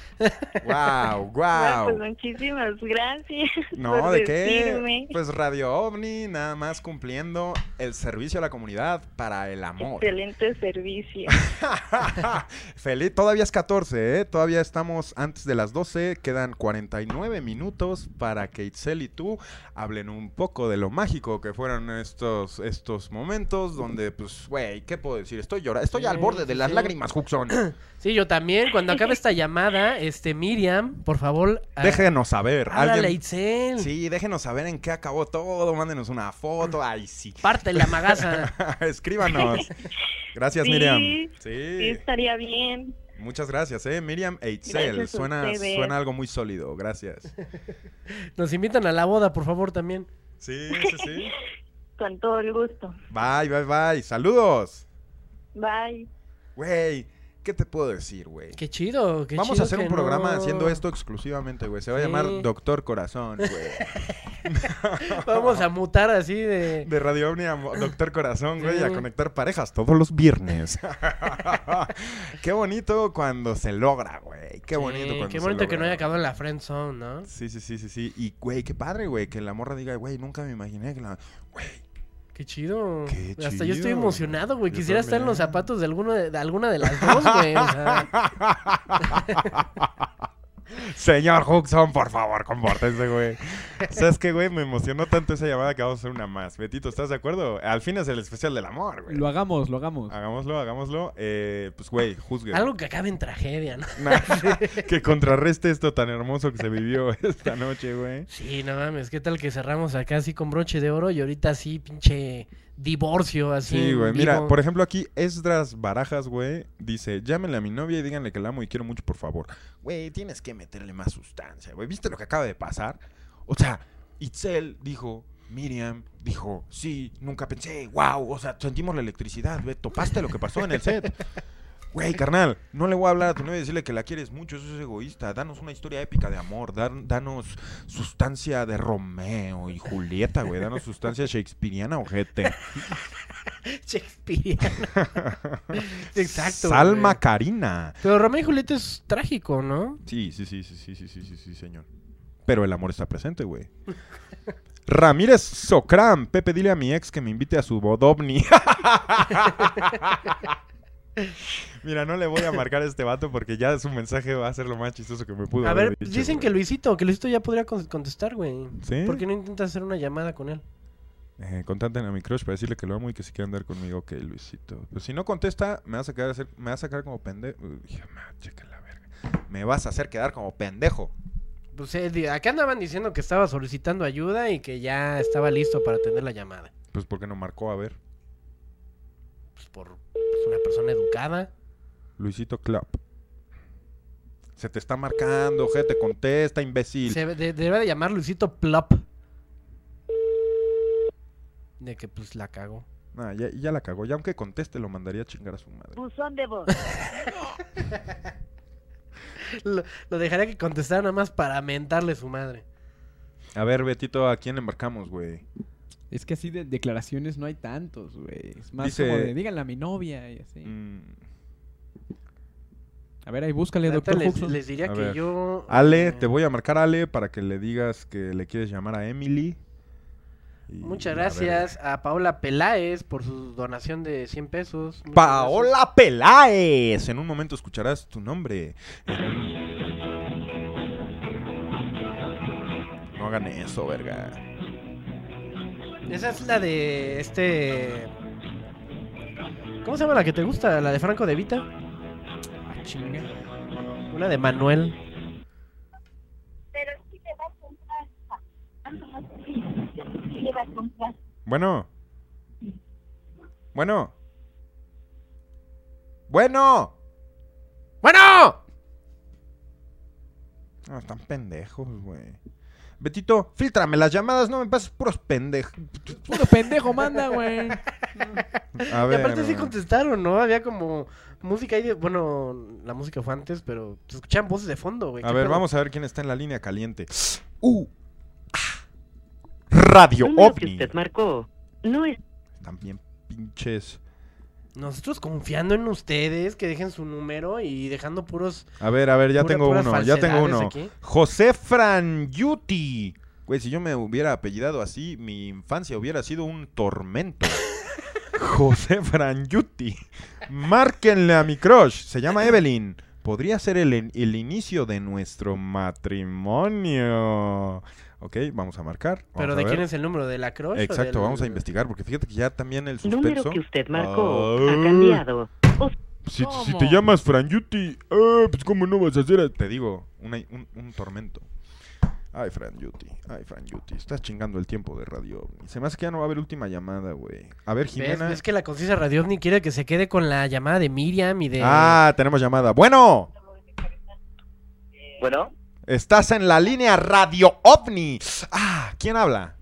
Wow, Bueno, pues wow. muchísimas gracias. No, por ¿de qué? Pues Radio OVNI, nada más cumpliendo el servicio a la comunidad para el amor. Excelente servicio. Feliz, todavía es 14, ¿eh? Todavía estamos antes de las 12. Quedan 49 minutos para que Itzel y tú hablen un poco de lo mágico que fueron estos, estos momentos donde, pues, güey, ¿qué puedo decir? Estoy llorando, estoy al borde de las sí. lágrimas, Huxon. Sí, yo también. Cuando acabe esta llamada, este Miriam, por favor. ah, Déjenos saber. Háblale Itzel. Sí, déjenos saber en qué acabó todo. Mándenos una foto. Ay, sí. Parte la magaza. Escríbanos. Gracias, Sí, Miriam. Sí, Sí. estaría bien. Muchas gracias, eh, Miriam e Itzel. Gracias a Suena, suena algo muy sólido. Gracias. Nos invitan a la boda, por favor, también. Sí, sí, sí. Con todo el gusto. Bye, bye, bye. Saludos. Bye. Güey, ¿qué te puedo decir, güey? Qué chido. Qué Vamos chido a hacer que un programa no- haciendo esto exclusivamente, güey. Se va a Sí. llamar Doctor Corazón, güey. Vamos a mutar así de. De Radio Ovni a Mo- Doctor Corazón, güey, Sí. a conectar parejas todos los viernes. Qué bonito cuando se logra, güey. Qué bonito cuando Qué se bonito que no logra. haya acabado en la friend zone, ¿no? Sí, sí, sí, sí, sí. Y, güey, qué padre, güey, que la morra diga, güey, nunca me imaginé que la... Güey, Qué chido. Qué Hasta yo estoy emocionado, güey. Quisiera estar en los zapatos de, alguno de, de alguna de las dos, güey. O sea, Señor Huxon, por favor, compórtense, güey. ¿Sabes qué, güey? Me emocionó tanto esa llamada que vamos a hacer una más. Betito, ¿estás de acuerdo? Al fin es el especial del amor, güey. Lo hagamos, lo hagamos. Hagámoslo, hagámoslo. Eh, pues, güey, juzgue. algo que acabe en tragedia, ¿no? Nah, que contrarreste esto tan hermoso que se vivió esta noche, güey. Sí, no mames. ¿Qué tal que cerramos acá así con broche de oro y ahorita así, pinche divorcio, así. Sí, güey. Mira, por ejemplo, aquí Esdras Barajas, güey, dice: Llámenle a mi novia y díganle que la amo y quiero mucho, por favor. Güey, tienes que meterle más sustancia, güey. ¿Viste lo que acaba de pasar? O sea, Itzel dijo. Miriam dijo, sí, nunca pensé, wow, o sea, sentimos la electricidad, güey, topaste lo que pasó en el set. Güey, carnal, no le voy a hablar a tu novia y decirle que la quieres mucho, eso es egoísta. Danos una historia épica de amor, dan- danos sustancia de Romeo y Julieta, güey, danos sustancia shakespeariana, ojete. Shakespeareano. Exacto. Salma güey. Karina. Pero Romeo y Julieta es trágico, ¿no? Sí, sí, sí, sí, sí, sí, sí, sí, sí, señor. Pero el amor está presente, güey. Ramírez Socram. Pepe, dile a mi ex que me invite a su bodovni. Mira, no le voy a marcar a este vato porque ya su mensaje va a ser lo más chistoso que me pudo A haber ver, dicho, dicen güey. que Luisito, que Luisito ya podría con- contestar, güey. ¿Sí? ¿Por qué no intentas hacer una llamada con él? Eh, a mi crush para decirle que lo amo y que si quiere andar conmigo, ok, Luisito. Pero si no contesta, me vas a quedar hacer, me vas a sacar como pendejo. checa la verga. Me vas a hacer quedar como pendejo. Pues eh, acá andaban diciendo que estaba solicitando ayuda y que ya estaba listo para atender la llamada. Pues porque no marcó, a ver. Pues por pues, una persona educada. Luisito Club. Se te está marcando, gente, contesta, imbécil. Se de- debe de llamar Luisito Plop. De que pues la cago. Ah, ya, ya la cagó. Ya aunque conteste, lo mandaría a chingar a su madre. Buzón de voz. Lo, lo dejaría que contestara nada más para mentarle su madre. A ver, Betito, ¿a quién embarcamos, güey? Es que así de declaraciones no hay tantos, güey. Es más Dice- como de díganle a mi novia y así. Mm, A ver, ahí búscale, doctor les, Huxon. les diría a que ver. yo... Ale, eh, te voy a marcar Ale para que le digas que le quieres llamar a Emily. Y, Muchas gracias a Paola Peláez por su donación de 100 pesos. Muchas Paola Peláez. En un momento escucharás tu nombre. No hagan eso, verga. Esa es la de este. ¿Cómo se llama la que te gusta? ¿La de Franco de Vita? Ah, chinga. Una de Manuel. Pero sí te va a comprar. Tanto más sí, sí te va a comprar. Bueno. Bueno. Bueno. ¡Bueno! No, están pendejos, güey. Betito, filtrame las llamadas, no me pases puros pendejos. Puro pendejo manda, güey. A y ver. aparte sí contestaron, ¿no? Había como música ahí de... Bueno, la música fue antes, pero se escuchaban voces de fondo, güey. A ¿Qué ver, pedo? vamos a ver quién está en la línea caliente. Uh. Ah. Radio que OVNI. usted marcó no es Están bien pinches. Nosotros confiando en ustedes, que dejen su número y dejando puros... A ver, a ver, ya Pura- tengo uno, ya tengo uno. aquí. José Franyuti. Güey, si yo me hubiera apellidado así, mi infancia hubiera sido un tormento. José Franyuti. Márquenle a mi crush. Se llama Evelyn. Podría ser el, el inicio de nuestro matrimonio. Ok, vamos a marcar. vamos ¿Pero a de ver. quién es el número? ¿De la crush? o Exacto, vamos a investigar, porque fíjate que ya también el número suspenso... que usted marcó Ah. ha cambiado. O Si, si te llamas Franyuti, ah, pues cómo no vas a hacer... a- Te digo, una- un, un tormento. Ay, Franyuti, ay, Franyuti, estás chingando el tiempo de radio. OVNI. Se me hace que ya no va a haber última llamada, güey. A ver. Jimena... ¿Ves que la conciencia Radio OVNI quiere que se quede con la llamada de Miriam y de... Ah, tenemos llamada. Bueno, Bueno, estás en la línea Radio OVNI. Ah, ¿quién habla?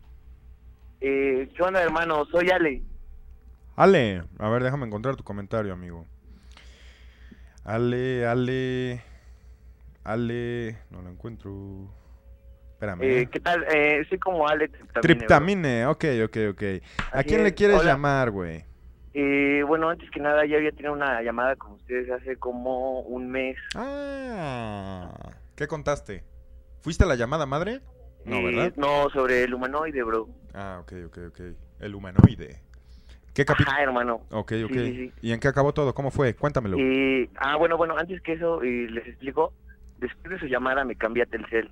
eh, ¿qué onda, hermano? Soy Ale. Ale, a ver, déjame encontrar tu comentario, amigo. Ale, Ale, Ale, no lo encuentro. Espérame. Eh, eh. ¿Qué tal? Eh, soy como Ale Triptamine. Triptamine, ok, ok, ok. ¿A Así quién le es, quieres hola. llamar, güey? Eh, bueno, antes que nada, ya había tenido una llamada con ustedes hace como un mes. Ah, ¿qué contaste? ¿Fuiste a la llamada madre? No, Eh, ¿verdad? No, sobre el humanoide, bro. Ah, ok, ok, ok. El humanoide. ¿Qué capítulo? Ah, hermano. Ok, ok. Sí, sí, sí. ¿Y en qué acabó todo? ¿Cómo fue? Cuéntamelo. Eh, ah, bueno, bueno, antes que eso, eh, les explico. Después de su llamada me cambié a Telcel.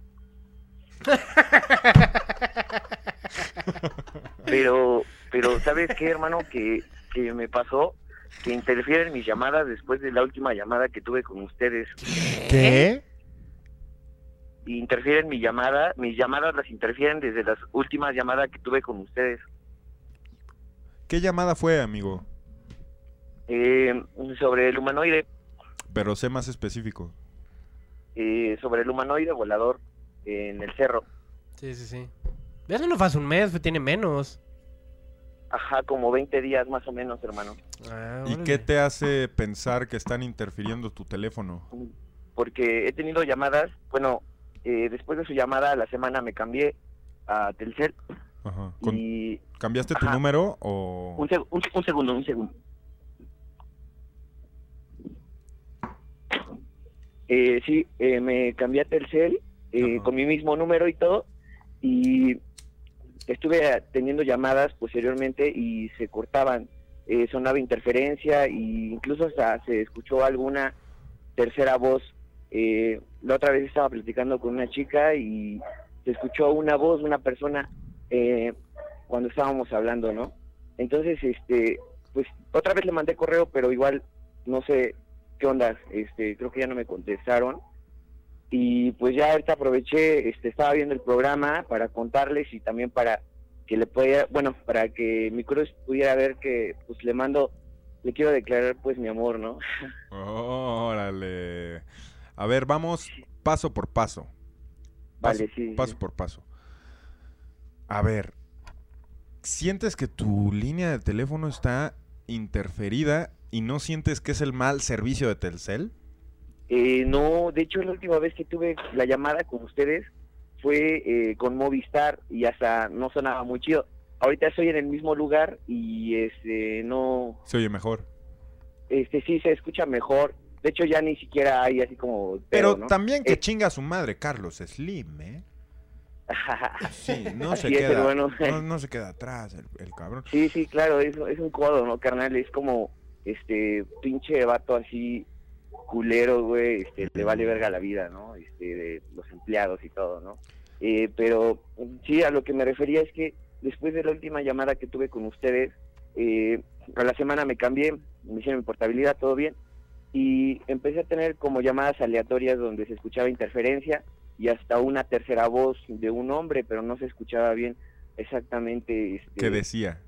pero, pero, ¿sabes qué, hermano? Que, que me pasó que interfieren mis llamadas después de la última llamada que tuve con ustedes. ¿Qué? Interfieren mi llamada, mis llamadas las interfieren desde las últimas llamadas que tuve con ustedes. ¿Qué llamada fue, amigo? Eh, sobre el humanoide, Pero sé más específico. eh, sobre el humanoide volador en el cerro. Sí, sí, sí. Eso no fue hace un mes, fue- tiene menos. Ajá, como 20 días más o menos, hermano. Ah, ¿Y qué te hace pensar que están interfiriendo tu teléfono? Porque he tenido llamadas, bueno, eh, después de su llamada a la semana me cambié a Telcel Ajá. Y... ¿Cambiaste tu Ajá. número o...? Un, seg- un- un segundo, un segundo. Eh, sí, eh, me cambié a Telcel eh, con mi mismo número y todo y estuve teniendo llamadas posteriormente y se cortaban, eh, sonaba interferencia e incluso hasta se escuchó alguna tercera voz. Eh, la otra vez estaba platicando con una chica y se escuchó una voz, una persona eh, cuando estábamos hablando, ¿no? Entonces, este, pues otra vez le mandé correo, pero igual no sé qué onda, este, creo que ya no me contestaron. Y pues ya ahorita aproveché, este, estaba viendo el programa para contarles y también para que le pudiera, bueno, para que mi cruz pudiera ver que pues le mando, le quiero declarar pues mi amor, ¿no? Órale. A ver, vamos paso por paso. Paso, Vale, sí, paso sí. por paso. A ver, ¿sientes que tu línea de teléfono está interferida y no sientes que es el mal servicio de Telcel? Eh, no, de hecho la última vez que tuve la llamada con ustedes fue eh, con Movistar y hasta no sonaba muy chido. Ahorita estoy en el mismo lugar y este no, Se oye mejor. este sí se escucha mejor. De hecho ya ni siquiera hay así como Pero también que Eh, chinga a su madre, Carlos Slim, ¿eh? Sí, no se es, queda, hermano. no, no se queda atrás el, el cabrón. Sí, sí, claro, es, es un codo, ¿no, carnal? Es como, este, pinche vato así, culero, güey, este, le vale verga la vida, ¿no? Este, de los empleados y todo, ¿no? Eh, pero sí, a lo que me refería es que después de la última llamada que tuve con ustedes, eh, a la semana me cambié, me hicieron mi portabilidad, todo bien, y empecé a tener como llamadas aleatorias donde se escuchaba interferencia y hasta una tercera voz de un hombre, pero no se escuchaba bien exactamente este, ¿Qué decía?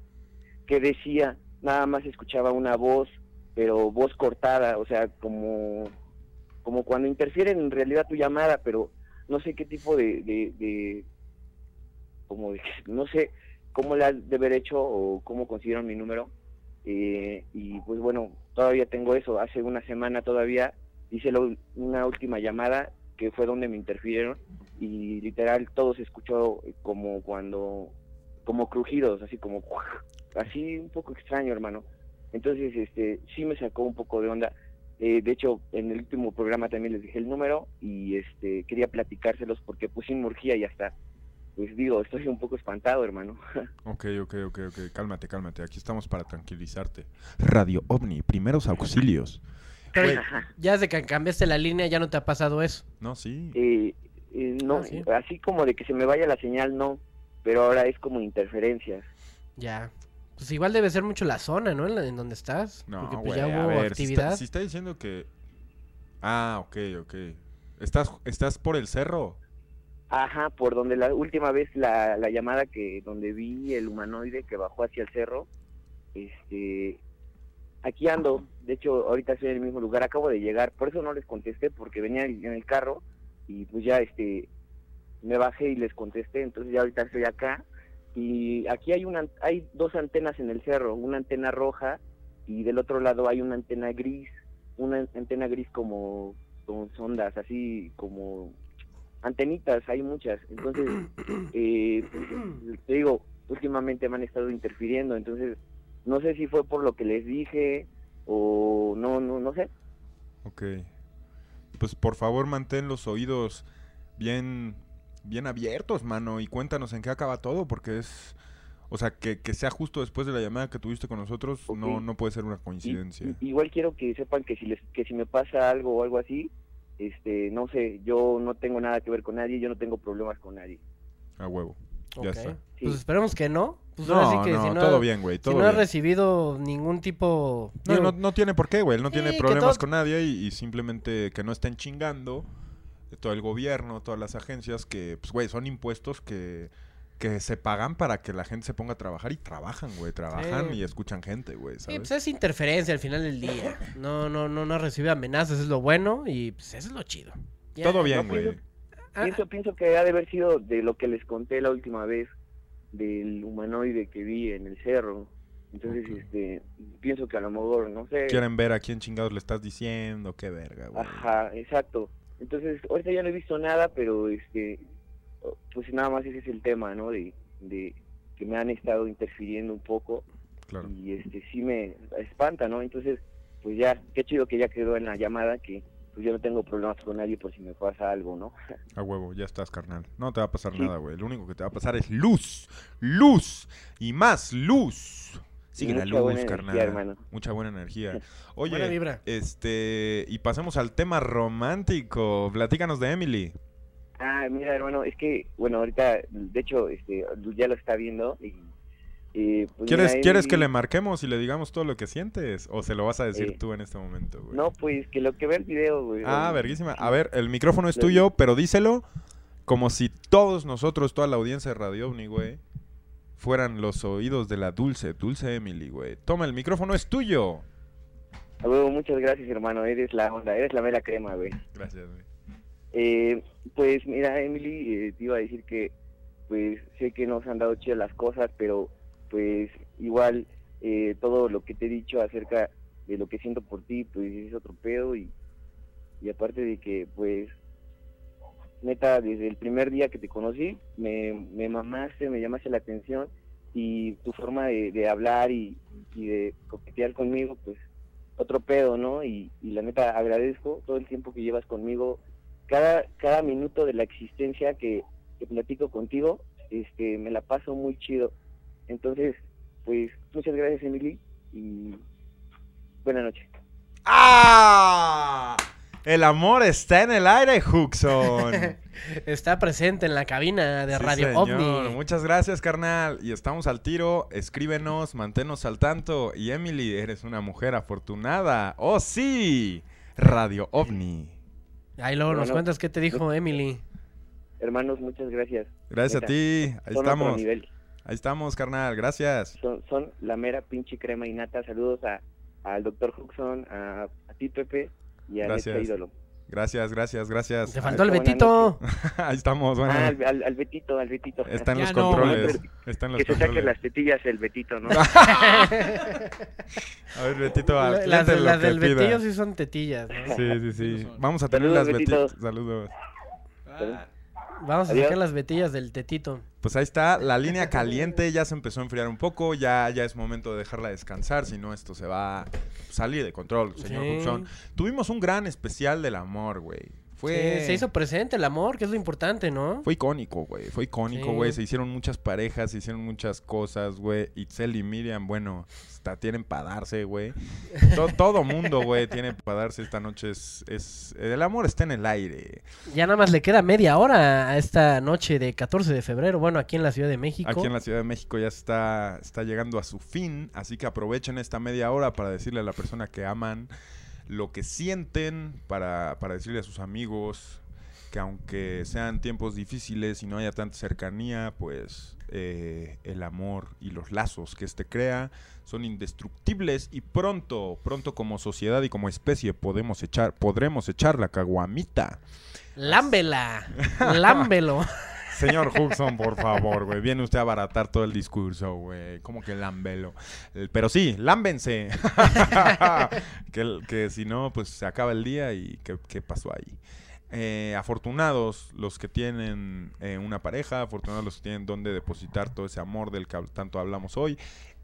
que decía, nada más escuchaba una voz, pero voz cortada, o sea, como, como cuando interfieren en realidad tu llamada, pero no sé qué tipo de, de, de- como de- no sé cómo la has de haber hecho o cómo consiguieron mi número, eh, y pues bueno, todavía tengo eso, hace una semana todavía hice ul- una última llamada que fue donde me interfirieron y literal todo se escuchó como cuando como crujidos, así como así un poco extraño, hermano. Entonces, este, sí me sacó un poco de onda. Eh, de hecho, en el último programa también les dije el número y este quería platicárselos porque pues sí me urgía y hasta, pues digo, estoy un poco espantado, hermano. Ok, ok, ok, ok. Cálmate, cálmate. Aquí estamos para tranquilizarte. Radio OVNI, primeros auxilios. Pero ya desde que cambiaste la línea ya no te ha pasado eso. No, sí. Eh, eh, no, Ah, sí. así como de que se me vaya la señal, no, pero ahora es como interferencias. Ya. Pues igual debe ser mucho la zona, ¿no? En, la- en donde estás. No, Porque pues ya a hubo ver, si actividad. está, si está diciendo que... Ah, ok, ok. ¿Estás, ¿Estás por el cerro? Ajá, por donde la última vez la, la llamada que donde vi el humanoide que bajó hacia el cerro, este, aquí ando, de hecho ahorita estoy en el mismo lugar, acabo de llegar, por eso no les contesté porque venía en el carro y pues ya este, me bajé y les contesté, entonces ya ahorita estoy acá. Y aquí hay una, hay dos antenas en el cerro, una antena roja y del otro lado hay una antena gris, una antena gris como con sondas, así como antenitas, hay muchas. Entonces, eh, te digo, últimamente me han estado interfiriendo, entonces no sé si fue por lo que les dije o no, no, no sé. Ok. Pues por favor mantén los oídos bien, bien abiertos, mano, y cuéntanos en qué acaba todo, porque es... O sea, que, que sea justo después de la llamada que tuviste con nosotros, no, no puede ser una coincidencia. Igual quiero que sepan que si les, que si me pasa algo o algo así, este, no sé, yo no tengo nada que ver con nadie, yo no tengo problemas con nadie. A huevo. Ya está. Pues esperemos que no. Pues No, ahora sí que no, si no todo bien, güey, todo si no has bien. recibido ningún tipo... No, digo, no, no tiene por qué, güey. Él no tiene Sí, problemas todo- con nadie y, y simplemente que no estén chingando todo el gobierno, todas las agencias que, pues, güey, son impuestos que, que se pagan para que la gente se ponga a trabajar y trabajan, güey. Trabajan Sí. y escuchan gente, güey, pues es interferencia al final del día. No, no, no, no recibe amenazas, es lo bueno y pues eso es lo chido. Ya. Todo bien, No, güey. pienso, pienso, pienso que ha de haber sido de lo que les conté la última vez del humanoide que vi en el cerro. Entonces, este, pienso que a lo mejor, no sé. Quieren ver a quién chingados le estás diciendo, qué verga, güey. Ajá, exacto. Entonces, ahorita ya no he visto nada, pero este, pues nada más ese es el tema, ¿no? De, de que me han estado interfiriendo un poco Claro. y este sí me espanta, ¿no? Entonces, pues ya, qué chido que ya quedó en la llamada que pues yo no tengo problemas con nadie por si me pasa algo, ¿no? A huevo, ya estás, carnal. No te va a pasar Sí. nada, güey. Lo único que te va a pasar es luz, luz y más luz. Sigue la luz, energía, carnal. hermano. Mucha buena energía. Oye, Buena vibra. este, y pasemos al tema romántico. Platícanos de Emily. Ah, mira, hermano, es que, bueno, ahorita, de hecho, este, ya lo está viendo y... pues ¿Quieres, mira, ¿Quieres que le marquemos y le digamos todo lo que sientes? ¿O se lo vas a decir Eh, tú en este momento, güey? No, pues que lo que ve el video, güey. Ah, o- verguísima. A ver, el micrófono es tuyo, pero díselo como si todos nosotros, toda la audiencia de Radio OVNI, güey, fueran los oídos de la dulce, dulce Emily, güey. Toma, el micrófono es tuyo. A huevo, muchas gracias, hermano. Eres la onda, eres la mera crema, güey. Gracias, güey. Eh, pues mira, Emily, eh, te iba a decir que, pues sé que nos han dado chidas las cosas, pero pues igual eh, todo lo que te he dicho acerca de lo que siento por ti, pues es otro pedo y, y aparte de que, pues, neta, desde el primer día que te conocí, me, me mamaste, me llamaste la atención y tu forma de, de hablar y, y de coquetear conmigo, pues otro pedo, ¿no? Y, y la neta agradezco todo el tiempo que llevas conmigo, cada, cada minuto de la existencia que que platico contigo, este, me la paso muy chido. Entonces, pues, muchas gracias, Emily, y buenas noches. ¡Ah! El amor está en el aire, Huxon. Está presente en la cabina de Sí, Radio señor. OVNI. Muchas gracias, carnal. Y estamos al tiro. Escríbenos, manténnos al tanto. Y Emily, eres una mujer afortunada. ¡Oh, sí! Radio OVNI. Ahí luego nos Bueno, cuentas qué te dijo Emily. Hermanos, muchas gracias. Gracias a ti. Ahí son otro estamos. nivel. Ahí estamos, carnal. Gracias. Son, son la mera pinche crema y nata. Saludos a, al doctor Huxon, a, a ti, Pepe, y a. Neta Ídolo. Gracias, gracias, gracias. Te faltó el Buenas Betito. Ahí estamos. Bueno, Ah, al, al- al Betito, al Betito. está en Ya los no, controles. güey. Está en los Que se saque controles. las tetillas el Betito, ¿no? A ver, Betito, al las de- las del pida. Betillo sí son tetillas. ¿no? Sí, sí, sí. Vamos a tener Saludos, las Betito. Betitos. Saludos. Vamos a Adiós. sacar las betillas del tetito. Pues ahí está, la línea caliente ya se empezó a enfriar un poco, ya, ya es momento de dejarla descansar, si no esto se va a salir de control, señor Sí. Huxon. Tuvimos un gran especial del amor, güey. Fue, Sí, se hizo presente el amor, que es lo importante, ¿no? fue icónico, güey. Fue icónico, Sí. güey. Se hicieron muchas parejas, se hicieron muchas cosas, güey. Itzel y Miriam, bueno, hasta tienen para darse, güey. To- todo mundo, güey, tiene para darse esta noche. Es, es, el amor está en el aire. Ya nada más le queda media hora a esta noche de 14 de febrero, bueno, aquí en la Ciudad de México. Aquí en la Ciudad de México ya está, está llegando a su fin, así que aprovechen esta media hora para decirle a la persona que aman lo que sienten, para, para decirle a sus amigos que aunque sean tiempos difíciles y no haya tanta cercanía, pues eh, el amor y los lazos que éste crea son indestructibles y pronto, pronto como sociedad y como especie podemos echar, podremos echar la caguamita. Lámbela, lámbelo. Señor Huxon, por favor, güey. Viene usted a abaratar todo el discurso, güey. Como que lambelo. Eh, Pero sí, lámbense. que, si no, pues se acaba el día y ¿qué, pasó ahí? Eh, afortunados los que tienen eh, una pareja, afortunados los que tienen donde depositar todo ese amor del que tanto hablamos hoy.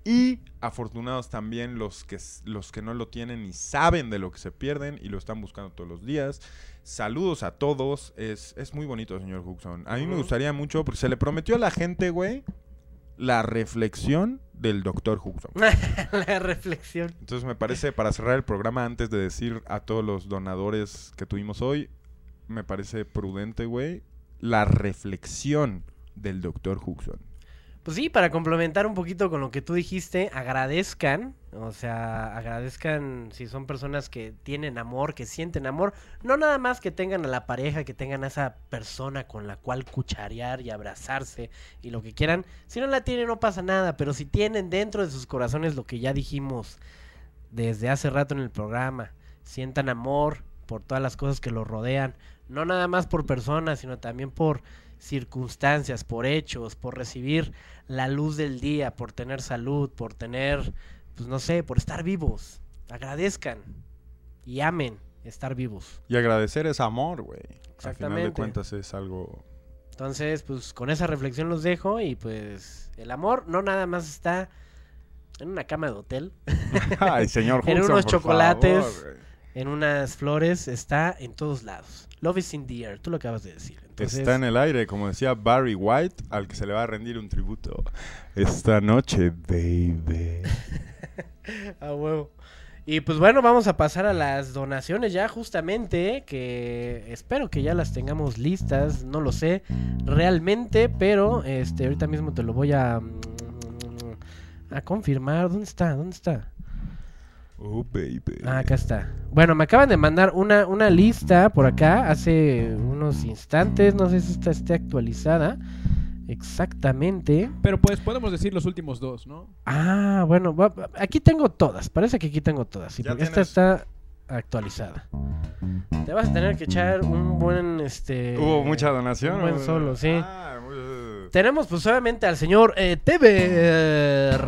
Y afortunados también los que, los que no lo tienen y saben de lo que se pierden y lo están buscando todos los días. Saludos a todos. Es, es muy bonito, señor Huxon. A mí me gustaría mucho, porque se le prometió a la gente, güey, la reflexión del doctor Huxon. la reflexión. Entonces me parece, para cerrar el programa, antes de decir a todos los donadores que tuvimos hoy, me parece prudente, güey, la reflexión del doctor Huxon. Pues sí, para complementar un poquito con lo que tú dijiste, agradezcan, o sea, agradezcan si son personas que tienen amor, que sienten amor, no nada más que tengan a la pareja, que tengan a esa persona con la cual cucharear y abrazarse y lo que quieran. Si no la tienen no pasa nada, pero si tienen dentro de sus corazones lo que ya dijimos desde hace rato en el programa, sientan amor por todas las cosas que los rodean, no nada más por personas, sino también por circunstancias, por hechos, por recibir la luz del día, por tener salud, por tener, pues no sé, por estar vivos. Agradezcan y amen estar vivos. Y agradecer es amor, güey. Al final de Exactamente. cuentas es algo... Entonces, pues con esa reflexión los dejo y pues el amor no nada más está en una cama de hotel. Ay, señor en Huxon, unos por chocolates, favor, en unas flores, está en todos lados. Love is in the air, tú lo acabas de decir. Entonces, Está en el aire, como decía Barry White, al que se le va a rendir un tributo. Esta noche, baby. A huevo. Y pues bueno, vamos a pasar a las donaciones ya justamente, que espero que ya las tengamos listas, no lo sé realmente, pero este ahorita mismo te lo voy a a confirmar. ¿Dónde está? ¿Dónde está? Oh, baby. Ah, acá está. Bueno, me acaban de mandar una, una lista por acá hace unos instantes, no sé si esta esté actualizada exactamente. Pero pues podemos decir los últimos dos, ¿no? Ah, bueno, va- aquí tengo todas. Parece que aquí tengo todas. Sí, Ya porque esta tienes- está actualizada. Te vas a tener que echar un buen este. Hubo mucha donación. Un buen solo, sí. Ah, muy- Tenemos pues obviamente al señor eh, Teber.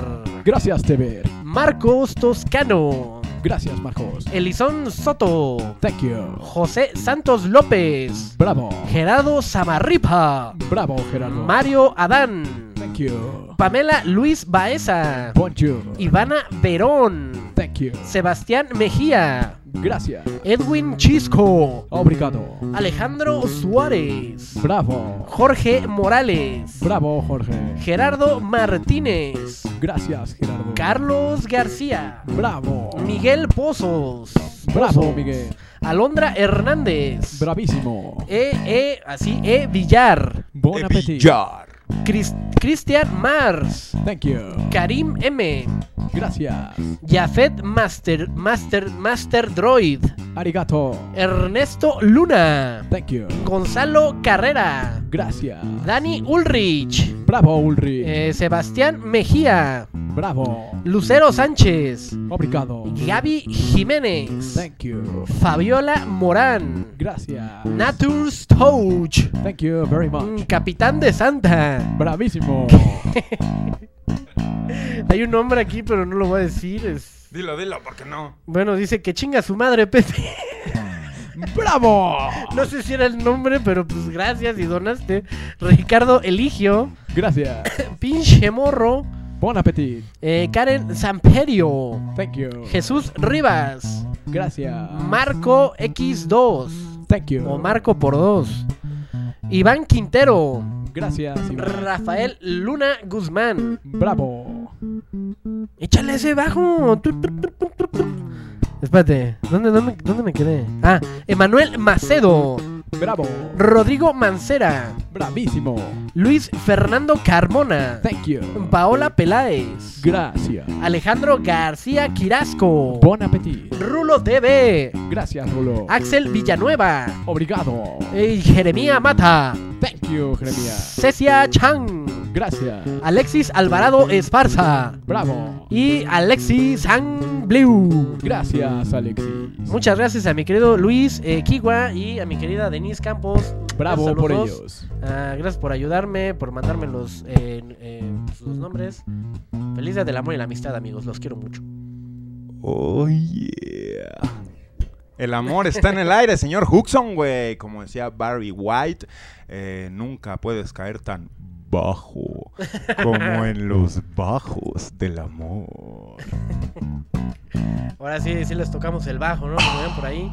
Gracias, Teber. Marcos Toscano. Gracias, Marcos. Elison Soto. Thank you. José Santos López. Bravo. Gerardo Samarripa. Bravo, Gerardo. Mario Adán. Thank you. Pamela Luis Baeza. Bonjour. Ivana Verón. Thank you. Sebastián Mejía. Gracias. Edwin Chisco. Obrigado. Alejandro Suárez. Bravo. Jorge Morales. Bravo, Jorge. Gerardo Martínez. Gracias, Gerardo. Carlos García. Bravo. Miguel Pozos. Bravo, Pozos. Miguel. Alondra Hernández. Bravísimo. E, E, así, E Villar. Bon appetit. Cris- Cristian Mars. Thank you. Karim M. Gracias. Jafet Master, Master, Master Droid. Arigato. Ernesto Luna. Thank you. Gonzalo Carrera. Gracias. Dani Ulrich. Bravo, Ulrich. eh, Sebastián Mejía. Bravo. Lucero Sánchez. Obrigado. Gaby Jiménez. Thank you. Fabiola Morán. Gracias. Natur Stouch. Thank you very much. Capitán de Santa. Bravísimo. Hay un nombre aquí, pero no lo voy a decir. Es... Dilo, dilo, porque no. Bueno, dice que chinga su madre, Pepe. ¡Bravo! No sé si era el nombre, pero pues gracias y donaste. Ricardo Eligio. Gracias. Pinche morro. Bon appetit. eh, Karen Samperio. Thank you. Jesús Rivas. Gracias. Marco X2. Thank you. O Marco por 2. Iván Quintero. Gracias. Iván. Rafael Luna Guzmán. Bravo. Échale ese bajo. Espérate, ¿dónde, dónde, ¿dónde me quedé? Ah, Emanuel Macedo. Bravo. Rodrigo Mancera. Bravísimo. Luis Fernando Carmona. Thank you. Paola Peláez. Gracias. Alejandro García Quirasco. Bon appetit. Rulo TV. Gracias, Rulo. Axel Villanueva. Obrigado. eh, Jeremía Mata. Thank you, Jeremías. Cecia Chang. Gracias. Alexis Alvarado Esparza. Bravo. Y Alexis Sang Blue. Gracias, Alexis. Muchas gracias a mi querido Luis eh, Kiwa y a mi querida Denise Campos. Bravo Gracias por ellos. Ah, gracias por ayudarme, por mandarme los, eh, eh, pues, los nombres. Feliz día del amor y la amistad, amigos. Los quiero mucho. Oh, yeah. El amor está en el aire, señor Huxon, güey. Como decía Barry White, eh, nunca puedes caer tan bajo como en los bajos del amor. Ahora sí, sí les tocamos el bajo, ¿no? Como ven por ahí.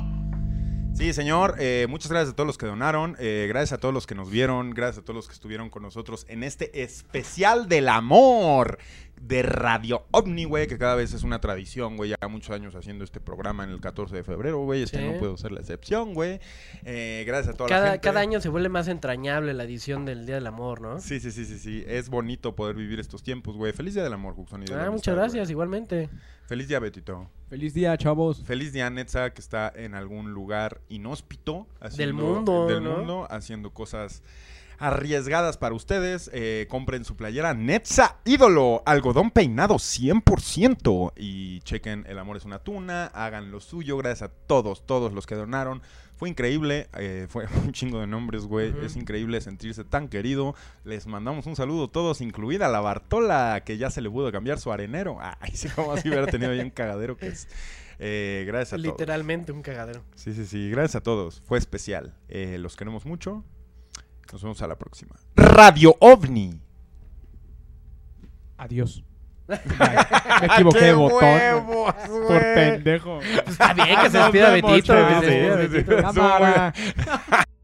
Sí, señor. eh, muchas gracias a todos los que donaron. eh, gracias a todos los que nos vieron. Gracias a todos los que estuvieron con nosotros en este especial del amor de Radio OVNI, güey, que cada vez es una tradición, güey. Ya muchos años haciendo este programa en el 14 de febrero, güey. Este Sí. no puedo ser la excepción, güey. Eh, gracias a toda la Cada, gente. cada año se vuelve más entrañable la edición del Día del Amor, ¿no? Sí, sí, sí, sí, sí. Es bonito poder vivir estos tiempos, güey. Feliz Día del Amor, Juxon. la Ah, amistad, muchas gracias, igualmente. Feliz día, Betito. Feliz día, chavos. Feliz día, Netza, que está en algún lugar inhóspito. haciendo- mundo, Del ¿no? mundo, haciendo cosas arriesgadas para ustedes. Eh, compren su playera Netza Ídolo, algodón peinado 100%. Y chequen El Amor es una tuna, hagan lo suyo. Gracias a todos, todos los que donaron. Fue increíble, eh, fue un chingo de nombres, güey. Es increíble sentirse tan querido. Les mandamos un saludo todos, incluida la Bartola, que ya se le pudo cambiar su arenero. Ay, sí, como así hubiera tenido ahí un cagadero que es. Eh, gracias a todos. Literalmente un cagadero. Sí, sí, sí. Gracias a todos. Fue especial. Eh, los queremos mucho. Nos vemos a la próxima. Radio OVNI. Adiós. Ay, me equivoqué de ¡Qué botón. huevos, Por pendejo. Está bien que se despida Betito, que se despida Sí, sí, sí, Betito. Cámara.